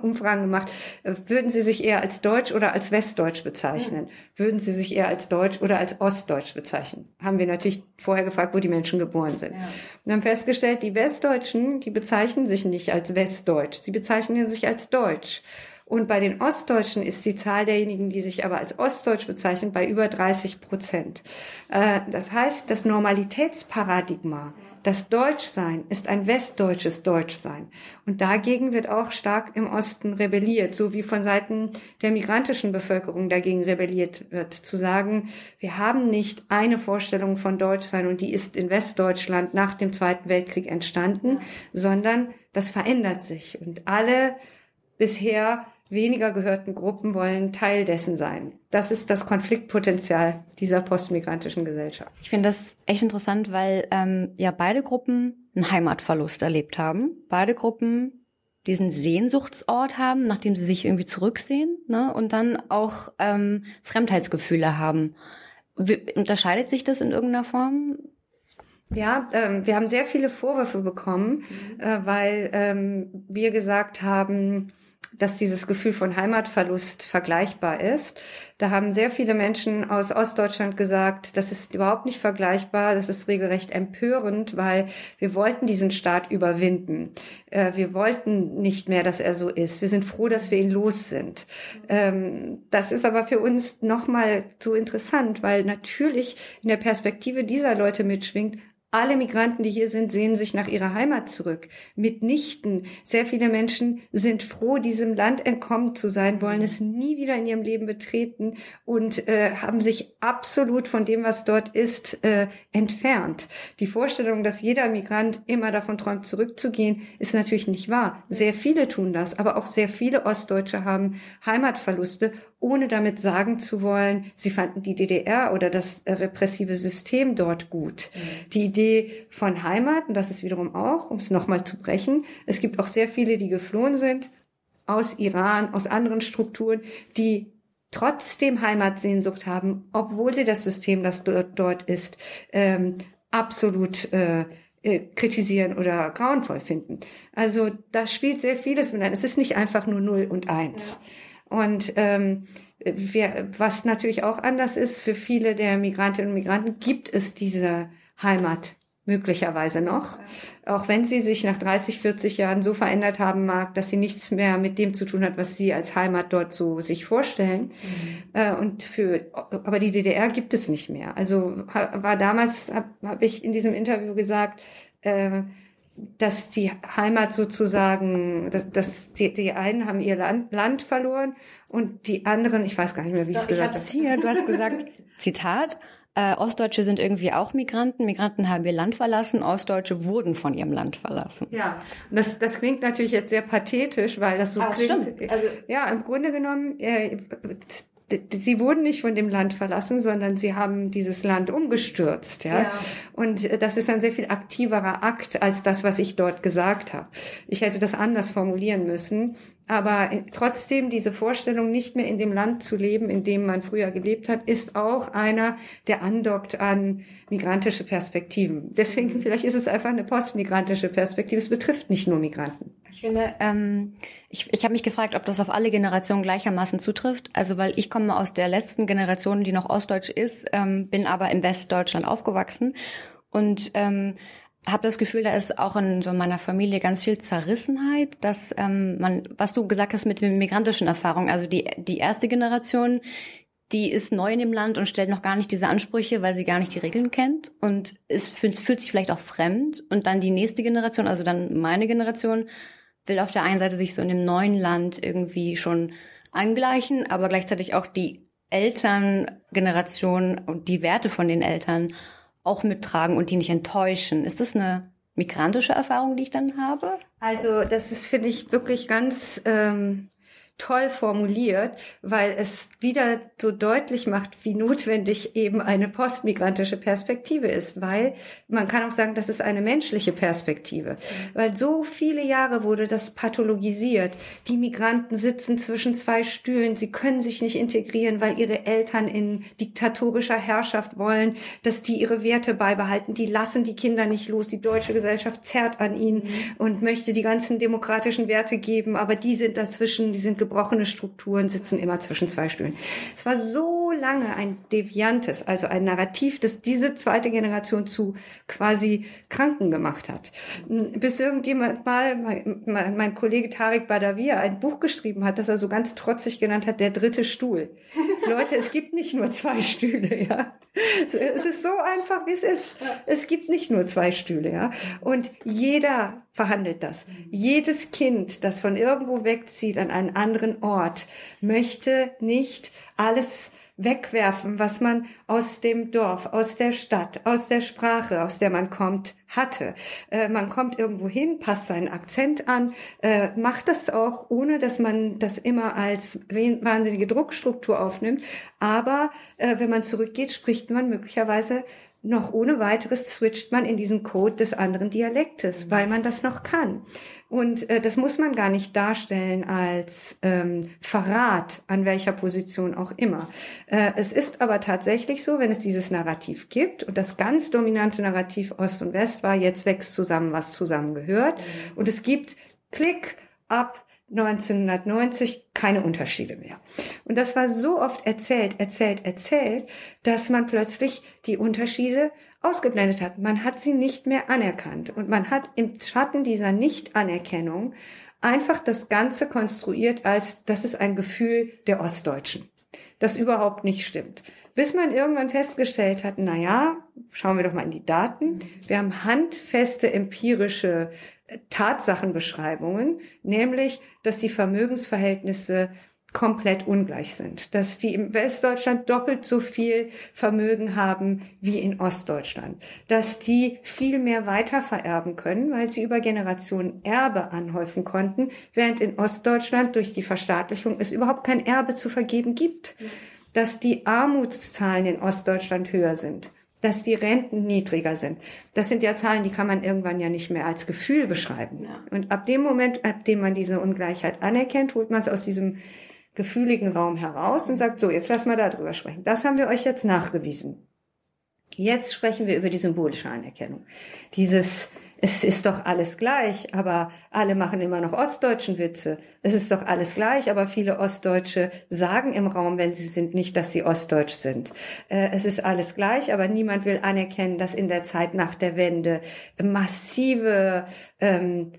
Umfragen gemacht. Würden Sie sich eher als Deutsch oder als Westdeutsch bezeichnen? Würden Sie sich eher als Deutsch oder als Ostdeutsch bezeichnen? Haben wir natürlich vorher gefragt, wo die Menschen geboren sind. Ja. Und haben festgestellt, die Westdeutschen, die bezeichnen sich nicht als Westdeutsch. Sie bezeichnen sich als Deutsch. Und bei den Ostdeutschen ist die Zahl derjenigen, die sich aber als Ostdeutsch bezeichnen, bei über 30 Prozent. Äh, das heißt, das Normalitätsparadigma das Deutschsein ist ein westdeutsches Deutschsein. Und dagegen wird auch stark im Osten rebelliert, so wie von Seiten der migrantischen Bevölkerung dagegen rebelliert wird, zu sagen, wir haben nicht eine Vorstellung von Deutschsein und die ist in Westdeutschland nach dem Zweiten Weltkrieg entstanden, sondern das verändert sich. Und alle bisher weniger gehörten Gruppen wollen Teil dessen sein. Das ist das Konfliktpotenzial dieser postmigrantischen Gesellschaft. Ich finde das echt interessant, weil ähm, ja beide Gruppen einen Heimatverlust erlebt haben. Beide Gruppen diesen Sehnsuchtsort haben, nachdem sie sich irgendwie zurücksehen, ne? und dann auch ähm, Fremdheitsgefühle haben. Wie, unterscheidet sich das in irgendeiner Form? Ja, ähm, wir haben sehr viele Vorwürfe bekommen, mhm. äh, weil ähm, wir gesagt haben, dass dieses Gefühl von Heimatverlust vergleichbar ist. Da haben sehr viele Menschen aus Ostdeutschland gesagt, das ist überhaupt nicht vergleichbar, das ist regelrecht empörend, weil wir wollten diesen Staat überwinden. Äh, wir wollten nicht mehr, dass er so ist. Wir sind froh, dass wir ihn los sind. Ähm, das ist aber für uns nochmal so interessant, weil natürlich in der Perspektive dieser Leute mitschwingt, alle Migranten, die hier sind, sehen sich nach ihrer Heimat zurück. Mitnichten. Sehr viele Menschen sind froh, diesem Land entkommen zu sein, wollen es nie wieder in ihrem Leben betreten und äh, haben sich absolut von dem, was dort ist, äh, entfernt. Die Vorstellung, dass jeder Migrant immer davon träumt, zurückzugehen, ist natürlich nicht wahr. Sehr viele tun das, aber auch sehr viele Ostdeutsche haben Heimatverluste ohne damit sagen zu wollen, sie fanden die DDR oder das äh, repressive System dort gut. Mhm. Die Idee von Heimat, und das ist wiederum auch, um es nochmal zu brechen, es gibt auch sehr viele, die geflohen sind aus Iran, aus anderen Strukturen, die trotzdem Heimatsehnsucht haben, obwohl sie das System, das dort, dort ist, ähm, absolut äh, äh, kritisieren oder grauenvoll finden. Also da spielt sehr vieles mit ein. Es ist nicht einfach nur Null und Eins. Ja. Und ähm, wir, was natürlich auch anders ist, für viele der Migrantinnen und Migranten gibt es diese Heimat möglicherweise noch, auch wenn sie sich nach 30, 40 Jahren so verändert haben mag, dass sie nichts mehr mit dem zu tun hat, was sie als Heimat dort so sich vorstellen. Mhm. Äh, und für, aber die DDR gibt es nicht mehr. Also war damals, habe hab ich in diesem Interview gesagt, äh, dass die Heimat sozusagen, dass, dass die, die einen haben ihr Land, Land verloren und die anderen, ich weiß gar nicht mehr, wie ich es gesagt habe. Hier, du hast [laughs] gesagt, Zitat, äh, Ostdeutsche sind irgendwie auch Migranten. Migranten haben ihr Land verlassen. Ostdeutsche wurden von ihrem Land verlassen. Ja, das, das klingt natürlich jetzt sehr pathetisch, weil das so Aber klingt. Stimmt. Also, ja, im Grunde genommen, äh, sie wurden nicht von dem Land verlassen, sondern sie haben dieses Land umgestürzt, ja? ja. Und äh, das ist ein sehr viel aktiverer Akt als das, was ich dort gesagt habe. Ich hätte das anders formulieren müssen. Aber äh, trotzdem diese Vorstellung, nicht mehr in dem Land zu leben, in dem man früher gelebt hat, ist auch einer, der andockt an migrantische Perspektiven. Deswegen, mhm. vielleicht ist es einfach eine postmigrantische Perspektive. Es betrifft nicht nur Migranten. Ich finde, ähm, ich, ich habe mich gefragt, ob das auf alle Generationen gleichermaßen zutrifft. Also, weil ich komme aus der letzten Generation, die noch ostdeutsch ist, ähm, bin aber im Westdeutschland aufgewachsen und ähm, habe das Gefühl, da ist auch in so meiner Familie ganz viel Zerrissenheit, dass ähm, man, was du gesagt hast mit den migrantischen Erfahrungen, also die die erste Generation, die ist neu in dem Land und stellt noch gar nicht diese Ansprüche, weil sie gar nicht die Regeln kennt. Und es fühlt, fühlt sich vielleicht auch fremd. Und dann die nächste Generation, also dann meine Generation, will auf der einen Seite sich so in dem neuen Land irgendwie schon angleichen, aber gleichzeitig auch die Elterngeneration und die Werte von den Eltern auch mittragen und die nicht enttäuschen. Ist das eine migrantische Erfahrung, die ich dann habe? Also das ist, finde ich, wirklich ganz ähm, toll formuliert, weil es wieder so deutlich macht, wie notwendig eben eine postmigrantische Perspektive ist, weil man kann auch sagen, das ist eine menschliche Perspektive, weil so viele Jahre wurde das pathologisiert. Die Migranten sitzen zwischen zwei Stühlen, sie können sich nicht integrieren, weil ihre Eltern in diktatorischer Herrschaft wollen, dass die ihre Werte beibehalten, die lassen die Kinder nicht los, die deutsche Gesellschaft zerrt an ihnen und möchte die ganzen demokratischen Werte geben, aber die sind dazwischen, die sind gebrochene Strukturen sitzen immer zwischen zwei Stühlen. Es war so lange ein deviantes, also ein Narrativ, das diese zweite Generation zu quasi Kranken gemacht hat. Bis irgendjemand mal, mein, mein Kollege Tarek Badawia, ein Buch geschrieben hat, das er so ganz trotzig genannt hat, der dritte Stuhl. Leute, es gibt nicht nur zwei Stühle, ja. Es ist so einfach, wie es ist. Es gibt nicht nur zwei Stühle, ja. Und jeder verhandelt das. Jedes Kind, das von irgendwo wegzieht an einen anderen Ort, möchte nicht alles wegwerfen, was man aus dem Dorf, aus der Stadt, aus der Sprache, aus der man kommt, hatte. Äh, man kommt irgendwo hin, passt seinen Akzent an, äh, macht das auch, ohne dass man das immer als wahnsinnige Druckstruktur aufnimmt. Aber äh, wenn man zurückgeht, spricht man möglicherweise noch ohne weiteres switcht man in diesen Code des anderen Dialektes, weil man das noch kann. Und äh, das muss man gar nicht darstellen als ähm, Verrat an welcher Position auch immer. Äh, es ist aber tatsächlich so, wenn es dieses Narrativ gibt und das ganz dominante Narrativ Ost und West war, jetzt wächst zusammen, was zusammengehört. Mhm. Und es gibt Klick, ab, 1990 keine Unterschiede mehr. Und das war so oft erzählt, erzählt, erzählt, dass man plötzlich die Unterschiede ausgeblendet hat. Man hat sie nicht mehr anerkannt. Und man hat im Schatten dieser Nichtanerkennung einfach das Ganze konstruiert als, das ist ein Gefühl der Ostdeutschen. Das überhaupt nicht stimmt. Bis man irgendwann festgestellt hat, na ja, schauen wir doch mal in die Daten. Wir haben handfeste empirische Tatsachenbeschreibungen, nämlich, dass die Vermögensverhältnisse komplett ungleich sind, dass die im Westdeutschland doppelt so viel Vermögen haben wie in Ostdeutschland, dass die viel mehr weitervererben können, weil sie über Generationen Erbe anhäufen konnten, während in Ostdeutschland durch die Verstaatlichung es überhaupt kein Erbe zu vergeben gibt, dass die Armutszahlen in Ostdeutschland höher sind, dass die Renten niedriger sind. Das sind ja Zahlen, die kann man irgendwann ja nicht mehr als Gefühl beschreiben. Ja. Und ab dem Moment, ab dem man diese Ungleichheit anerkennt, holt man es aus diesem gefühligen Raum heraus und sagt, so, jetzt lassen wir darüber sprechen. Das haben wir euch jetzt nachgewiesen. Jetzt sprechen wir über die symbolische Anerkennung. Dieses, es ist doch alles gleich, aber alle machen immer noch ostdeutschen Witze. Es ist doch alles gleich, aber viele Ostdeutsche sagen im Raum, wenn sie sind, nicht, dass sie ostdeutsch sind. Äh, es ist alles gleich, aber niemand will anerkennen, dass in der Zeit nach der Wende massive ähm,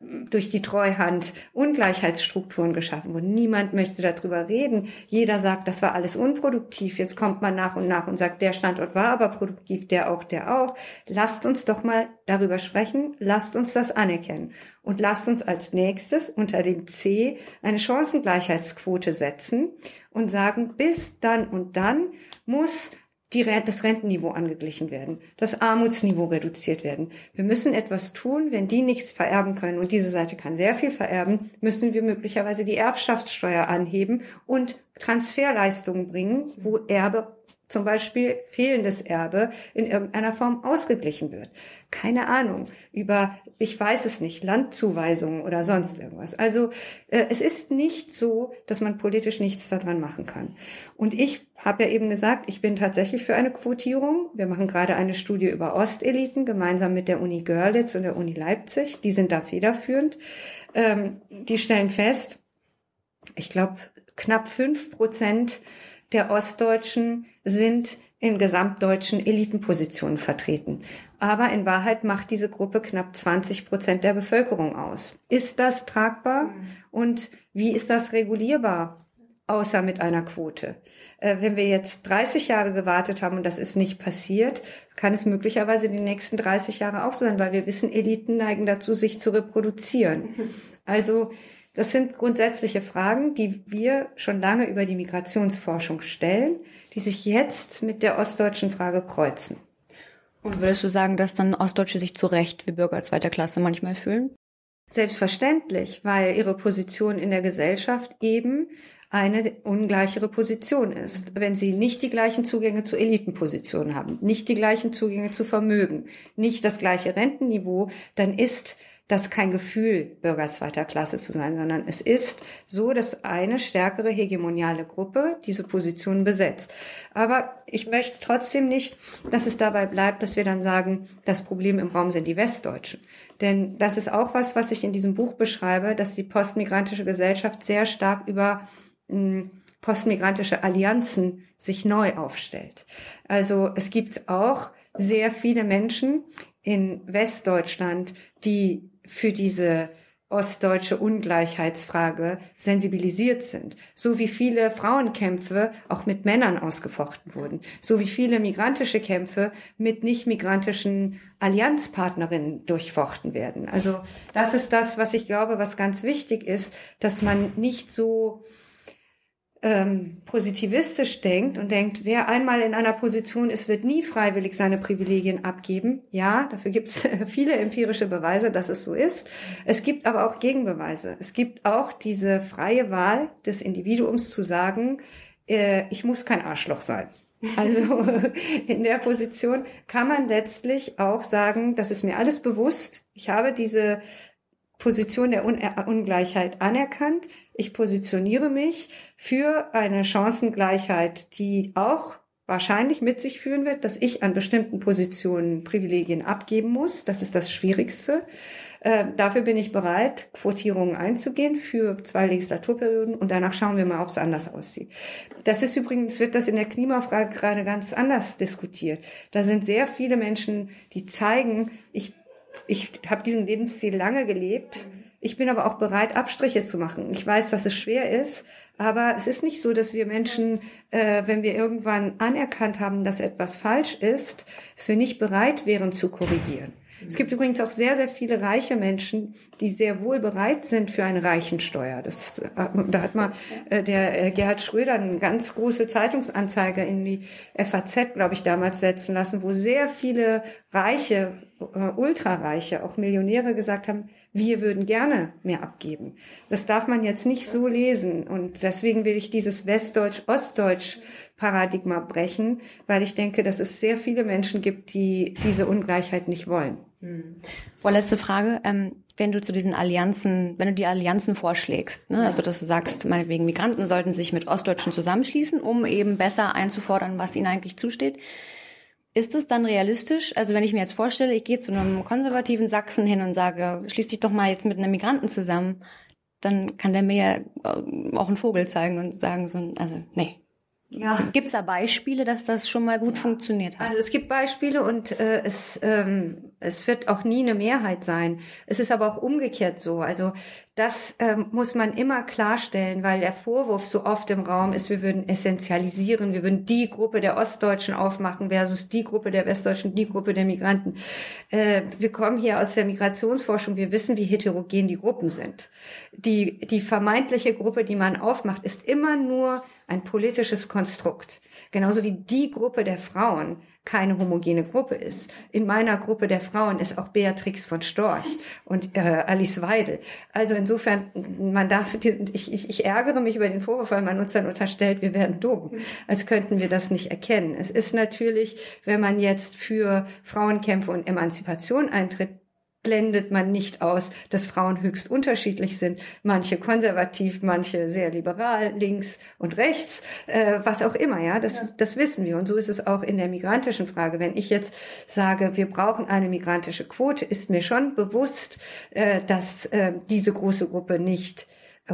durch die Treuhand Ungleichheitsstrukturen geschaffen wurden. Niemand möchte darüber reden. Jeder sagt, das war alles unproduktiv. Jetzt kommt man nach und nach und sagt, der Standort war aber produktiv, der auch, der auch. Lasst uns doch mal darüber sprechen. Lasst uns das anerkennen. Und lasst uns als nächstes unter dem C eine Chancengleichheitsquote setzen und sagen, bis dann und dann muss die, das Rentenniveau angeglichen werden, das Armutsniveau reduziert werden. Wir müssen etwas tun, wenn die nichts vererben können und diese Seite kann sehr viel vererben, müssen wir möglicherweise die Erbschaftssteuer anheben und Transferleistungen bringen, wo Erbe zum Beispiel fehlendes Erbe in irgendeiner Form ausgeglichen wird. Keine Ahnung über, ich weiß es nicht, Landzuweisungen oder sonst irgendwas. Also äh, es ist nicht so, dass man politisch nichts daran machen kann. Und ich habe ja eben gesagt, ich bin tatsächlich für eine Quotierung. Wir machen gerade eine Studie über Osteliten gemeinsam mit der Uni Görlitz und der Uni Leipzig. Die sind da federführend. Ähm, die stellen fest, ich glaube, knapp fünf Prozent der Ostdeutschen sind in gesamtdeutschen Elitenpositionen vertreten. Aber in Wahrheit macht diese Gruppe knapp 20 Prozent der Bevölkerung aus. Ist das tragbar? Und wie ist das regulierbar? Außer mit einer Quote. Äh, wenn wir jetzt 30 Jahre gewartet haben und das ist nicht passiert, kann es möglicherweise die nächsten 30 Jahre auch so sein, weil wir wissen, Eliten neigen dazu, sich zu reproduzieren. Also das sind grundsätzliche Fragen, die wir schon lange über die Migrationsforschung stellen, die sich jetzt mit der ostdeutschen Frage kreuzen. Und würdest du sagen, dass dann Ostdeutsche sich zu Recht wie Bürger zweiter Klasse manchmal fühlen? Selbstverständlich, weil ihre Position in der Gesellschaft eben eine ungleichere Position ist. Wenn sie nicht die gleichen Zugänge zu Elitenpositionen haben, nicht die gleichen Zugänge zu Vermögen, nicht das gleiche Rentenniveau, dann ist das kein Gefühl, Bürger zweiter Klasse zu sein, sondern es ist so, dass eine stärkere hegemoniale Gruppe diese Position besetzt. Aber ich möchte trotzdem nicht, dass es dabei bleibt, dass wir dann sagen, das Problem im Raum sind die Westdeutschen. Denn das ist auch was, was ich in diesem Buch beschreibe, dass die postmigrantische Gesellschaft sehr stark über hm, postmigrantische Allianzen sich neu aufstellt. Also es gibt auch sehr viele Menschen in Westdeutschland, die für diese ostdeutsche Ungleichheitsfrage sensibilisiert sind. So wie viele Frauenkämpfe auch mit Männern ausgefochten wurden. So wie viele migrantische Kämpfe mit nicht migrantischen Allianzpartnerinnen durchfochten werden. Also das ist das, was ich glaube, was ganz wichtig ist, dass man nicht so ähm, positivistisch denkt und denkt, wer einmal in einer Position ist, wird nie freiwillig seine Privilegien abgeben. Ja, dafür gibt es [laughs] viele empirische Beweise, dass es so ist. Es gibt aber auch Gegenbeweise. Es gibt auch diese freie Wahl des Individuums zu sagen, äh, ich muss kein Arschloch sein. Also [laughs] in der Position kann man letztlich auch sagen, das ist mir alles bewusst. Ich habe diese Position der Un Ungleichheit anerkannt. Ich positioniere mich für eine Chancengleichheit, die auch wahrscheinlich mit sich führen wird, dass ich an bestimmten Positionen Privilegien abgeben muss. Das ist das Schwierigste. Äh, dafür bin ich bereit, Quotierungen einzugehen für zwei Legislaturperioden und danach schauen wir mal, ob es anders aussieht. Das ist übrigens, wird das in der Klimafrage gerade ganz anders diskutiert. Da sind sehr viele Menschen, die zeigen, ich ich habe diesen Lebensstil lange gelebt. Ich bin aber auch bereit, Abstriche zu machen. Ich weiß, dass es schwer ist, aber es ist nicht so, dass wir Menschen, äh, wenn wir irgendwann anerkannt haben, dass etwas falsch ist, dass wir nicht bereit wären zu korrigieren. Es gibt übrigens auch sehr, sehr viele reiche Menschen, die sehr wohl bereit sind für eine Reichensteuer. Das, äh, da hat mal äh, der äh, Gerhard Schröder eine ganz große Zeitungsanzeige in die FAZ, glaube ich, damals setzen lassen, wo sehr viele Reiche, Ultrareiche, auch Millionäre gesagt haben, wir würden gerne mehr abgeben. Das darf man jetzt nicht so lesen. Und deswegen will ich dieses Westdeutsch-Ostdeutsch-Paradigma brechen, weil ich denke, dass es sehr viele Menschen gibt, die diese Ungleichheit nicht wollen. Hm. Vorletzte Frage. Ähm, wenn du zu diesen Allianzen, wenn du die Allianzen vorschlägst, ne? also dass du sagst, meinetwegen Migranten sollten sich mit Ostdeutschen zusammenschließen, um eben besser einzufordern, was ihnen eigentlich zusteht. Ist es dann realistisch? Also wenn ich mir jetzt vorstelle, ich gehe zu einem konservativen Sachsen hin und sage, schließ dich doch mal jetzt mit einem Migranten zusammen, dann kann der mir auch einen Vogel zeigen und sagen so, also nee, ja. Gibt es da Beispiele, dass das schon mal gut ja. funktioniert hat? Also es gibt Beispiele und äh, es, ähm, es wird auch nie eine Mehrheit sein. Es ist aber auch umgekehrt so. Also das ähm, muss man immer klarstellen, weil der Vorwurf so oft im Raum ist, wir würden essentialisieren, wir würden die Gruppe der Ostdeutschen aufmachen versus die Gruppe der Westdeutschen, die Gruppe der Migranten. Äh, wir kommen hier aus der Migrationsforschung, wir wissen, wie heterogen die Gruppen sind. Die, die vermeintliche Gruppe, die man aufmacht, ist immer nur ein politisches Konstrukt. Genauso wie die Gruppe der Frauen keine homogene Gruppe ist. In meiner Gruppe der Frauen ist auch Beatrix von Storch und äh, Alice Weidel. Also insofern, man darf, ich, ich, ich ärgere mich über den Vorwurf, weil man uns dann unterstellt, wir werden dumm, als könnten wir das nicht erkennen. Es ist natürlich, wenn man jetzt für Frauenkämpfe und Emanzipation eintritt, blendet man nicht aus, dass Frauen höchst unterschiedlich sind. Manche konservativ, manche sehr liberal, links und rechts, äh, was auch immer, ja, das, ja. das wissen wir. Und so ist es auch in der migrantischen Frage. Wenn ich jetzt sage, wir brauchen eine migrantische Quote, ist mir schon bewusst, äh, dass äh, diese große Gruppe nicht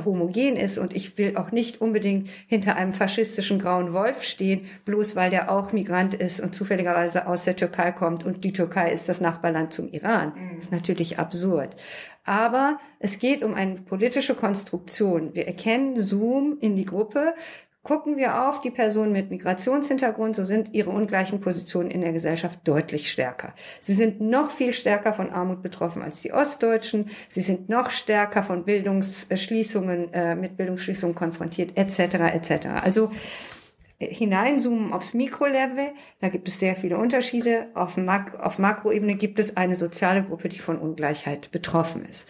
homogen ist und ich will auch nicht unbedingt hinter einem faschistischen grauen Wolf stehen, bloß weil der auch Migrant ist und zufälligerweise aus der Türkei kommt und die Türkei ist das Nachbarland zum Iran. Das mhm. ist natürlich absurd. Aber es geht um eine politische Konstruktion. Wir erkennen Zoom in die Gruppe, Gucken wir auf die Personen mit Migrationshintergrund, so sind ihre ungleichen Positionen in der Gesellschaft deutlich stärker. Sie sind noch viel stärker von Armut betroffen als die Ostdeutschen. Sie sind noch stärker von Bildungsschließungen, äh, mit Bildungsschließungen konfrontiert, etc. etc. Also hineinzoomen aufs Mikrolevel, da gibt es sehr viele Unterschiede. Auf, Mak auf Makroebene gibt es eine soziale Gruppe, die von Ungleichheit betroffen ist.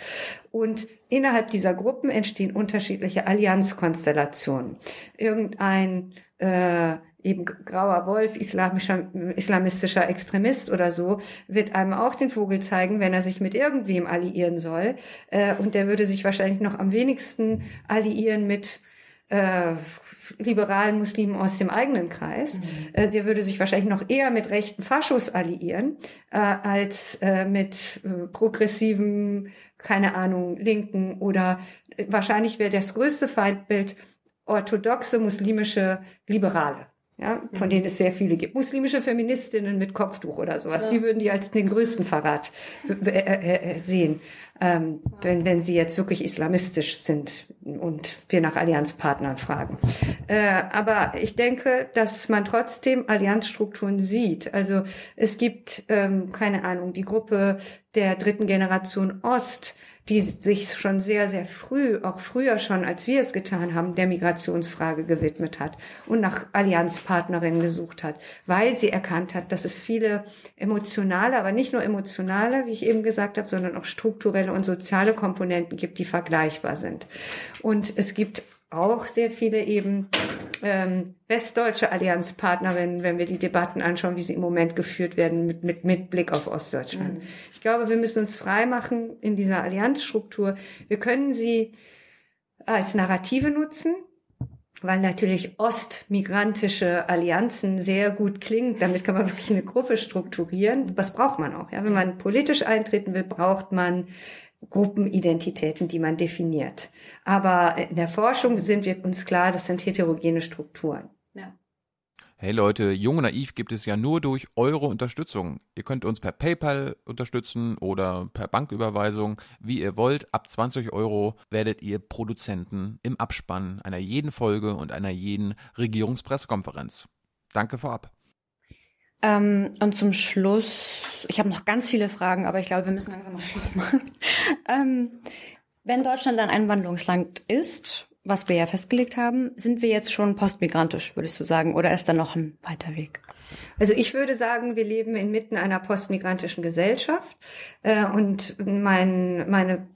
Und innerhalb dieser Gruppen entstehen unterschiedliche Allianzkonstellationen. Irgendein äh, eben grauer Wolf, islamischer, islamistischer Extremist oder so, wird einem auch den Vogel zeigen, wenn er sich mit irgendwem alliieren soll. Äh, und der würde sich wahrscheinlich noch am wenigsten alliieren mit äh, liberalen Muslimen aus dem eigenen Kreis. Mhm. Äh, der würde sich wahrscheinlich noch eher mit rechten Faschos alliieren, äh, als äh, mit äh, progressiven, keine Ahnung, Linken oder äh, wahrscheinlich wäre das größte Feindbild orthodoxe muslimische Liberale ja, von mhm. denen es sehr viele gibt. Muslimische Feministinnen mit Kopftuch oder sowas, ja. die würden die als den größten Verrat äh, äh, sehen, ähm, wenn, wenn sie jetzt wirklich islamistisch sind und wir nach Allianzpartnern fragen. Äh, aber ich denke, dass man trotzdem Allianzstrukturen sieht. Also es gibt, ähm, keine Ahnung, die Gruppe der dritten Generation Ost, die sich schon sehr, sehr früh, auch früher schon, als wir es getan haben, der Migrationsfrage gewidmet hat und nach Allianzpartnerinnen gesucht hat, weil sie erkannt hat, dass es viele emotionale, aber nicht nur emotionale, wie ich eben gesagt habe, sondern auch strukturelle und soziale Komponenten gibt, die vergleichbar sind. Und es gibt auch sehr viele eben ähm, westdeutsche Allianzpartnerinnen, wenn wir die Debatten anschauen, wie sie im Moment geführt werden mit, mit, mit Blick auf Ostdeutschland. Mhm. Ich glaube, wir müssen uns frei machen in dieser Allianzstruktur. Wir können sie als Narrative nutzen, weil natürlich ostmigrantische Allianzen sehr gut klingt. Damit kann man wirklich eine Gruppe strukturieren. Was braucht man auch? Ja, wenn man politisch eintreten will, braucht man Gruppenidentitäten, die man definiert. Aber in der Forschung sind wir uns klar, das sind heterogene Strukturen. Ja. Hey Leute, Jung und Naiv gibt es ja nur durch eure Unterstützung. Ihr könnt uns per PayPal unterstützen oder per Banküberweisung, wie ihr wollt. Ab 20 Euro werdet ihr Produzenten im Abspann einer jeden Folge und einer jeden Regierungspressekonferenz. Danke vorab. Ähm, und zum Schluss, ich habe noch ganz viele Fragen, aber ich glaube, wir müssen langsam mal Schluss machen. [laughs] ähm, wenn Deutschland ein Einwanderungsland ist, was wir ja festgelegt haben, sind wir jetzt schon postmigrantisch, würdest du sagen, oder ist da noch ein weiter Weg? Also ich würde sagen, wir leben inmitten einer postmigrantischen Gesellschaft äh, und mein, meine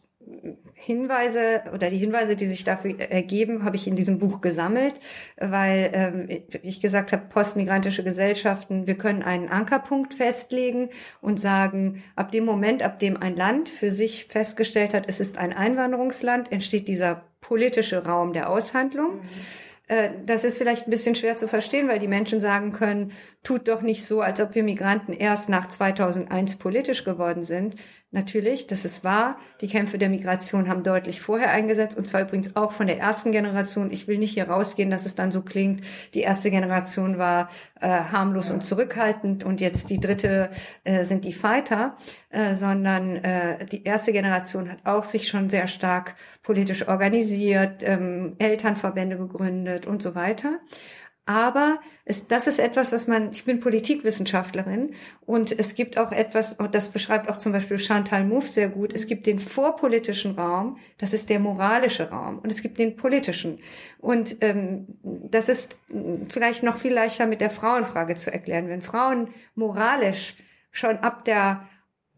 Hinweise oder die Hinweise, die sich dafür ergeben, habe ich in diesem Buch gesammelt, weil ähm, ich gesagt habe, postmigrantische Gesellschaften, wir können einen Ankerpunkt festlegen und sagen, ab dem Moment, ab dem ein Land für sich festgestellt hat, es ist ein Einwanderungsland, entsteht dieser politische Raum der Aushandlung. Mhm äh, das ist vielleicht ein bisschen schwer zu verstehen, weil die Menschen sagen können, tut doch nicht so, als ob wir Migranten erst nach 2001 politisch geworden sind. Natürlich, das ist wahr. Die Kämpfe der Migration haben deutlich vorher eingesetzt und zwar übrigens auch von der ersten Generation. Ich will nicht hier rausgehen, dass es dann so klingt. Die erste Generation war äh, harmlos und zurückhaltend und jetzt die dritte äh, sind die Fighter, äh, sondern äh, die erste Generation hat auch sich schon sehr stark politisch organisiert, ähm, Elternverbände gegründet und so weiter. Aber es, das ist etwas, was man, ich bin Politikwissenschaftlerin und es gibt auch etwas, das beschreibt auch zum Beispiel Chantal Mouffe sehr gut, es gibt den vorpolitischen Raum, das ist der moralische Raum und es gibt den politischen. Und ähm, das ist vielleicht noch viel leichter mit der Frauenfrage zu erklären. Wenn Frauen moralisch schon ab der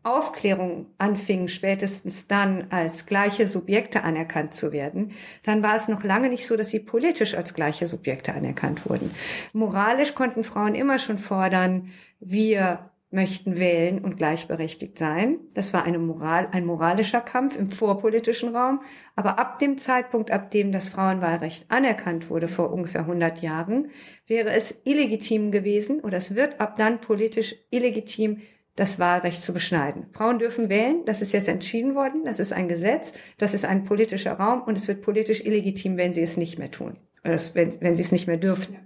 Aufklärung anfingen, spätestens dann als gleiche Subjekte anerkannt zu werden, dann war es noch lange nicht so, dass sie politisch als gleiche Subjekte anerkannt wurden. Moralisch konnten Frauen immer schon fordern, wir möchten wählen und gleichberechtigt sein. Das war eine Moral, ein moralischer Kampf im vorpolitischen Raum. Aber ab dem Zeitpunkt, ab dem das Frauenwahlrecht anerkannt wurde, vor ungefähr 100 Jahren, wäre es illegitim gewesen oder es wird ab dann politisch illegitim, das Wahlrecht zu beschneiden. Frauen dürfen wählen, das ist jetzt entschieden worden, das ist ein Gesetz, das ist ein politischer Raum und es wird politisch illegitim, wenn sie es nicht mehr tun, wenn, wenn sie es nicht mehr dürfen.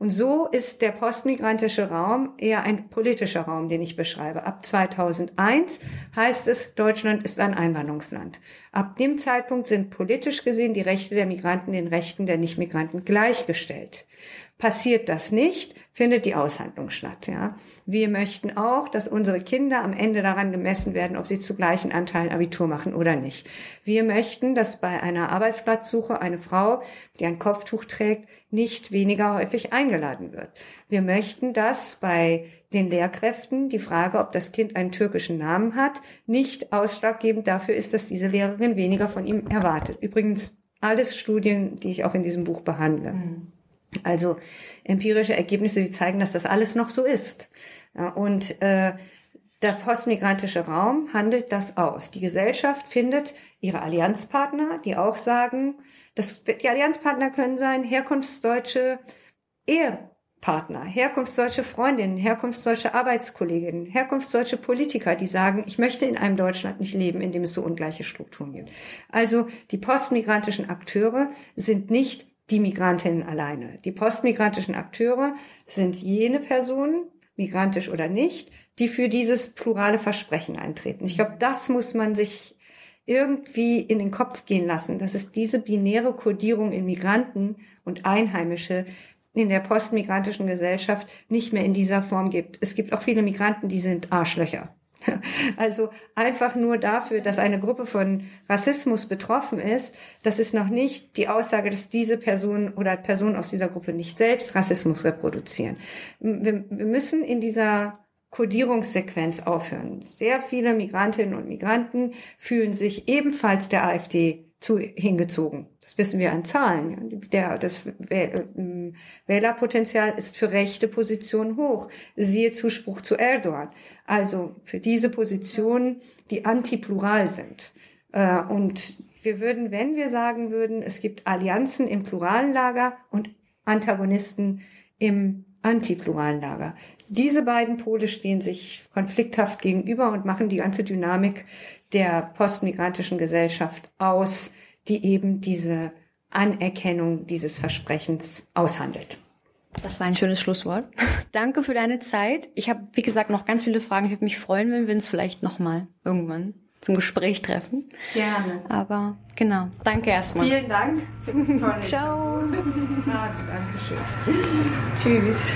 Und so ist der postmigrantische Raum eher ein politischer Raum, den ich beschreibe. Ab 2001 heißt es, Deutschland ist ein Einwanderungsland. Ab dem Zeitpunkt sind politisch gesehen die Rechte der Migranten den Rechten der Nichtmigranten gleichgestellt. Passiert das nicht, findet die Aushandlung statt. Ja. Wir möchten auch, dass unsere Kinder am Ende daran gemessen werden, ob sie zu gleichen Anteilen Abitur machen oder nicht. Wir möchten, dass bei einer Arbeitsplatzsuche eine Frau, die ein Kopftuch trägt, nicht weniger häufig eingeladen wird. Wir möchten, dass bei den Lehrkräften die Frage, ob das Kind einen türkischen Namen hat, nicht ausschlaggebend dafür ist, dass diese Lehrerin weniger von ihm erwartet. Übrigens alles Studien, die ich auch in diesem Buch behandle. Mhm. Also empirische Ergebnisse, die zeigen, dass das alles noch so ist. Und äh, der postmigrantische Raum handelt das aus. Die Gesellschaft findet ihre Allianzpartner, die auch sagen, dass die Allianzpartner können sein herkunftsdeutsche Ehepartner, herkunftsdeutsche Freundinnen, herkunftsdeutsche Arbeitskolleginnen, herkunftsdeutsche Politiker, die sagen, ich möchte in einem Deutschland nicht leben, in dem es so ungleiche Strukturen gibt. Also die postmigrantischen Akteure sind nicht die Migrantinnen alleine. Die postmigrantischen Akteure sind jene Personen, migrantisch oder nicht, die für dieses plurale Versprechen eintreten. Ich glaube, das muss man sich irgendwie in den Kopf gehen lassen, dass es diese binäre Kodierung in Migranten und Einheimische in der postmigrantischen Gesellschaft nicht mehr in dieser Form gibt. Es gibt auch viele Migranten, die sind Arschlöcher. [laughs] Also einfach nur dafür, dass eine Gruppe von Rassismus betroffen ist, das ist noch nicht die Aussage, dass diese Person oder Personen aus dieser Gruppe nicht selbst Rassismus reproduzieren. Wir, wir müssen in dieser Kodierungssequenz aufhören. Sehr viele Migrantinnen und Migranten fühlen sich ebenfalls der AfD zu, hingezogen. Das wissen wir an Zahlen. Der, das ähm, Wählerpotenzial ist für rechte Positionen hoch. Siehe Zuspruch zu Erdogan. Also für diese Positionen, die antiplural sind. Äh, und wir würden, wenn wir sagen würden, es gibt Allianzen im pluralen Lager und Antagonisten im antipluralen Lager. Diese beiden Pole stehen sich konflikthaft gegenüber und machen die ganze Dynamik der postmigrantischen Gesellschaft aus, die eben diese Anerkennung dieses Versprechens aushandelt. Das war ein schönes Schlusswort. [laughs] Danke für deine Zeit. Ich habe, wie gesagt, noch ganz viele Fragen. Ich würde mich freuen, wenn wir uns vielleicht nochmal irgendwann zum Gespräch treffen. Gerne. Aber genau. Danke erstmal. Vielen Dank. [laughs] Ciao. [laughs] ah, Dankeschön. Tschüss.